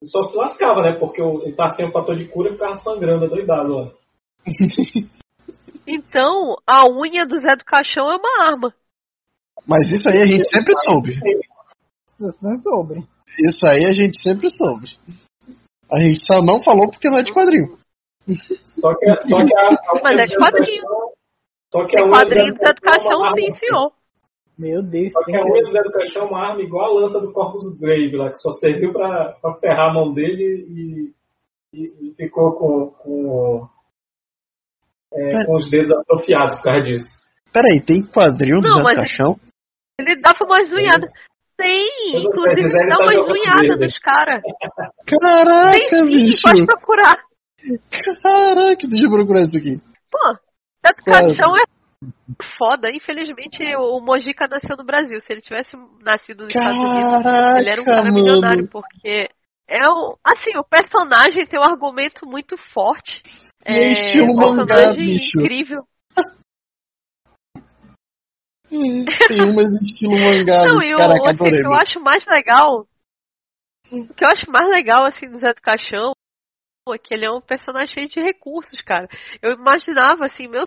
só se lascava, né? Porque o- ele tá sem o fator de cura e ficava sangrando, doidado lá. Então, a unha do Zé do Caixão é uma arma. Mas isso aí a gente sempre soube. Não soube. Isso aí a gente sempre soube. A gente só não falou porque não é de quadrinho. Só que, só que a, a Mas é de quadrinho. Só que a O unha quadrinho do Zé do Caixão, é sim, senhor. Meu Deus, Só que a unha do Zé do Caixão é uma arma igual a lança do Corpus Grave lá, que só serviu pra, pra ferrar a mão dele e, e- e ficou com, com, é, com os dedos atrofiados por causa disso. Peraí, tem quadrinho do Não, Zé do Caixão? Ele dava umas unhadas. Tem, Mas inclusive dá tá umas unhadas nos caras. Tem Caraca, sim, bicho! pode procurar. Caraca, deixa eu procurar isso aqui. Pô, Claro. Caixão é foda. Infelizmente, o Mojica nasceu no Brasil. Se ele tivesse nascido nos Estados Unidos, Caraca, ele era um cara milionário, mano. porque é um. Assim, o personagem tem um argumento muito forte. E é estilo um mangá, personagem bicho. incrível. Tem umas estilo mangá. Não, e o, Caraca, assim, adorei. eu acho mais legal. O que eu acho mais legal, assim, do Zé do Caixão é que ele é um personagem cheio de recursos, cara. Eu imaginava, assim, meu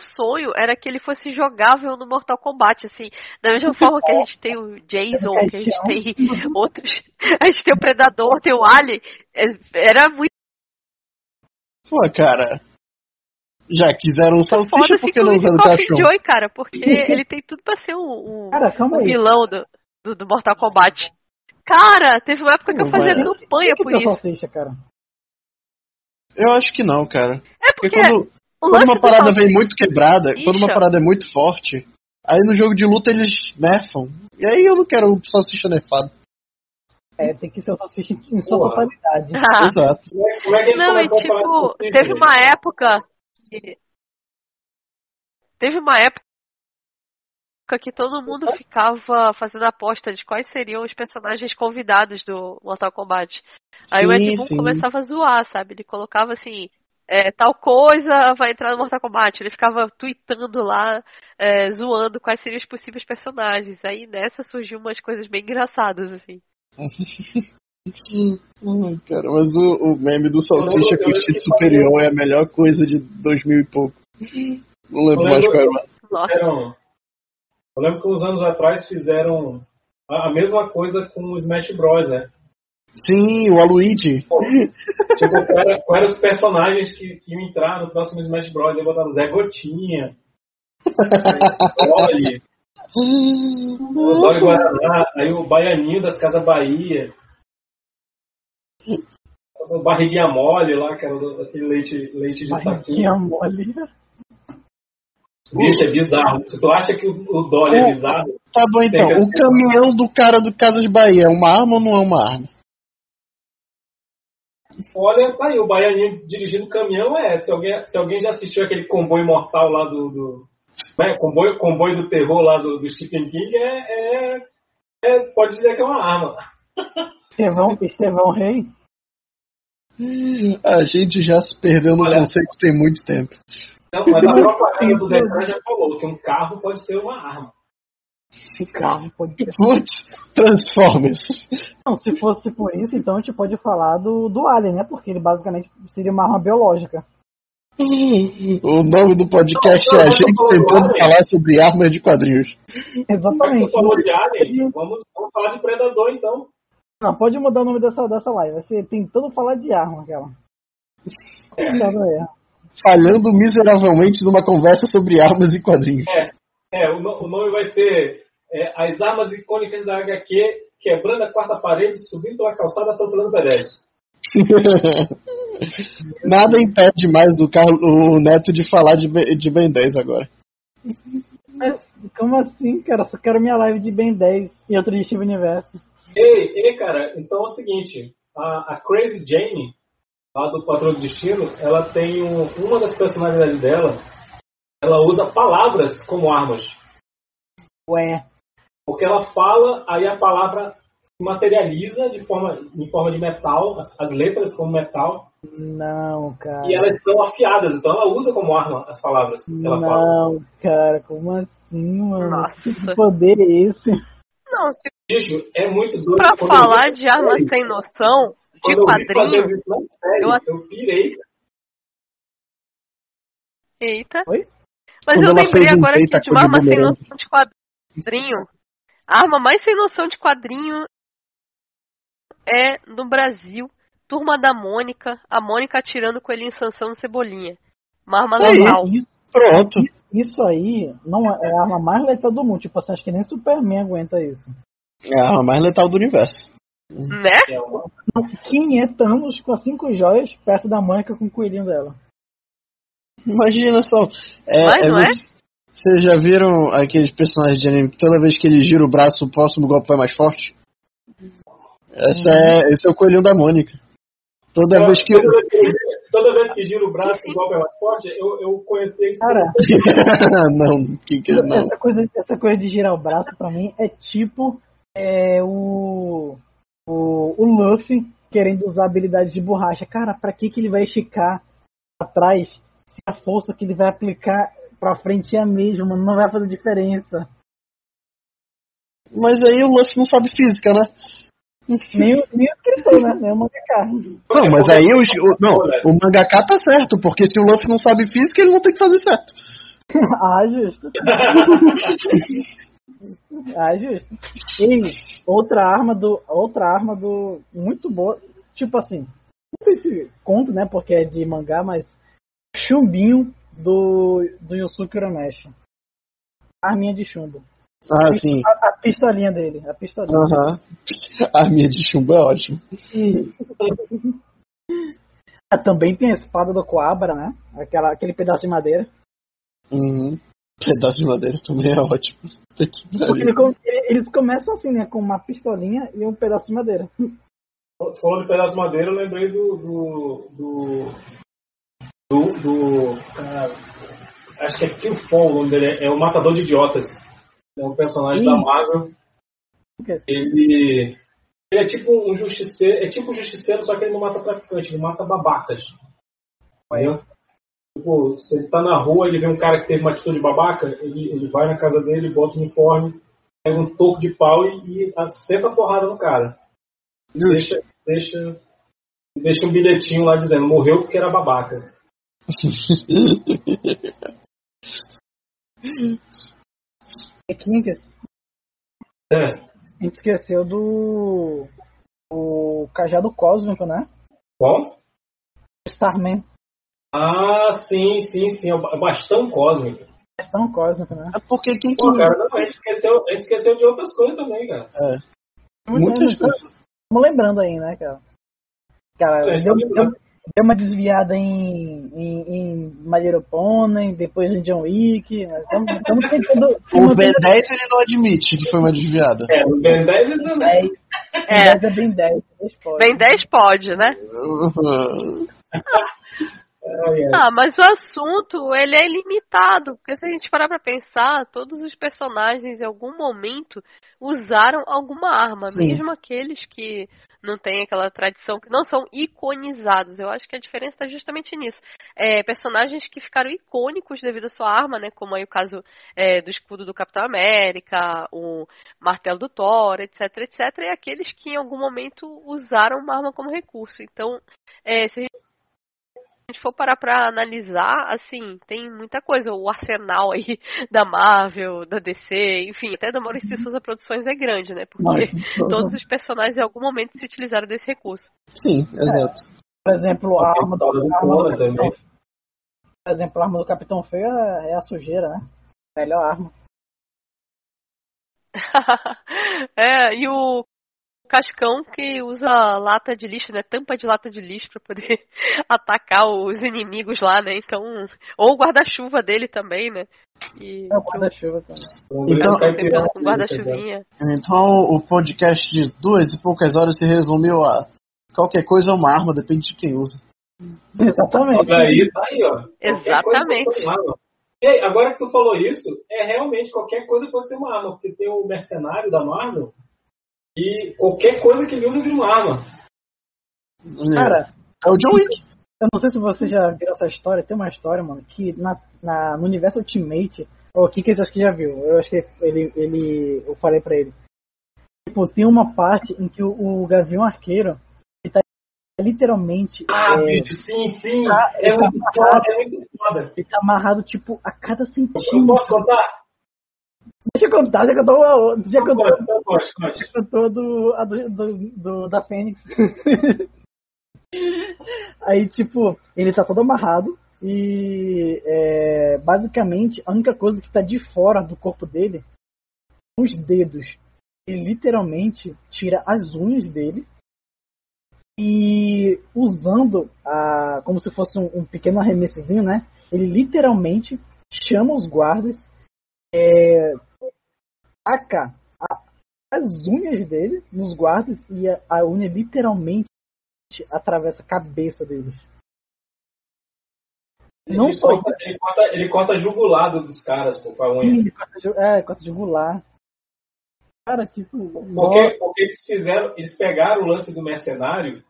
sonho era que ele fosse jogável no Mortal Kombat, assim, da mesma forma que a gente tem o Jason, que a gente tem outros, a gente tem o Predador, tem o Alien, é- era muito Pô, cara. Já quiseram um salsicha, por que não usar caixão? Coffin Joy, cara, porque ele tem tudo pra ser um, um, Cara, calma um aí. vilão do, do, do Mortal Kombat. Cara, teve uma época que eu fazia Mas- campanha por isso. salsicha, cara? Eu acho que não, cara. É Porque porque quando, o quando uma parada salsicha- vem muito quebrada, quando uma parada é muito forte, aí no jogo de luta eles nerfam. E aí eu não quero salsicha nerfado. É, tem que ser o salsicha em sua totalidade. Ah, Exato. Como é, como é Não, e tipo, teve uma época. Que- Teve uma época que todo mundo ficava fazendo aposta de quais seriam os personagens convidados do Mortal Kombat. Aí o Sim, Ed Boon sim. começava a zoar, sabe? Ele colocava assim, é, tal coisa vai entrar no Mortal Kombat. Ele ficava tweetando lá, é, zoando quais seriam os possíveis personagens. Aí nessa surgiu umas coisas bem engraçadas, assim. Hum, cara, mas o, o meme do salsicha Eu com lembro instinto superior é a melhor coisa de 2000 e pouco. Não lembro Eu mais qual era. Nossa. Eu lembro que uns anos atrás fizeram a, a mesma coisa com o Smash Bros, né? Sim, o Aluigi. Tipo, quais eram os personagens que, que iam entrar no próximo Smash Bros? Aí botaram Zé Gotinha, é, o Dolly Guaraná, aí o Baianinho das Casas Bahia, o Barriguinha Mole lá, que era aquele leite, leite de Barriguinha saquinho. mole. Bicho, é bizarro. Se tu acha que o, o Dolly é bizarro, Tá bom então. O caminhão do cara do Casas Bahia é uma arma ou não é uma arma? Olha, tá aí, o Baianinho dirigindo caminhão é. Se alguém, se alguém já assistiu aquele comboio mortal lá do. do né, comboio, comboio do terror lá do, do Stephen King, é, é, é- Pode dizer que é uma arma. Estevão, Estevão Rei. A gente já se perdeu no Olha. conceito tem muito tempo. Não, mas a propaganda do Detran já falou que um carro pode ser uma arma. O carro pode ser. Putz, Transformers. Não, se fosse por isso, então a gente pode falar do, do Alien, né? Porque ele basicamente seria uma arma biológica. O nome do podcast é a gente tentando falar sobre armas de quadrinhos. Exatamente. falou de Alien, vamos, vamos falar de Predador então. Não, pode mudar o nome dessa, dessa live. Vai ser tentando falar de arma, aquela. É. Falhando miseravelmente numa conversa sobre armas e quadrinhos. É, o, no- o nome vai ser é, As Armas Icônicas da HQ, quebrando a quarta parede, subindo pela calçada, atropelando o pedestre. Nada impede mais do Carlo, o Neto de falar de, Ben- de Ben 10 agora. Mas, como assim, cara? Só quero minha live de Ben 10 e outro de Steve Universo. Ei, ei, cara, então é o seguinte, a, a Crazy Jane, lá do Patrão do Destino, ela tem um- uma das personalidades dela, ela usa palavras como armas. Ué. Porque ela fala, aí a palavra se materializa de forma, em forma de metal, as, as letras como metal, Não, cara. e elas são afiadas, então ela usa como arma as palavras que ela fala. Não, cara, como assim, mano? Nossa. Que poder é esse? Não, se Bicho, é muito doido. pra eu falar de arma série. sem noção, quando eu vi quadrinho. na série, eu eu, pirei. Eita. Oi? Mas Quando eu lembrei agora aqui de uma de arma sem noção de quadrinho. A arma mais sem noção de quadrinho é no Brasil. Turma da Mônica, a Mônica atirando coelhinho Sansão no Cebolinha. Uma arma letal. Pronto. Isso aí não é é a arma mais letal do mundo. Tipo assim, acho que nem Superman aguenta isso. É a arma mais letal do universo. Né? É uma- 500 anos com as cinco joias perto da Mônica com o coelhinho dela. Imagina só. É, Mas é não é? você- Vocês já viram aqueles personagens de anime que toda vez que ele gira o braço, o próximo golpe vai mais forte? Essa é, esse é o coelhinho da Mônica. Toda vez que. Toda vez que, toda vez que gira o braço e o golpe é mais forte, eu, eu conheci isso. Cara, não, que que não. essa coisa, essa coisa de girar o braço pra mim é tipo é, o, o, o Luffy querendo usar habilidade de borracha. Cara, pra que, que ele vai esticar atrás se a força que ele vai aplicar pra frente é a mesma? Não vai fazer diferença. Mas aí o Luffy não sabe física, né? Nem, o- nem o escritor, né? Nem o mangaka. Não, mas aí os, o, não, o mangaka tá certo, porque se o Luffy não sabe física, ele não tem que fazer certo. ah, justo. ah, justo. E outra arma do. Outra arma do. Muito boa. Tipo assim. Não sei se conto, né? Porque é de mangá, mas. Chumbinho do. Do Yusuke Urameshi. Arminha de chumbo. Ah, sim. A, a pistolinha dele. A pistolinha. Aham. A minha de chumbo é ótima. Ah, Também tem a espada do Coabra, né? Aquela, aquele pedaço de madeira. Uhum. Pedaço de madeira também é ótimo. Ele eles começam assim, né? Com uma pistolinha e um pedaço de madeira. Falou de pedaço de madeira, eu lembrei do. do. do. do. do- cara, acho que é Killfall o nome dele, é o Matador de Idiotas. É um personagem Ih. da Marvel. Ele. Ele é tipo um justiceiro. É tipo um justiceiro, só que ele não mata traficante, ele mata babacas. Entendeu? Tipo, se ele tá na rua ele vê um cara que teve uma atitude babaca, ele, ele vai na casa dele, bota o uniforme, pega um toco de pau e, e senta a porrada no cara. Deixa, deixa, deixa um bilhetinho lá dizendo, morreu porque era babaca. E Kinkas, É. a gente esqueceu do. O cajado cósmico, né? Qual? Starman. Ah, sim, sim, sim, é o bastão cósmico. Questão cósmica, né? É porque quem Pô, cara, não, a gente esqueceu, a gente esqueceu de outras coisas também, cara. Muitas coisas. Estamos lembrando aí, né, cara? Cara, É, deu, deu- deu uma desviada em, em, em Madeiro Pônei, depois em John Wick. Estamos estamos tentando. O manter B10 ele não admite que foi uma desviada. É, o Ben 10 ele. 10. É. 10 é bem 10. dez pode. Bem 10 pode, né? Ai. Ah, mas o assunto, ele é limitado, porque se a gente parar pra pensar, todos os personagens em algum momento usaram alguma arma, Sim. mesmo aqueles que não têm aquela tradição, que não são iconizados. Eu acho que a diferença está justamente nisso. É, personagens que ficaram icônicos devido à sua arma, né? Como aí o caso é, do escudo do Capitão América, o martelo do Thor, etc, etc. E aqueles que em algum momento usaram uma arma como recurso. Então, é, se a gente for parar pra analisar, assim, tem muita coisa. O arsenal aí da Marvel, da DC, enfim, até da Maurício de Souza Produções é grande, né? Porque Mas, todos os personagens em algum momento se utilizaram desse recurso. Sim, exato. Por exemplo, a arma do, a arma Capitão, também. por exemplo, a arma do Capitão Feio é é a sujeira, né? Melhor arma. é, e o Cascão que usa lata de lixo, né? Tampa de lata de lixo pra poder atacar os inimigos lá, né? Então, ou o guarda-chuva dele também, né? E É o guarda-chuva também. Então- com guarda-chuvinha. Então o podcast de duas e poucas horas se resumiu a qualquer coisa é uma arma, depende de quem usa. Exatamente. Aí, tá aí, ó. Qualquer coisa Exatamente. pode ser uma arma. E aí, agora que tu falou isso, é realmente qualquer coisa pode ser uma arma, porque tem o mercenário da Marvel e qualquer coisa que ele usa vira uma arma. Cara, é o John Wick. eu não sei se você já viu essa história. Tem uma história, mano, que na, na, no universo Ultimate. O que que você acha que já viu? Eu acho que ele, ele. Eu falei pra ele. Tipo, tem uma parte em que o, o Gavião Arqueiro ele tá literalmente. Ah, é, bicho, sim, sim. tá- é tá muito foda, é muito foda. ele tá amarrado, tipo, a cada Eu centímetro. posso contar? Deixa eu contar, já contou a outra. Já contou, já contou do, a do, do, do- da Fênix. Aí, tipo, ele tá todo amarrado. E é, basicamente a única coisa que tá de fora do corpo dele são os dedos. Ele literalmente tira as unhas dele e usando a, como se fosse um, um pequeno arremessozinho, né? Ele literalmente chama os guardas, é, taca a- as unhas dele nos guardas e a, a unha literalmente atravessa a cabeça deles. Não ele, só corta, ele, corta, ele corta jugulado dos caras pô, com a unha. Sim, corta ju- é, corta jugular. Cara, tipo. Porque, porque eles fizeram, eles pegaram o lance do mercenário,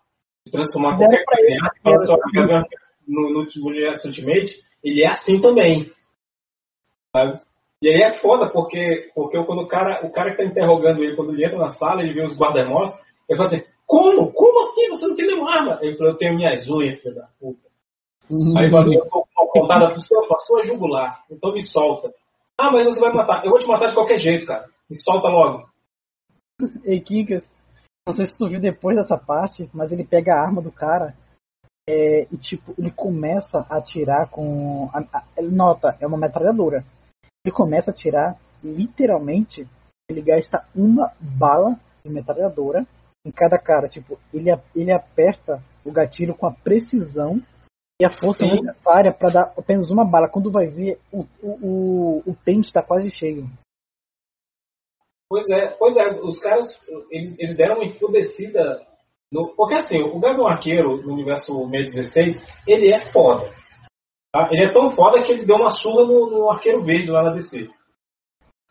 de transformar qualquer coisa ele, em agora no, no universo Ultimate, ele é assim também. Sabe? E aí é foda, porque, porque quando o cara, o cara que tá interrogando ele, quando ele entra na sala, ele vê os guarda-mós, ele fala assim, como? Como assim? Você não tem nenhuma arma? Ele falou, eu tenho minhas unhas, filho da puta. Aí ele falou, eu tô com uma pontada pro seu, pra sua jugular, então me solta. Ah, mas você vai matar. Eu vou te matar de qualquer jeito, cara. Me solta logo. Ei, Kikas, não sei se tu viu depois dessa parte, mas ele pega a arma do cara é, e, tipo, ele começa a atirar com. A, a- ele nota, é uma metralhadora. Ele começa a atirar, literalmente, ele gasta uma bala de metralhadora em cada cara. Tipo, ele, ele aperta o gatilho com a precisão e a força Sim. necessária para dar apenas uma bala. Quando vai ver, o, o, o, o pente está quase cheio. Pois é, pois é, os caras, eles, eles deram uma enfudecida. No, porque assim, o Gavião Arqueiro no universo 616, ele é foda. Tá? Ele é tão foda que ele deu uma surra no, no Arqueiro Verde lá na DC.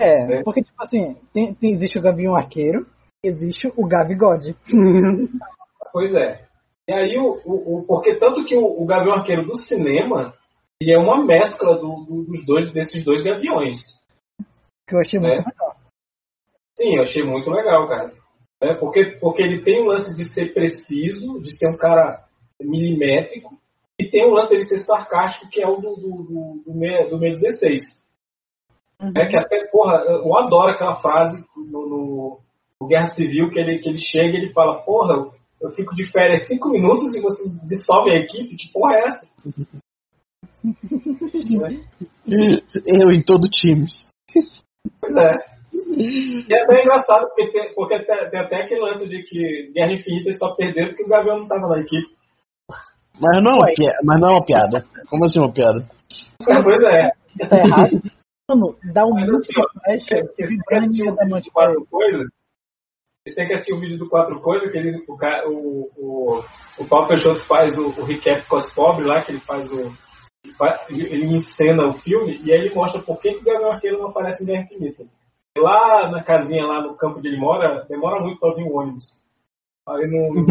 É, É. porque, tipo assim, tem, tem- existe o Gavião Arqueiro, existe o Gavigode. Pois é. E aí, o, o, o- porque tanto que o, o Gavião Arqueiro do cinema, ele é uma mescla do- do- dos dois, desses dois gaviões. que eu achei muito É. legal. Sim, eu achei muito legal, cara. É, porque, porque ele tem o lance de ser preciso, de ser um cara milimétrico, e tem o lance dele ser sarcástico, que é o do, do, do, do, do 616. É que até, porra, eu adoro aquela frase no, no- no Guerra Civil que ele, que ele chega e ele fala, porra, eu, eu fico de férias cinco minutos e vocês dissolvem a equipe, que porra é essa? Eu em todo time. Pois é. E é bem engraçado, porque, tem, porque tem, tem até aquele lance de que Guerra Infinita eles só perderam porque o Gavião não tava na equipe. Mas não, é uma Ué. piada, mas não é uma piada. Como assim uma piada? Pois é. Tá errado. Mano, dá um Mas muito assim, que vibrando assistir da o vídeo noite do Quatro Coisas. Vocês têm que assistir o vídeo do Quatro Coisas, que ele, o, o, o, o Paulo Peixoto faz o, o recap com as pobres lá, que ele faz o. ele encena o filme e aí ele mostra por que, que o Gavião Arqueiro não aparece em Guerra Infinita. Lá na casinha, lá no campo onde ele mora, demora muito pra vir o ônibus. Aí não, não,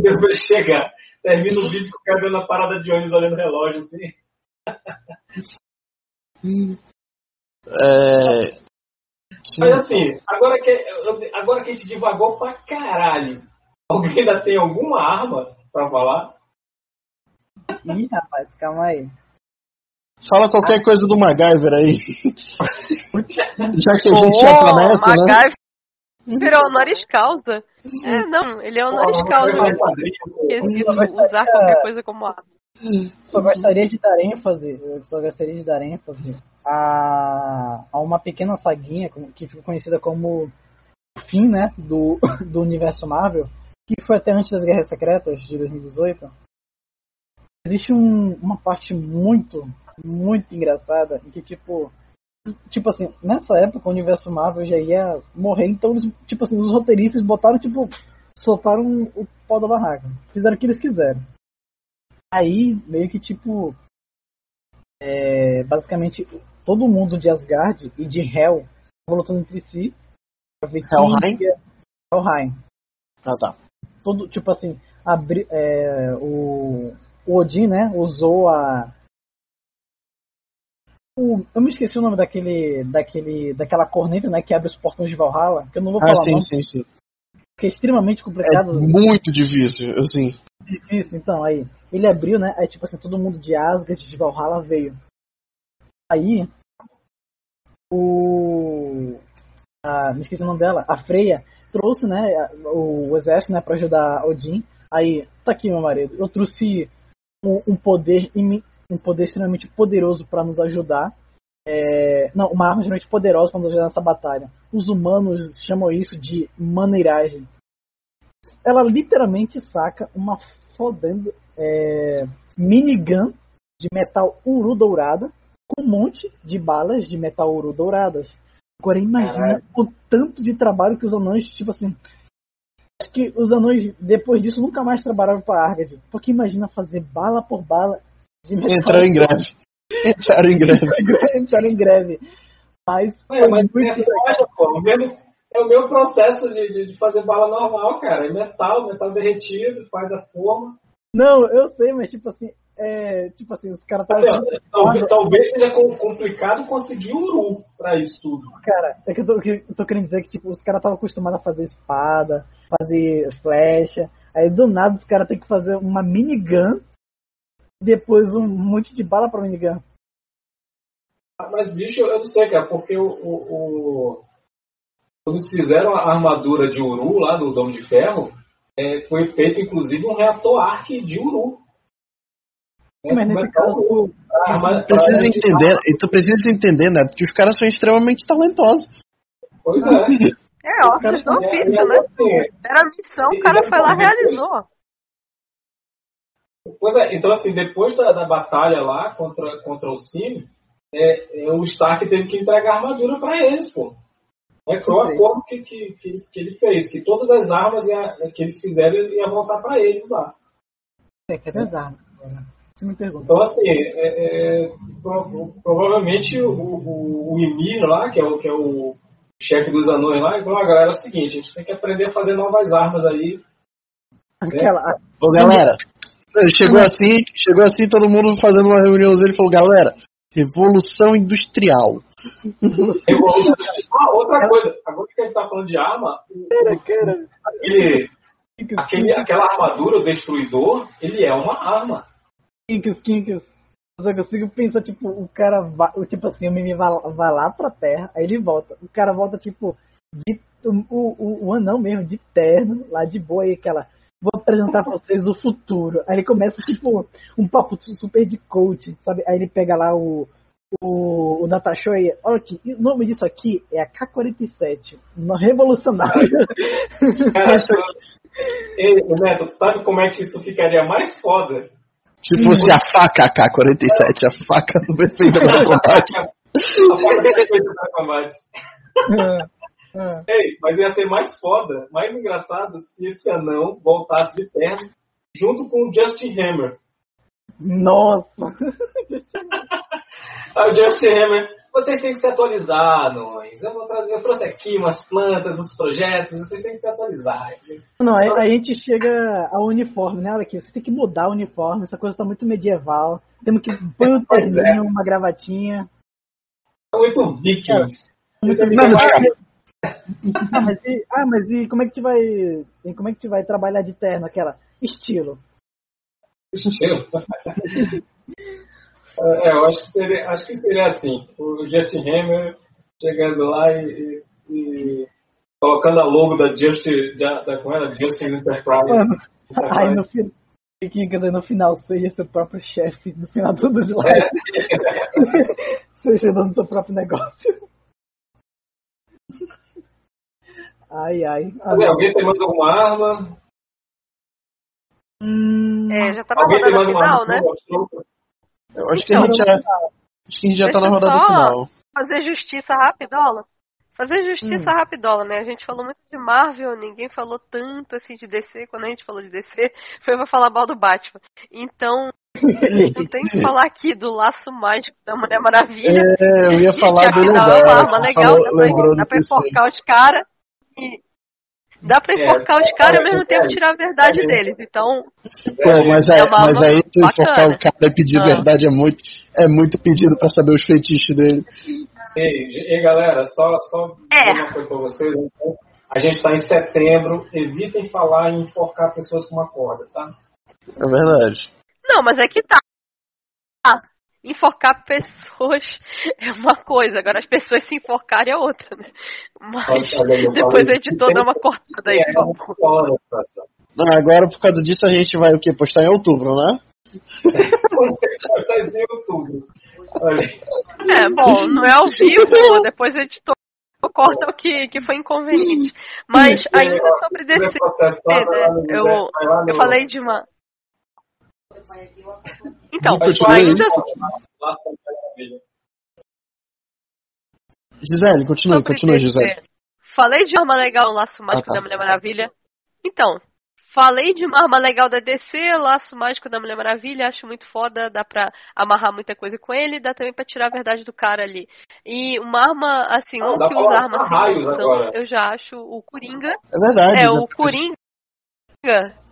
deu pra ele chegar. Termina o vídeo com o Gavião na parada de ônibus olhando o relógio assim. É... Mas assim, agora que, agora que a gente divagou pra caralho, alguém ainda tem alguma arma pra falar? Ih, rapaz, calma aí. Fala qualquer coisa do MacGyver aí. Já que a gente já tá nessa, né? MacGyver é honoris causa. É, não, ele é honoris causa. Quadrinho, Quesito usar qualquer coisa como arma. Só gostaria de dar ênfase, eu só gostaria de dar ênfase a, a uma pequena saguinha que ficou conhecida como o fim, né, do, do universo Marvel, que foi até antes das Guerras Secretas de 2018. Existe um- uma parte muito, muito engraçada em que tipo tipo assim, nessa época o universo Marvel já ia morrer, então eles, tipo assim, os roteiristas botaram, tipo, soltaram o pau da barraca. Fizeram o que eles quiseram. Aí, meio que tipo. É, basicamente, todo mundo de Asgard e de Hel estavam lutando entre si. Pra ver Helheim? ia- Helheim. Ah, tá. Todo, tipo assim, abri, é, o, o Odin, né, usou a. o- eu me esqueci o nome daquele, daquele, daquela corneta, né, que abre os portões de Valhalla, que eu não vou Ah, falar sim, não, sim, sim. que é extremamente É complicado. muito difícil, assim. difícil, então, aí. Ele abriu, né? Aí, tipo assim, todo mundo de Asgard, de Valhalla veio. Aí, o. A, me esqueci o nome dela. A Freya trouxe, né? O, o exército, né? Pra ajudar Odin. Aí, tá aqui, meu marido. Eu trouxe um, um poder um poder extremamente poderoso pra nos ajudar. É, não, uma arma extremamente poderosa pra nos ajudar nessa batalha. Os humanos chamam isso de maneiragem ela literalmente saca uma fodendo é, minigun de metal uru dourada com um monte de balas de metal uru douradas. Agora imagina o tanto de trabalho que os anões, tipo assim. Acho que os anões, depois disso, nunca mais trabalharam pra Argad. Porque imagina fazer bala por bala. Entraram em greve. Entraram em greve. Entraram em greve. Mas, É, foi mas muito é, foda, pô. O mesmo- é o meu processo de, de, de fazer bala normal, cara. É metal, metal derretido, faz a forma. Não, eu sei, mas tipo assim, é, tipo assim, os caras Assim, talvez, talvez seja com- complicado conseguir um uru pra isso tudo. Cara, é que eu tô, que eu tô querendo dizer que tipo, os caras estavam acostumados a fazer espada, fazer flecha. Aí do nada os caras têm que fazer uma minigun, depois um monte de bala pra minigun. Mas, bicho, eu não sei, cara, porque o, o, o- quando eles fizeram a armadura de Uru lá do Dom de Ferro, é, foi feito inclusive um reator arc de Uru. É, Mas é nesse que é o- caso, a arma- Precisa a- entender, e tu precisa entender, né? Que os caras são extremamente talentosos. Pois é. É, ossos do É, ofício, é, né? assim, Era a missão, o cara foi lá e realizou. Pois é, então assim, depois da, da batalha lá contra, contra o Cine, é, é, o Stark teve que entregar a armadura pra eles, pô. É foi o acordo que, que, que, ele- que ele fez, que todas as armas ia- que eles fizeram ia voltar pra eles lá. é que é das armas. né? Você me pergunta. Então assim, é, é, pro- provavelmente o, o, o Ymir lá, que é o, que é o chefe dos anões lá, ele falou, ah, galera, é o seguinte, a gente tem que aprender a fazer novas armas aí. Aquela, a- Ô galera, chegou assim, chegou assim, todo mundo fazendo uma reuniãozinha, ele falou, galera, revolução industrial. Revolução- Ah, outra coisa, agora que a gente tá falando de arma, aquele, aquele, aquela armadura, o destruidor, ele é uma arma. Kinks, Kinks. Eu só consigo pensar, tipo, o cara vai, o- tipo assim, o Mimi vai, vai lá pra terra, aí ele volta. O cara volta, tipo, de, o, o, o anão mesmo, de terno, lá de boa, e aquela. Vou apresentar pra vocês o futuro. Aí ele começa, tipo, um papo super de coach, sabe? Aí ele pega lá o. O, o Natasha e olha aqui, o nome disso aqui é a K-47, uma revolucionária. Cara, Ei, Neto, tu sabe como é que isso ficaria mais foda? Se fosse a faca AK-47, a faca do efeito da combate. A foda que foi do combate. Ah, Ei, mas ia ser mais foda, mais engraçado se esse anão voltasse de terno junto com o Justin Hammer. Nossa! Aí o Justin Hammer, vocês têm que se atualizar, anões. Eu, vou trazer, eu trouxe aqui umas plantas, uns projetos, vocês têm que se atualizar. Não, aí, aí a gente chega ao uniforme, né? Olha aqui, você tem que mudar o uniforme, essa coisa tá muito medieval. Temos que pôr um é. terninho, uma gravatinha. É muito vikings. Muito Não. ah, mas e, ah, mas e como é que te vai. como é que te vai trabalhar de terno aquela? Estilo. Estilo. É, eu acho que seria, acho que seria assim. O Justin Hammer chegando lá e, e- e colocando a logo da Justin, da, da, como era? Justin Enterprise. Mano, aí no, fi- quer dizer, no final você ia ser o próprio chefe, no final do slide. Você dono do seu próprio negócio. Ai, ai. É, alguém tem mais alguma arma? hum, É, já tá na Alguém tem uma final, né? Eu acho que a gente já. Acho que a gente já tá na rodada final. Fazer justiça rapidola. Fazer justiça rapidola, né? A gente falou muito de Marvel, ninguém falou tanto assim de DC. Quando a gente falou de DC, foi pra falar mal do Batman. Então, eu tenho que falar aqui do laço mágico da Mulher Maravilha. É, eu ia falar que dele é agora. arma tu legal, falou- dá pra, lembrou pra PC. enforcar os caras. Dá pra É, enforcar os caras e ao mesmo é, tempo é. tirar a verdade deles. Então, Pô, mas, é, É uma mas aí tu enforcar o cara e pedir Ah. verdade é muito, é muito pedido pra saber os feitiços dele. Ei, ei, galera, só, só É. uma coisa pra vocês. Então, A gente está em setembro, evitem falar em enforcar pessoas com uma corda, tá? É verdade. Não, mas é que tá. Ah, Enforcar pessoas é uma coisa, agora as pessoas se enforcarem é outra, né? Mas Olha depois falei o editor dá uma cortada aí, É, por favor. agora por causa disso a gente vai o quê? Postar em outubro, né? Tá em outubro. É, bom, não é ao vivo, depois o editor corta o que, que foi inconveniente. Mas ainda sobre DC, né? Eu, eu falei de uma. Então, Continua ainda Gisele, continue, sobre continue, DC, Gisele. Falei de arma legal, laço mágico Ah, tá. da Mulher Maravilha. Então, falei de uma arma legal da DC, laço mágico da Mulher Maravilha, acho muito foda, dá pra amarrar muita coisa com ele, dá também pra tirar a verdade do cara ali. E uma arma, assim, Ah, um que usa arma sem noção, agora. eu já acho o Coringa. É verdade. É, né? o Coringa,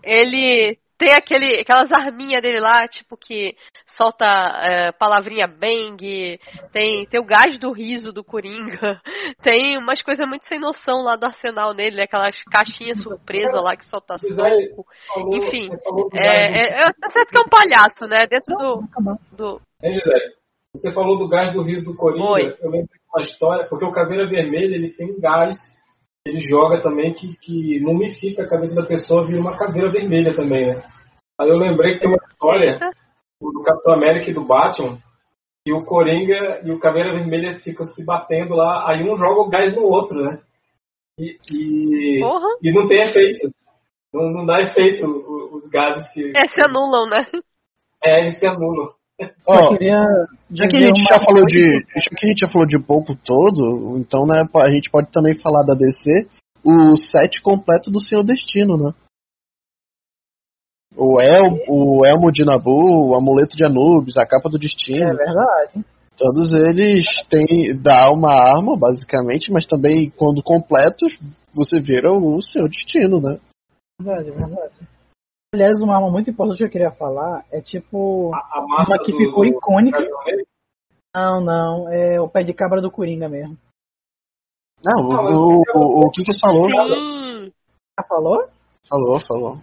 ele tem aquele, aquelas arminhas dele lá, tipo, que solta é, palavrinha bang, tem, tem o gás do riso do Coringa, tem umas coisas muito sem noção lá do arsenal dele, né, aquelas caixinhas surpresa lá que solta soco. Enfim, É, é, é, tá certo que é um palhaço, né, dentro do... do Hein, Gisele? Você falou do gás do riso do Coringa. Oi. Eu lembro de uma história, porque o Caveira Vermelha ele tem um gás, ele joga também que, que mumifica a cabeça da pessoa vira uma caveira vermelha também, né? Aí eu lembrei que tem uma história Eita. do Capitão América e do Batman, que o Coringa e o Caveira Vermelha ficam se batendo lá, aí um joga o gás no outro, né? E, e, e não tem efeito. Não, não dá efeito os gases que. É, se anulam, né? É, eles se anulam. Ó, queria já que a gente já falou coisa de. Já que a gente já falou de pouco todo, então né, a gente pode também falar da DC, o set completo do Senhor Destino, né? O, El, o Elmo de Nabu, o amuleto de Anubis, a capa do É destino. verdade. Todos eles têm. dá uma arma, basicamente, mas também, quando completos, você vira o seu destino, né? Verdade, verdade. Aliás, uma arma muito importante que eu queria falar é tipo. A, a massa Uma que do- ficou do- icônica. do- Não, não. É o pé de cabra do Coringa mesmo. Não, Não, mas o, o, o que que falou? Sim. Ah, falou? Falou, falou.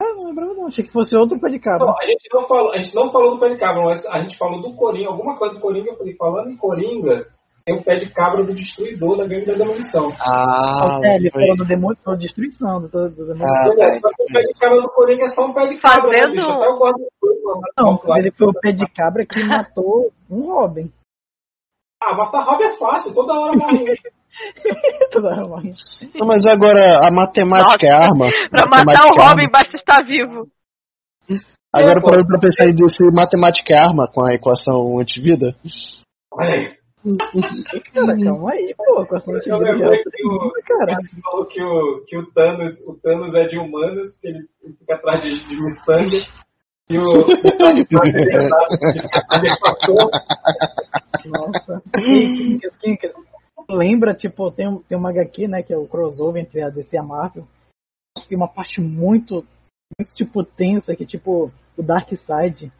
Ah, não lembrava não. Achei que fosse outro pé de cabra. Não, a gente não falou, a gente não falou do pé de cabra, mas a gente falou do Coringa, alguma coisa do Coringa, eu falei, falando em Coringa, tem o pé de cabra do destruidor da gangue da demolição. Ah, é, ele foi falou do da destruição. Do, do, do demônio. Ah, Só tá, que o pé de cabra do Coringa é só um pé de cabra, né, Fazendo- bicho? Até o guarda Não, mas ele foi o pé de cabra que matou um Robin. Ah, matar Robin é fácil, toda hora morre. Toda hora morre. Não, mas agora a matemática é arma. Pra matar o é Robin, arma. basta estar vivo. Agora É, pra pensar em se matemática é arma com a equação antivida. Olha aí. Cara, calma aí, pô. Com a sorte Eu lembrei é que o, cara. ele falou que o, que o Thanos, o Thanos é de humanos, que ele fica atrás de, de miçanga. E o. Nossa. Lembra, tipo, tem, um- tem uma HQ, né, que é o crossover entre a DC e a Marvel. Tem uma parte muito, muito, tipo, tensa, que, tipo, o Darkseid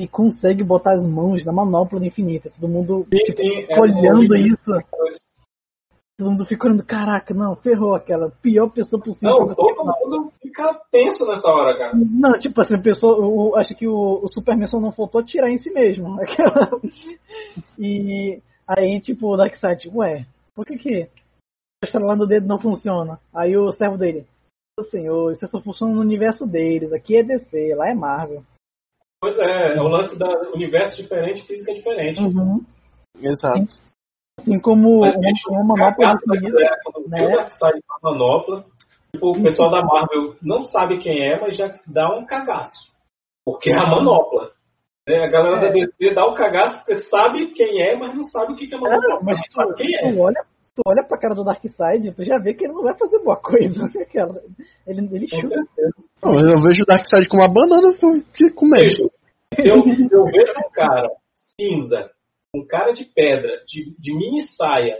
e consegue botar as mãos na manopla do infinito. Todo mundo Sim, sim, é olhando isso. Todo mundo fica olhando, caraca, não, ferrou aquela pior pessoa possível. Não, todo mundo fica tenso nessa hora, cara. Não, tipo assim, a pessoa, o, acho que o, o Superman só não faltou atirar em si mesmo. Aquela- E aí, tipo, o Darkseid, ué, por que que estrelando o dedo não funciona? Aí o servo dele, senhor, isso só funciona no universo deles, aqui é DC, lá é Marvel. Pois é, é o lance da universo diferente, física diferente. Uhum. Exato. Assim como Mas, uma, bicho, uma manopla galera, quando né? o Darkseid com a manopla, tipo, o pessoal da Marvel não sabe quem é, mas já dá um cagaço. Porque é a manopla. né? A galera É. da DC dá um cagaço porque sabe quem é, mas não sabe o que que é a manopla. É, mas Mas sabe tu, quem é. tu olha, tu olha pra cara do Darkseid, tu já vê que ele não vai fazer boa coisa. Aquela- Ele, ele chuta. certeza. Não, eu vejo o Darkseid com uma banana que com medo. Bicho, se eu, se eu vejo um cara cinza, um cara de pedra, de, de mini saia,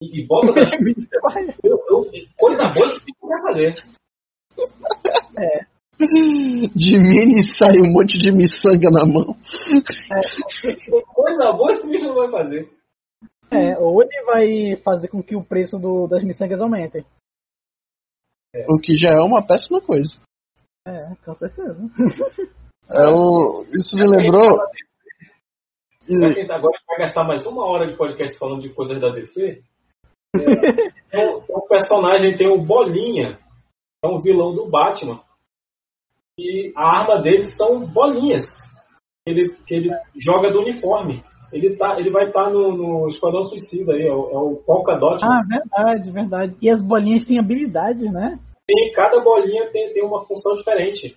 e, e bota das eu, eu, coisa boa esse bicho vai fazer. De mini sai um monte de miçanga na mão. Coisa boa esse bicho não vai fazer. É, ou ele vai fazer com que o preço do- das miçangas aumente. O que já é uma péssima coisa. É, com certeza. É o... Isso me lembrou. Pra quem tá agora vai gastar mais uma hora de podcast falando de coisas da DC. É, é, o personagem tem o Bolinha, é um vilão do Batman. E a arma dele são bolinhas. Ele, que ele joga do uniforme. Ele, tá, ele vai estar no, no Esquadrão Suicida aí, é o, é o Polka Dot. Ah, verdade, verdade. E as bolinhas têm habilidades, né? Tem, cada bolinha tem, tem uma função diferente.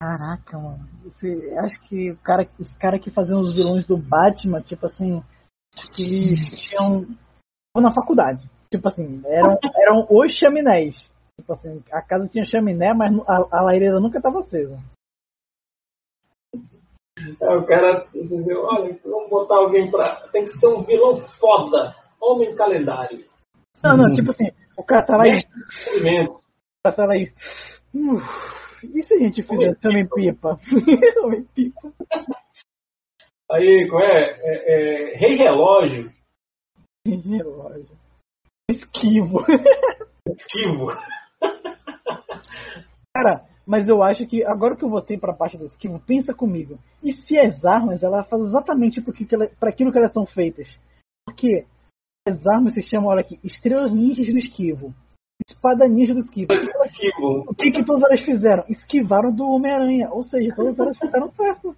Caraca, mano. Esse- acho que o cara, os caras que faziam os vilões do Batman, tipo assim, que eles tinham. Estavam na faculdade. Tipo assim, eram, eram os chaminés. Tipo assim, a casa tinha chaminé, mas a, a lareira nunca estava acesa. Aí o cara dizer, olha, vamos botar alguém pra. Tem que ser um vilão foda. Homem calendário. Não, não, tipo assim, o cara tá lá e. De movimento. O cara tá lá e. "Uf, e se a gente fizesse Homem-Pipa? Homem-Pipa. Aí, qual é? é, é Rei Relógio. Relógio. Esquivo. Esquivo. Cara, mas eu acho que agora que eu voltei pra parte do esquivo, pensa comigo. E se as armas elas fazem exatamente para aquilo que elas são feitas? Porque as armas se chamam, olha aqui, estrelas ninjas do esquivo, espada ninja do esquivo. O que elas- Esquivo. O que, que todas elas fizeram? Esquivaram do Homem-Aranha. Ou seja, todas elas ficaram certo.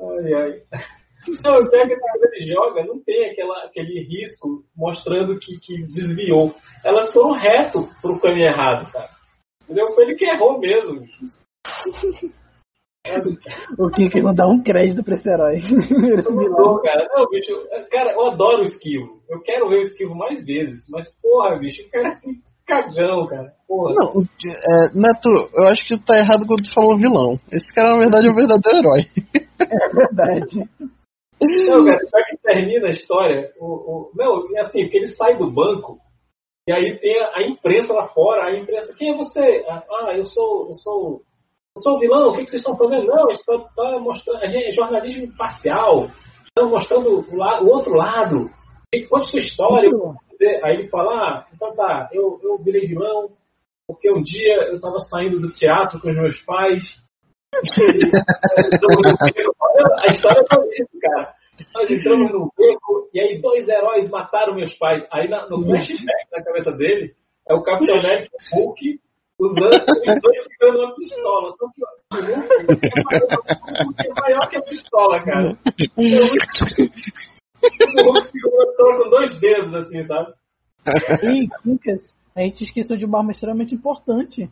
Ai, ai. Não, o pior é que quando ele joga, não tem aquela, aquele risco mostrando que, que desviou. Elas foram reto pro caminho errado, cara. Entendeu? Foi ele que errou mesmo. É, O que que não dá um crédito pra esse herói? Não, cara, não, bicho, cara, eu adoro o esquivo. Eu quero ver o esquivo mais vezes, mas porra, bicho, o cara é muito cagão, cara. Porra. Não, é, Neto, eu acho que tá errado quando tu falou vilão. Esse cara, na verdade, é o verdadeiro herói. É verdade. Não, cara, só que termina a história. O, o, não, é assim, porque ele sai do banco e aí tem a, a imprensa lá fora, a imprensa, quem é você? Ah, ah, eu sou, eu sou. Eu sou o vilão, o que, que vocês estão fazendo? Não, a gente tá, tá mostrando. A gente é jornalismo imparcial. Estamos mostrando o, la- o outro lado. E Conte sua história. Aí ele fala, ah, então tá, eu, eu virei vilão, porque um dia eu tava saindo do teatro com os meus pais. Olha, A história é isso, cara. Nós entramos no beco e aí dois heróis mataram meus pais. Aí na- no flashback na cabeça dele é o Capitão América e o Hulk usando os dois segurando uma pistola. Só que ó, o Hulk é maior- é maior que a pistola, cara. O Hulk segurando com dois dedos, assim, sabe? E, Quincas, a gente esqueceu de uma arma extremamente importante.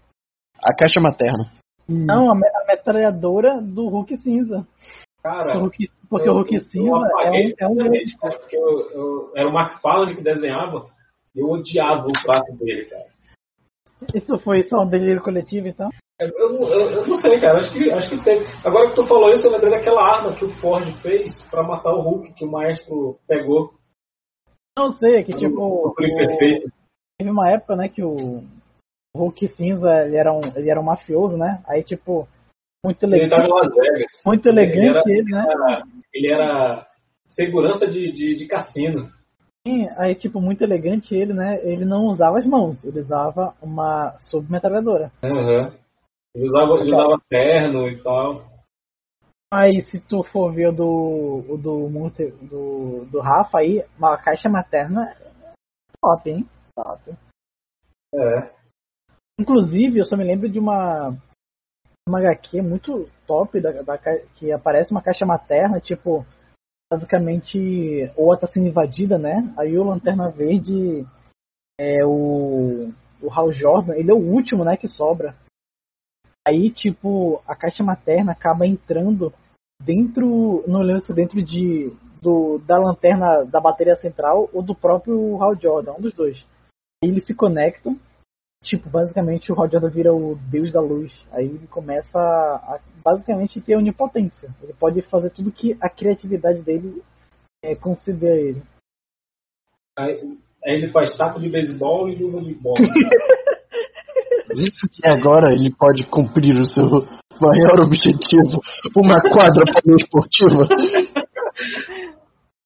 A caixa materna. Não, a, me- a metralhadora do Hulk cinza. Cara, O Hulk- porque eu- o Hulk cinza é um, é um porque eu, eu- era o McFarlane que desenhava eu odiava o traço dele, cara. Isso foi só um delírio coletivo, então? Eu, eu- eu- não sei, cara. Acho que, acho que teve. Agora que tu falou isso, eu lembrei daquela arma que o Ford fez pra matar o Hulk, que o maestro pegou. Não sei, que O tipo. Felipe o- Perfeito. Teve uma época, né, que o Hulk cinza ele era um, ele era um mafioso, né? Aí, tipo, muito Ele tava em elegante. Las Vegas. Muito elegante Ele ele, né? era, ele era segurança de, de, de cassino. Sim, aí, tipo, muito elegante ele, né? Ele não usava as mãos, ele usava uma submetralhadora. Aham. Ele, usava, ele usava terno e tal. Aí, se tu for ver o do, o do, do, do Rafa aí, uma caixa materna top, hein? Top. É. Inclusive, eu só me lembro de uma, uma HQ muito top da, da que aparece uma caixa materna, tipo, basicamente, ou tá sendo invadida, né? Aí o Lanterna Verde é o, o Hal Jordan, ele é o último, né, que sobra. Aí, tipo, a caixa materna acaba entrando dentro, não lembro se dentro de do, da lanterna da bateria central ou do próprio Hal Jordan, um dos dois. Aí eles se conectam Tipo, basicamente o Jordan vira o deus da luz. Aí ele começa a, a basicamente ter onipotência. Ele pode fazer tudo que a criatividade dele é, conceder a ele. Aí, aí ele faz taco de beisebol e luva de bola. E agora ele pode cumprir o seu maior objetivo, uma quadra poliesportiva.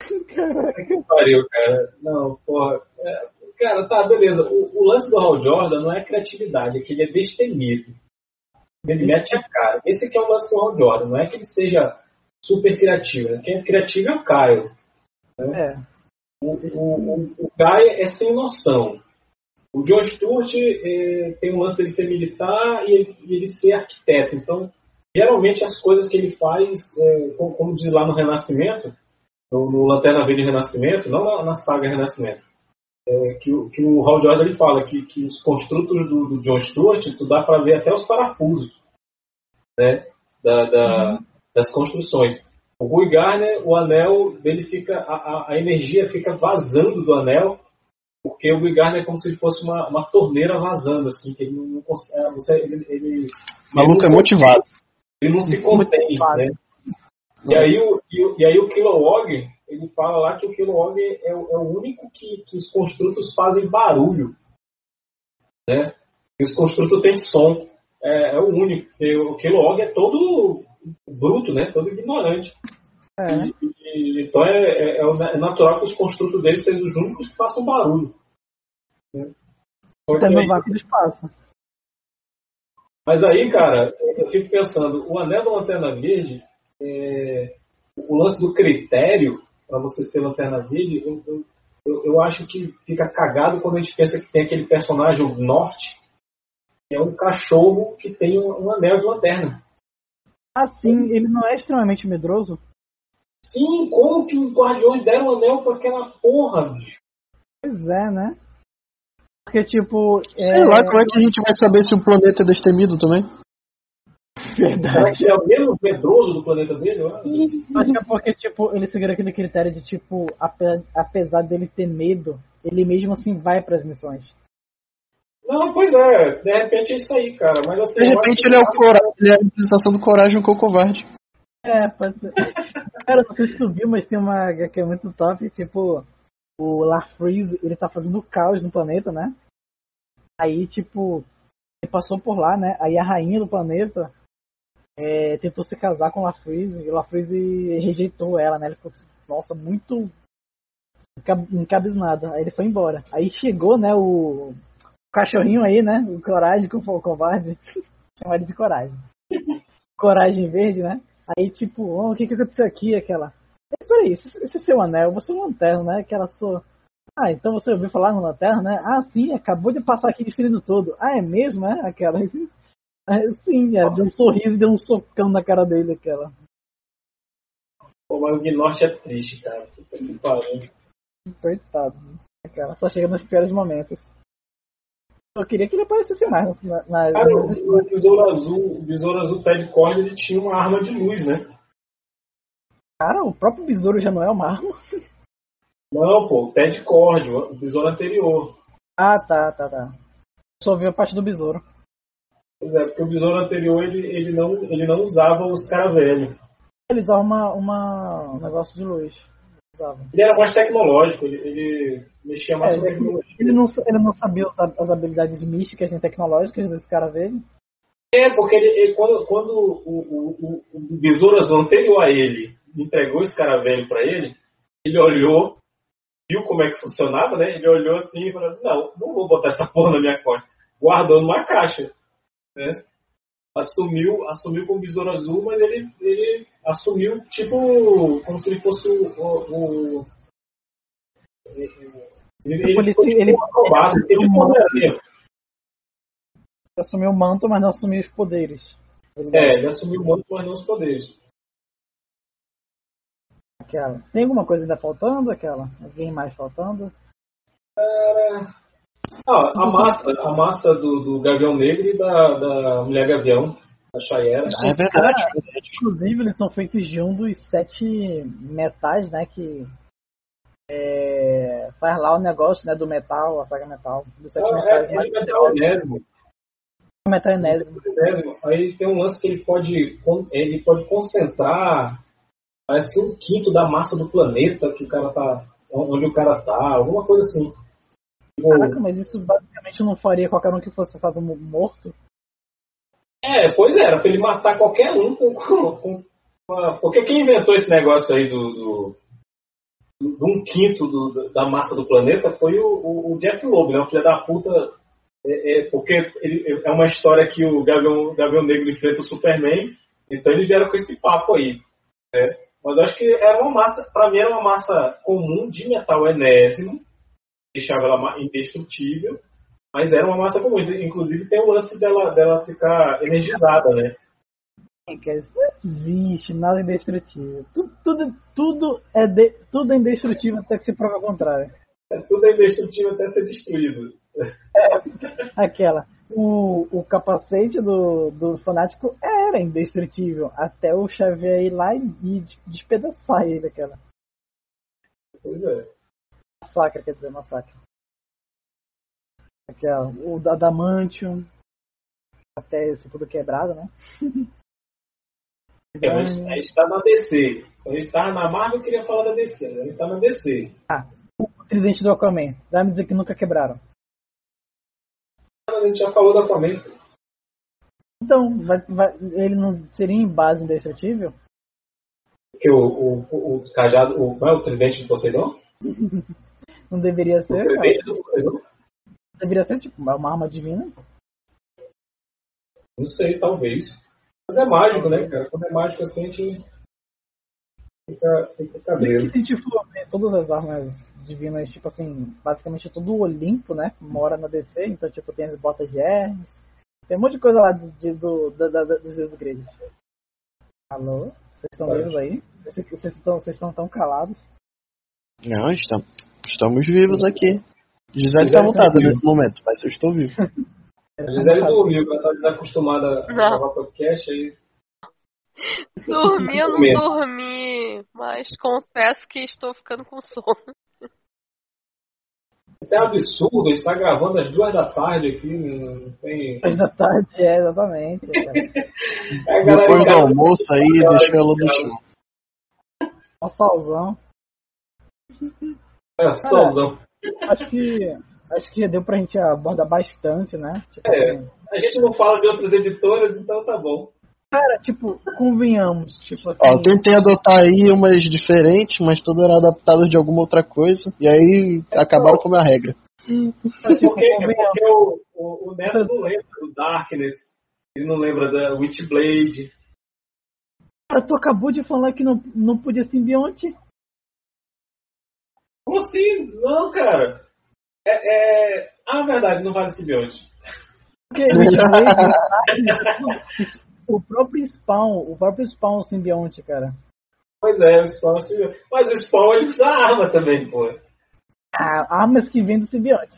que pariu, cara. Não, porra. É, cara, tá, beleza. O, o lance do Hal Jordan não é criatividade, é que ele é destemido. Ele mete a cara. Esse aqui é o lance do Hal Jordan, não é que ele seja super criativo. né? Quem é criativo é o Caio. É. O, o, o, o Caio é sem noção. O John Stewart eh, tem um lance dele ser militar e ele, ele ser arquiteto. Então, geralmente as coisas que ele faz, eh, como, como diz lá no Renascimento, no, no Lanterna Verde Renascimento, não na, na saga Renascimento, é, que, o- que o Hal Jordan ele fala que, que os construtos do, do John Stewart, tu dá para ver até os parafusos né, da, da- das construções. O Rui Garner, o anel dele fica, a, a- energia fica vazando do anel, porque o Rui Garner é como se fosse uma, uma torneira vazando, assim, que ele não consegue, é, você, ele, ele, O maluco é motivado. ele não se contém, né? E aí o, e, e aí o Kilowog, ele fala lá que o Kilowog é, o- é o único que, que os construtos fazem barulho. Né? E os construtos têm som. É, é o único. porque o Kilowog é todo bruto, né? Todo ignorante. É. E- e- então é, é- é é natural que os construtos dele sejam os únicos que façam barulho. Né? Até no vácuo do espaço. mas aí, cara, eu fico pensando, o anel da lanterna verde, é, o lance do critério para você ser lanterna verde, eu, eu, eu- acho que fica cagado quando a gente pensa que tem aquele personagem, o Norte, que é um cachorro que tem um, um anel de lanterna. Assim, ele não é extremamente medroso? Sim, como que os guardiões deram o anel pra aquela porra, bicho? Pois é, né? Porque, tipo. Sei é... lá como é que a gente vai saber se o planeta é destemido também. Será que é o mesmo medroso do planeta dele? eu acho? Acho que é porque, tipo, ele seguiu aquele critério de, tipo, ape- apesar dele ter medo, ele mesmo assim vai pras missões. Não, pois é, de repente é isso aí, cara. Mas assim, De repente ele é o coragem, ele é a representação do coragem com o covarde. É, pode ser. Cara, não sei se tu viu, mas tem uma que é muito top, tipo, o Lafreeze, ele tá fazendo caos no planeta, né? Aí, tipo, ele passou por lá, né? Aí a rainha do planeta é, tentou se casar com o Lafreeze e o Lafreeze rejeitou ela, né? Ele ficou, nossa, muito enca- encabisnado. Aí ele foi embora. Aí chegou, né, o cachorrinho aí, né? O Coragem com o covarde. Chama ele de Coragem. Coragem verde, né? Aí, tipo, oh, o que que aconteceu aqui? Aquela. "Eh, Peraí, esse, esse é seu anel, você é um lanterna, né? Aquela sua. Ah, então você ouviu falar no lanterna, né? Ah, sim, acabou de passar aqui destruindo tudo. Ah, é mesmo, é? Aquela. Ah, Sim, é, deu um sorriso e deu um socão na cara dele, aquela. Pô, mas o Gnorte é triste, cara. Puta que pariu. Coitado. né? Aquela. Só chega nos piores momentos. Eu queria que ele aparecesse mais nas, nas, Cara, nas o, o Besouro Azul, o Besouro Azul Ted Cord, ele tinha uma arma de luz, né? Cara, o próprio besouro já não é uma arma. Não, pô, o Ted Cord, o o besouro anterior. Ah, tá, tá, tá. Só viu a parte do besouro. Pois é, porque o besouro anterior ele, ele, não, ele não usava os caravelhos. Ele usava uma, uma, um negócio de luz. Usava. Ele era mais tecnológico, ele, ele mexia mais É, com tecnologia. ele não, ele não sabia as habilidades místicas nem tecnológicas desse cara dele. É, porque ele, ele- quando, quando o, o, o, besouro anterior a ele entregou esse caravelho pra ele, ele olhou, viu como é que funcionava, né? Ele olhou assim e falou, não, não vou botar essa porra na minha conta. Guardou numa caixa, né? Assumiu, assumiu com o besouro azul, mas ele, ele assumiu tipo como se ele fosse o. o, o- ele, ele, Ele- foi tipo ele- acrobata, ele, uma Homem-Aranha. Ele assumiu o manto, mas não assumiu os poderes. Ele- É, ele assumiu o manto, mas não os poderes. Aquela. Tem alguma coisa ainda faltando? Aquela? Alguém mais faltando? Ah, a massa, a massa do, do Gavião Negro e da, da Mulher Gavião, da Chayera. Ah, é verdade, é verdade. Inclusive, eles são feitos de um dos sete metais, né? Que é, faz lá o negócio né, do metal, a saga metal. Dos sete É, metais é, mais é metal enésimo. metal enésimo. enésimo. Aí tem um lance que ele pode, ele pode concentrar, parece que um quinto da massa do planeta que o cara tá, onde o cara tá, alguma coisa assim. Caraca, mas isso basicamente não faria qualquer um que fosse um morto. É, pois é, era pra ele matar qualquer um com, com, com Porque quem inventou esse negócio aí do, do, de um quinto do- da massa do planeta foi o, o- o Jeff Loeb, né? O filho da puta. É, é, porque ele- é uma história que o Gavião, Gavião Negro enfrenta o Superman, então eles vieram com esse papo aí. né? Mas eu acho que era uma massa, pra mim era uma massa comum de metal enésimo, deixava ela indestrutível, mas era uma massa comum. Inclusive tem o lance dela, dela ficar energizada, né? Cara, Isso não existe, nada indestrutível. Tudo, tudo, tudo, é de, tudo é indestrutível até que se prova o contrário. É tudo é indestrutível até ser destruído. Aquela. O, o capacete do, do fanático era indestrutível. Até o Xavier ir lá e, e despedaçar ele, aquela. Pois é. Massacre, quer dizer, massacre. Aquela. O da Adamantium. Até esse tudo quebrado, né? É, a gente tá na DC. A gente tava na Marvel, eu queria falar da DC. A gente tá na DC. O tridente do Aquaman. Vai me dizer que nunca quebraram. A gente já falou da Aquaman. Então, vai, vai- ele não seria em base indestrutível? Que o, o, o cajado, o, não é o tridente do Poseidon? Não deveria ser, Poseidon? Deveria ser tipo uma arma divina. Não sei, talvez. Mas é mágico, né, cara? Quando é mágico assim, a gente fica, fica cabreiro. Se a gente for ver todas as armas divinas, tipo assim, basicamente todo o Olimpo, né? Mora na DC, então tipo tem as botas de Hermes, tem um monte de coisa lá de, de- do, da, da, dos deuses gregos. Alô? Vocês estão vivos aí? Vocês estão, vocês estão tão calados? Não, estamos, estamos vivos aqui. Gisele tá mutada nesse momento, mas eu estou vivo. A Gisele dormiu, ela tá desacostumada a gravar podcast aí. Dormi, eu não dormi, mas confesso que estou ficando com sono. Isso é um absurdo, a gente tá gravando às duas da tarde aqui, não tem. Três da tarde, é, exatamente. É, galera Depois do almoço aí, deixou ela no chão. Um solzão. É, solzão. Acho que. Acho que já deu pra gente abordar bastante, né? Tipo É. assim, A gente não fala de outras editoras, então tá bom. cara, tipo, convenhamos, tipo assim. Ó, eu tentei adotar aí umas diferentes, mas todas eram adaptadas de alguma outra coisa. E aí acabaram com a minha regra. tipo, Porque, é porque o, o, o Neto não lembra do Darkness, ele não lembra da Witchblade. Cara, tu acabou de falar que não, não podia simbionte. Como assim? Não, cara. É, é... Ah, verdade, não vale simbionte. Porque o próprio spawn, o próprio spawn simbionte, cara. Pois é, o Spawn é simbionte. Mas o Spawn ele usa arma também, pô. Ah, armas que vêm do simbionte.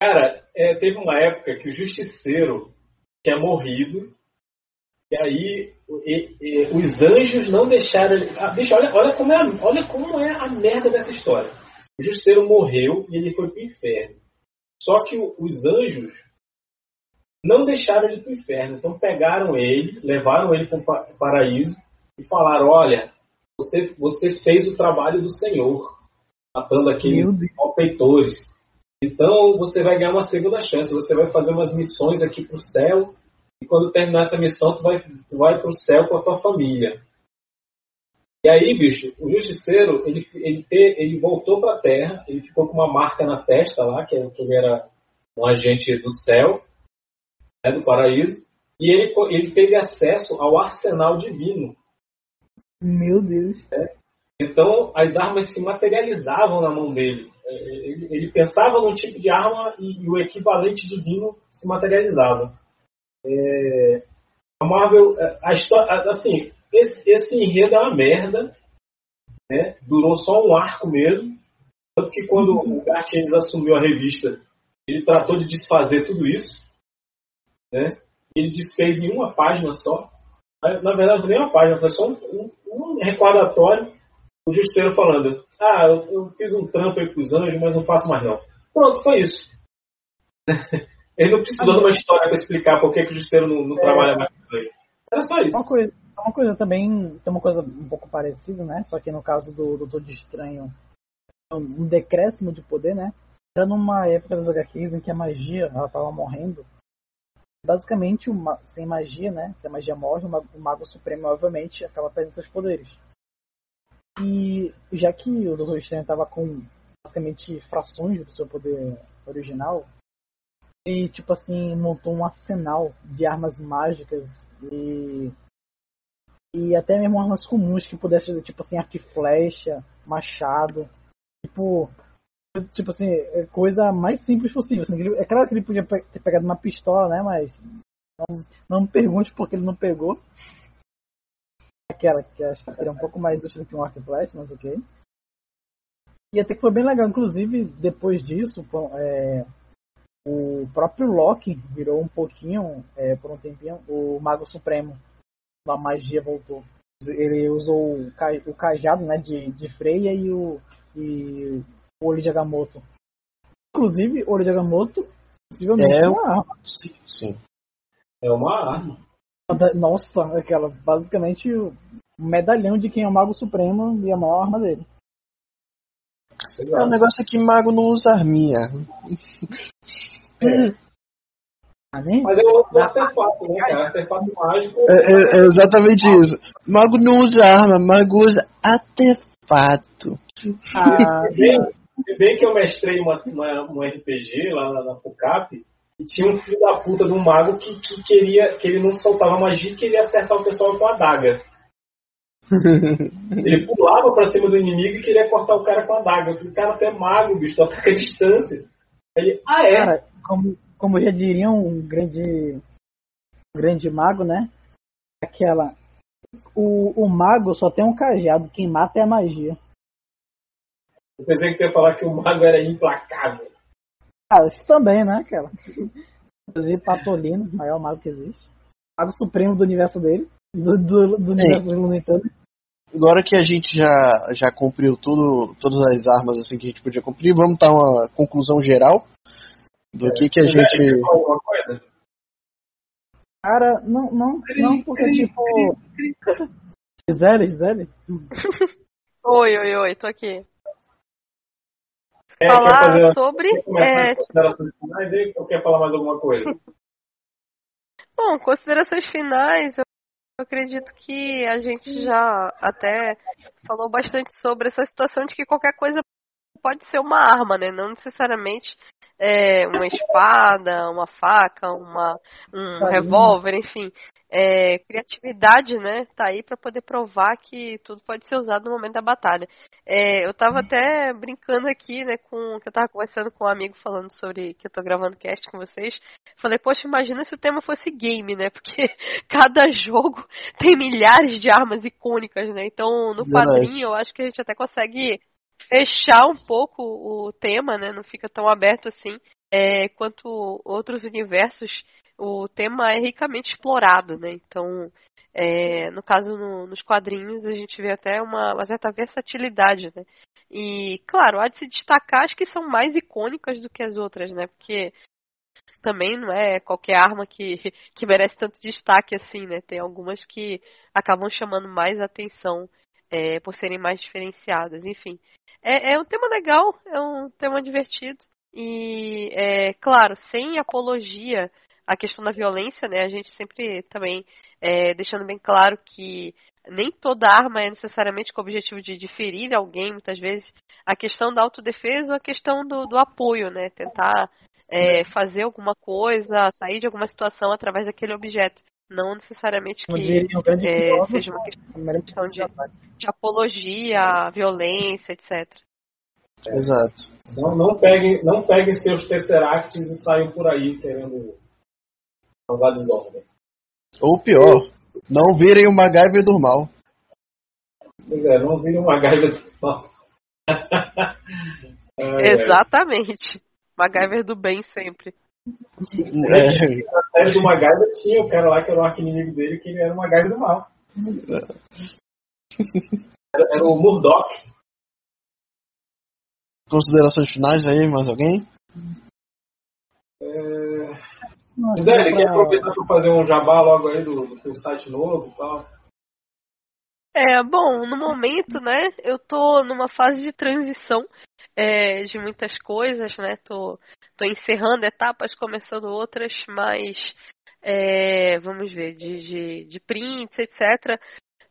Cara, é, teve uma época que o Justiceiro tinha morrido. E aí e- e- os anjos não deixaram ele. Ah, bicho, olha, olha, como é a, olha como é a merda dessa história. O Justiceiro morreu e ele foi pro inferno. Só que o- os anjos não deixaram ele pro inferno. Então pegaram ele, levaram ele pro pa- paraíso e falaram: Olha, você, você fez o trabalho do Senhor, matando aqueles malfeitores. Então você vai ganhar uma segunda chance. Você vai fazer umas missões aqui pro céu. E quando terminar essa missão, tu vai, tu vai pro céu com a tua família. E aí, bicho, o justiceiro, ele, ele, te- ele voltou pra terra, ele ficou com uma marca na testa lá, que, é- que ele era um agente do céu, né, do paraíso, e ele, ele teve acesso ao arsenal divino. Meu Deus. Então, as armas se materializavam na mão dele. É, Ele, ele pensava num tipo de arma e, e o equivalente divino se materializava. É, a Marvel, é, a história, assim, esse, esse enredo é uma merda. Né? Durou só um arco mesmo. Tanto que quando o Gartienes assumiu a revista, ele tratou de desfazer tudo isso. Né? Ele desfez em uma página só. Na verdade, foi nem uma página, foi só um, um- um recordatório. O justiceiro falando: Ah, eu, eu fiz um trampo aí pros anjos, mas não faço mais não. Pronto, foi isso. Ele não precisou de uma história para explicar por que, que o justiceiro não, não trabalha mais com isso aí. Era só isso. Uma coisa, uma coisa também, tem uma coisa um pouco parecida, né? Só que no caso do Doutor de Estranho, um decréscimo de poder, né? Era numa época das HQs em que a magia, ela tava morrendo. Basicamente, o ma- sem magia, né? Se a magia morre, o mago, supremo, obviamente, acaba perdendo seus poderes. E já que o Doutor Estranho tava com basicamente frações do seu poder original, e tipo assim, montou um arsenal de armas mágicas e. E até mesmo armas comuns que pudessem, tipo assim, arco e flecha, machado. Tipo. Tipo assim, é coisa mais simples possível. assim, é claro que ele podia ter pegado uma pistola, né? Mas. Não, não me pergunte por que ele não pegou. Aquela que acho que seria um pouco mais útil do que um arco e flecha, mas ok. E até que foi bem legal. Inclusive, depois disso, é, o próprio Loki virou um pouquinho, é, por um tempinho, o Mago Supremo. A magia voltou. Ele usou o, ca- o cajado né, de, de Freya e o, e o olho de Agamotto. Inclusive, o olho de Agamotto possivelmente É, uma arma. Sim, sim. É uma arma. Nossa, aquela, basicamente o medalhão de quem é o Mago Supremo e a maior arma dele. É, o negócio é que mago não usa arminha. Ah, nem? Mas é outro artefato, né, cara? Artefato mágico. É, é- é exatamente isso. Mago não usa arma, mago usa artefato. Ah, Se bem, se bem que eu mestrei uma, uma, um RPG lá na, na FUCAP e tinha um filho da puta de um mago que, que queria que ele não soltava magia e queria acertar o pessoal com a adaga. Ele pulava pra cima do inimigo e queria cortar o cara com a. Eu falei, cara, tu é mago, bicho, tu ataca a distância. Ele, ah, é? Cara, como, como já diriam um grande, grande mago, né? Aquela. O, o mago só tem um cajado, quem mata é a magia. Eu pensei que tu ia falar que o mago era implacável. Ah, isso também, né, cara? Inclusive Patolino, o maior mago que existe. Mago supremo do universo dele. Do, do, do universo. Agora que a gente já, já cumpriu tudo, todas as armas assim que a gente podia cumprir, vamos dar uma conclusão geral do que, que a gente. Cara, não, não, não, porque tipo. Gisele, Gisele? Oi, oi, oi, tô aqui. É, Falar fazer- sobre. é, as considerações finais aí, ou quer falar mais alguma coisa? Bom, considerações finais, eu eu acredito que a gente já até falou bastante sobre essa situação de que qualquer coisa pode ser uma arma, né? Não necessariamente é, uma espada, uma faca, uma, um revólver, enfim. É, criatividade, né? Tá aí para poder provar que tudo pode ser usado no momento da batalha. É, eu tava até brincando aqui, né, com que eu tava conversando com um amigo falando sobre que eu tô gravando cast com vocês. Falei, poxa, imagina se o tema fosse game, né? Porque cada jogo tem milhares de armas icônicas, né? Então, no quadrinho, eu acho que a gente até consegue fechar um pouco o tema, né? Não fica tão aberto assim. É, quanto outros universos, o tema é ricamente explorado, né? Então, é, no caso, no- nos quadrinhos, a gente vê até uma, uma certa versatilidade, né? E, claro, há de se destacar as que são mais icônicas do que as outras, né? Porque também não é qualquer arma que, que merece tanto destaque assim, né? Tem algumas que acabam chamando mais atenção é, por serem mais diferenciadas, enfim. É, é um tema legal, é um tema divertido. E, é, claro, sem apologia à questão da violência, né? A gente sempre também é, deixando bem claro que nem toda arma é necessariamente com o objetivo de, de ferir alguém, muitas vezes a questão da autodefesa ou a questão do, do apoio, né? Tentar é, fazer alguma coisa, sair de alguma situação através daquele objeto. Não necessariamente que um é, seja uma a questão de, de apologia, violência, etc. Exato. Não, não, peguem, não peguem seus tesseracts e saiam por aí querendo causar desordem. Ou pior, não virem o MacGyver do mal. Pois é, não virem gaiva de. Nossa. Ai, ai. Exatamente. MacGyver do bem sempre. É, Na série do MacGyver tinha o cara lá que era o arqui-inimigo dele, que ele era o MacGyver do mal. Era, era o Murdoch. considerações finais aí, mais alguém? É... Zé, ele pra- quer aproveitar para fazer um jabá logo aí do, do teu site novo e tal. É, bom, no momento, né, eu tô numa fase de transição é, de muitas coisas, né? Tô, tô encerrando etapas, começando outras, mas é, vamos ver, de, de, de prints, etc.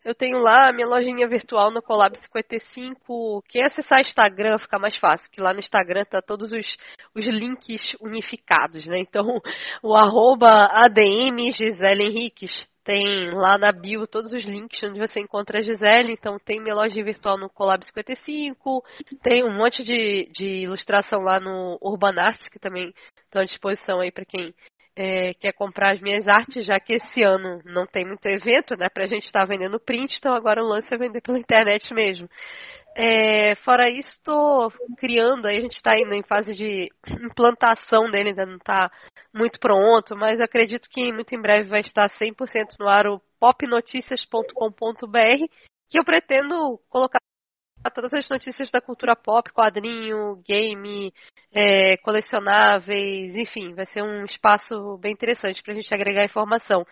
eu tenho lá a minha lojinha virtual no Colab 55. Quem acessar Instagram fica mais fácil, que lá no Instagram tá todos os, os links unificados, né? Então, o arroba ADM Gisele Henriques tem lá na bio todos os links onde você encontra a Gisele. Então, tem minha loja virtual no Colab 55, tem um monte de, de ilustração lá no Urban Art, que também estão à disposição aí para quem é, quer comprar as minhas artes, já que esse ano não tem muito evento, né, pra gente estar tá vendendo print, então agora o lance é vender pela internet mesmo. É, fora isso, estou criando, aí a gente está ainda em fase de implantação dele, ainda não está muito pronto, mas acredito que muito em breve vai estar 100% no ar o popnoticias.com.br, que eu pretendo colocar todas as notícias da cultura pop, quadrinho, game, é, colecionáveis, enfim, vai ser um espaço bem interessante para a gente agregar informação.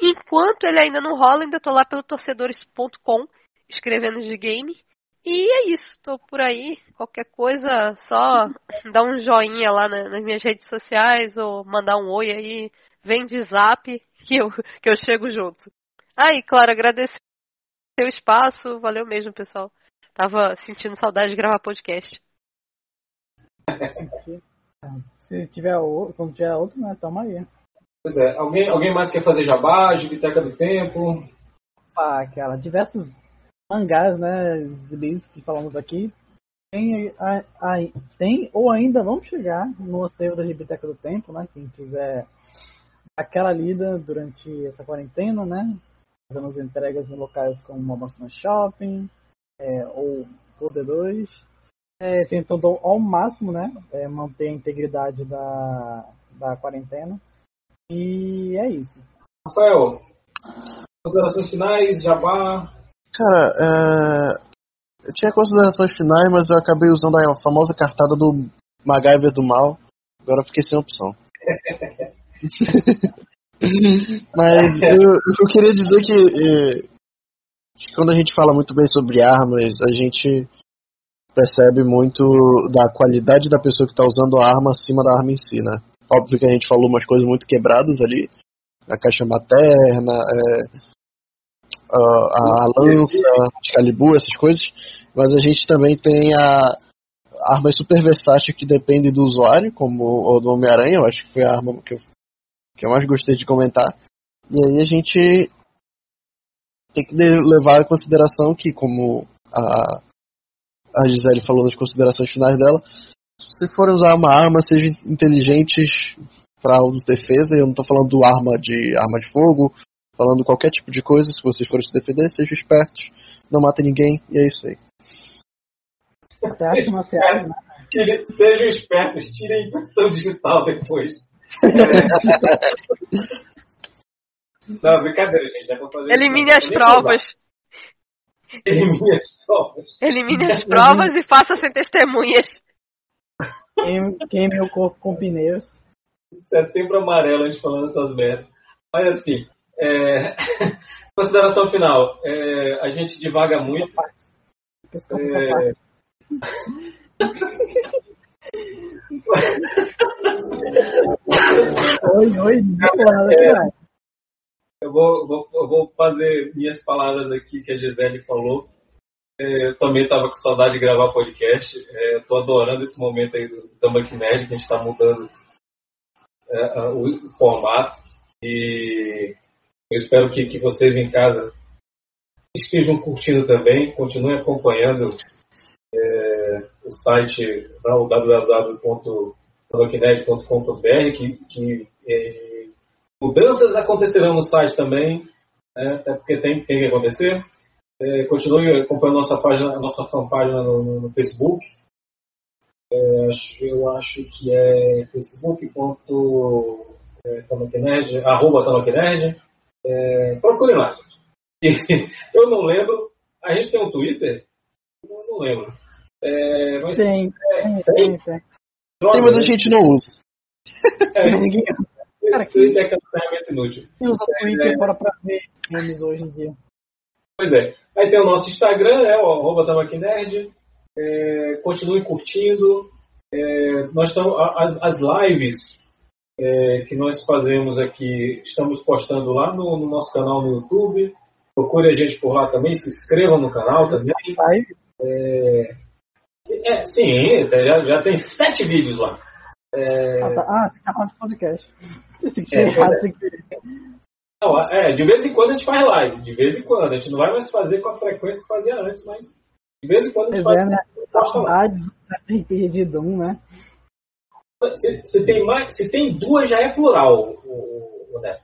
Enquanto ele ainda não rola, ainda estou lá pelo torcedores.com, escrevendo de game. E é isso, estou por aí. Qualquer coisa, só dar um joinha lá nas minhas redes sociais ou mandar um oi aí, vem de zap que eu, que eu chego junto. Ah, e claro, agradecer o espaço, valeu mesmo, pessoal. Tava sentindo saudade de gravar podcast. Se tiver outro, quando tiver outro, né, tamo aí. Pois é, alguém, alguém mais quer fazer jabá, Biblioteca do Tempo? Ah, cara, diversos mangás, né, livros que falamos aqui, tem, a, a, tem ou ainda vão chegar no acervo da Biblioteca do Tempo, né, quem quiser aquela lida durante essa quarentena, né, fazendo as entregas em locais como Amazonas Shopping, é, ou o D2, é, tentando ao máximo né, é, manter a integridade da, da quarentena. E é isso. Rafael, considerações finais, jabá? Cara, é... eu tinha considerações finais, mas eu acabei usando a famosa cartada do MacGyver do mal. Agora eu fiquei sem opção. mas eu, eu queria dizer que é, Acho que quando a gente fala muito bem sobre armas, a gente percebe muito da qualidade da pessoa que está usando a arma acima da arma em si, né? Óbvio que a gente falou umas coisas muito quebradas ali, a caixa materna, é, a, a, lança, Excalibur, essas coisas, mas a gente também tem a armas super versátil que depende do usuário, como o do Homem-Aranha, eu acho que foi a arma que eu, que eu mais gostei de comentar. E aí a gente tem que levar em consideração que, como a, a Gisele falou nas considerações finais dela, se forem usar uma arma, sejam inteligentes para autodefesa. Eu não estou falando do arma de arma de fogo, falando qualquer tipo de coisa. Se vocês forem se defender, sejam espertos, não matem ninguém e é isso aí. Você acha uma né? Sejam espertos, tirem impressão digital depois. Não, brincadeira, gente. Dá pra fazer Elimine as provas. Elimine as provas. Elimine as provas e faça sem testemunhas. Queime, o corpo com pneus. Setembro amarelo, a gente falando essas merdas. Mas assim, é... consideração final. É... A gente divaga muito. É... oi, oi, não nada, cara. Eu vou, vou, vou fazer minhas palavras aqui que a Gisele falou. É, eu também estava com saudade de gravar podcast. Estou é, adorando esse momento aí do Tambaq Nerd, que a gente está mudando é, o, formato. E eu espero que, que vocês em casa estejam curtindo também, continuem acompanhando é, o site www.tambaqnerd.com.br que, que é, Mudanças acontecerão no site também, né, até porque tem, tem que acontecer. É, continue acompanhando nossa página, nossa fanpágina no, no Facebook. É, eu acho que é facebook.com é, arroba Tamaquinerd. É, procure lá. eu não lembro. A gente tem um Twitter? Eu não lembro. É, mas, tem, é, tem, tem, tem. Tem, mas a gente não usa. É, Cara, Twitter é aquela ferramenta inútil. Quem usa Twitter é. para pra ver memes hoje em dia? Pois é. Aí tem o nosso Instagram, né, o arroba Nerd. É, continue curtindo. É, nós estamos, as, as lives é, que nós fazemos aqui, estamos postando lá no, no, nosso canal no YouTube. procure a gente por lá também, se inscrevam no canal também. É, é, sim, já, já tem sete vídeos lá. É, Ah, tá. Ah, tem canal de podcast. Esse que É, tinha errado, é. que- não, é, de vez em quando a gente faz live, de vez em quando. A gente não vai mais fazer com a frequência que fazia antes, mas de vez em quando a gente Pois faz. é, né? Saudades RPG de Doom, né? Se, se tem mais, se tem duas já é plural, o, o Neto.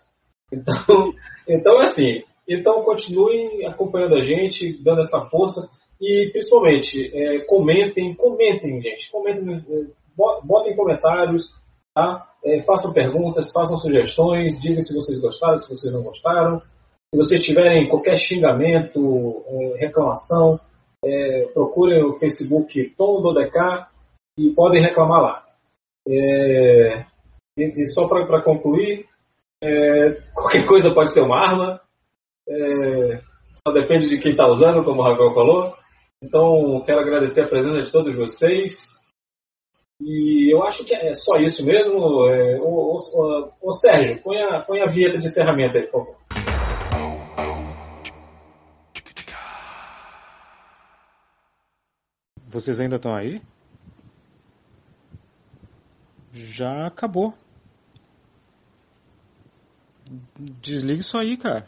Então, então assim, então continuem acompanhando a gente, dando essa força e principalmente é, comentem, comentem, gente, comentem, é, botem comentários, tá? É, façam perguntas, façam sugestões, digam se vocês gostaram, se vocês não gostaram. Se vocês tiverem qualquer xingamento, é, reclamação, é, procurem o Facebook Tom do DK e podem reclamar lá. É, e, e só para concluir, é, qualquer coisa pode ser uma arma, é, só depende de quem está usando, como o Rafael falou. Então, quero agradecer a presença de todos vocês. E eu acho que é só isso mesmo. É, ô, Sérgio, põe a, põe a vinheta de encerramento aí, por favor. Vocês ainda estão aí? Já acabou. Desliga isso aí, cara.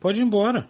Pode ir embora.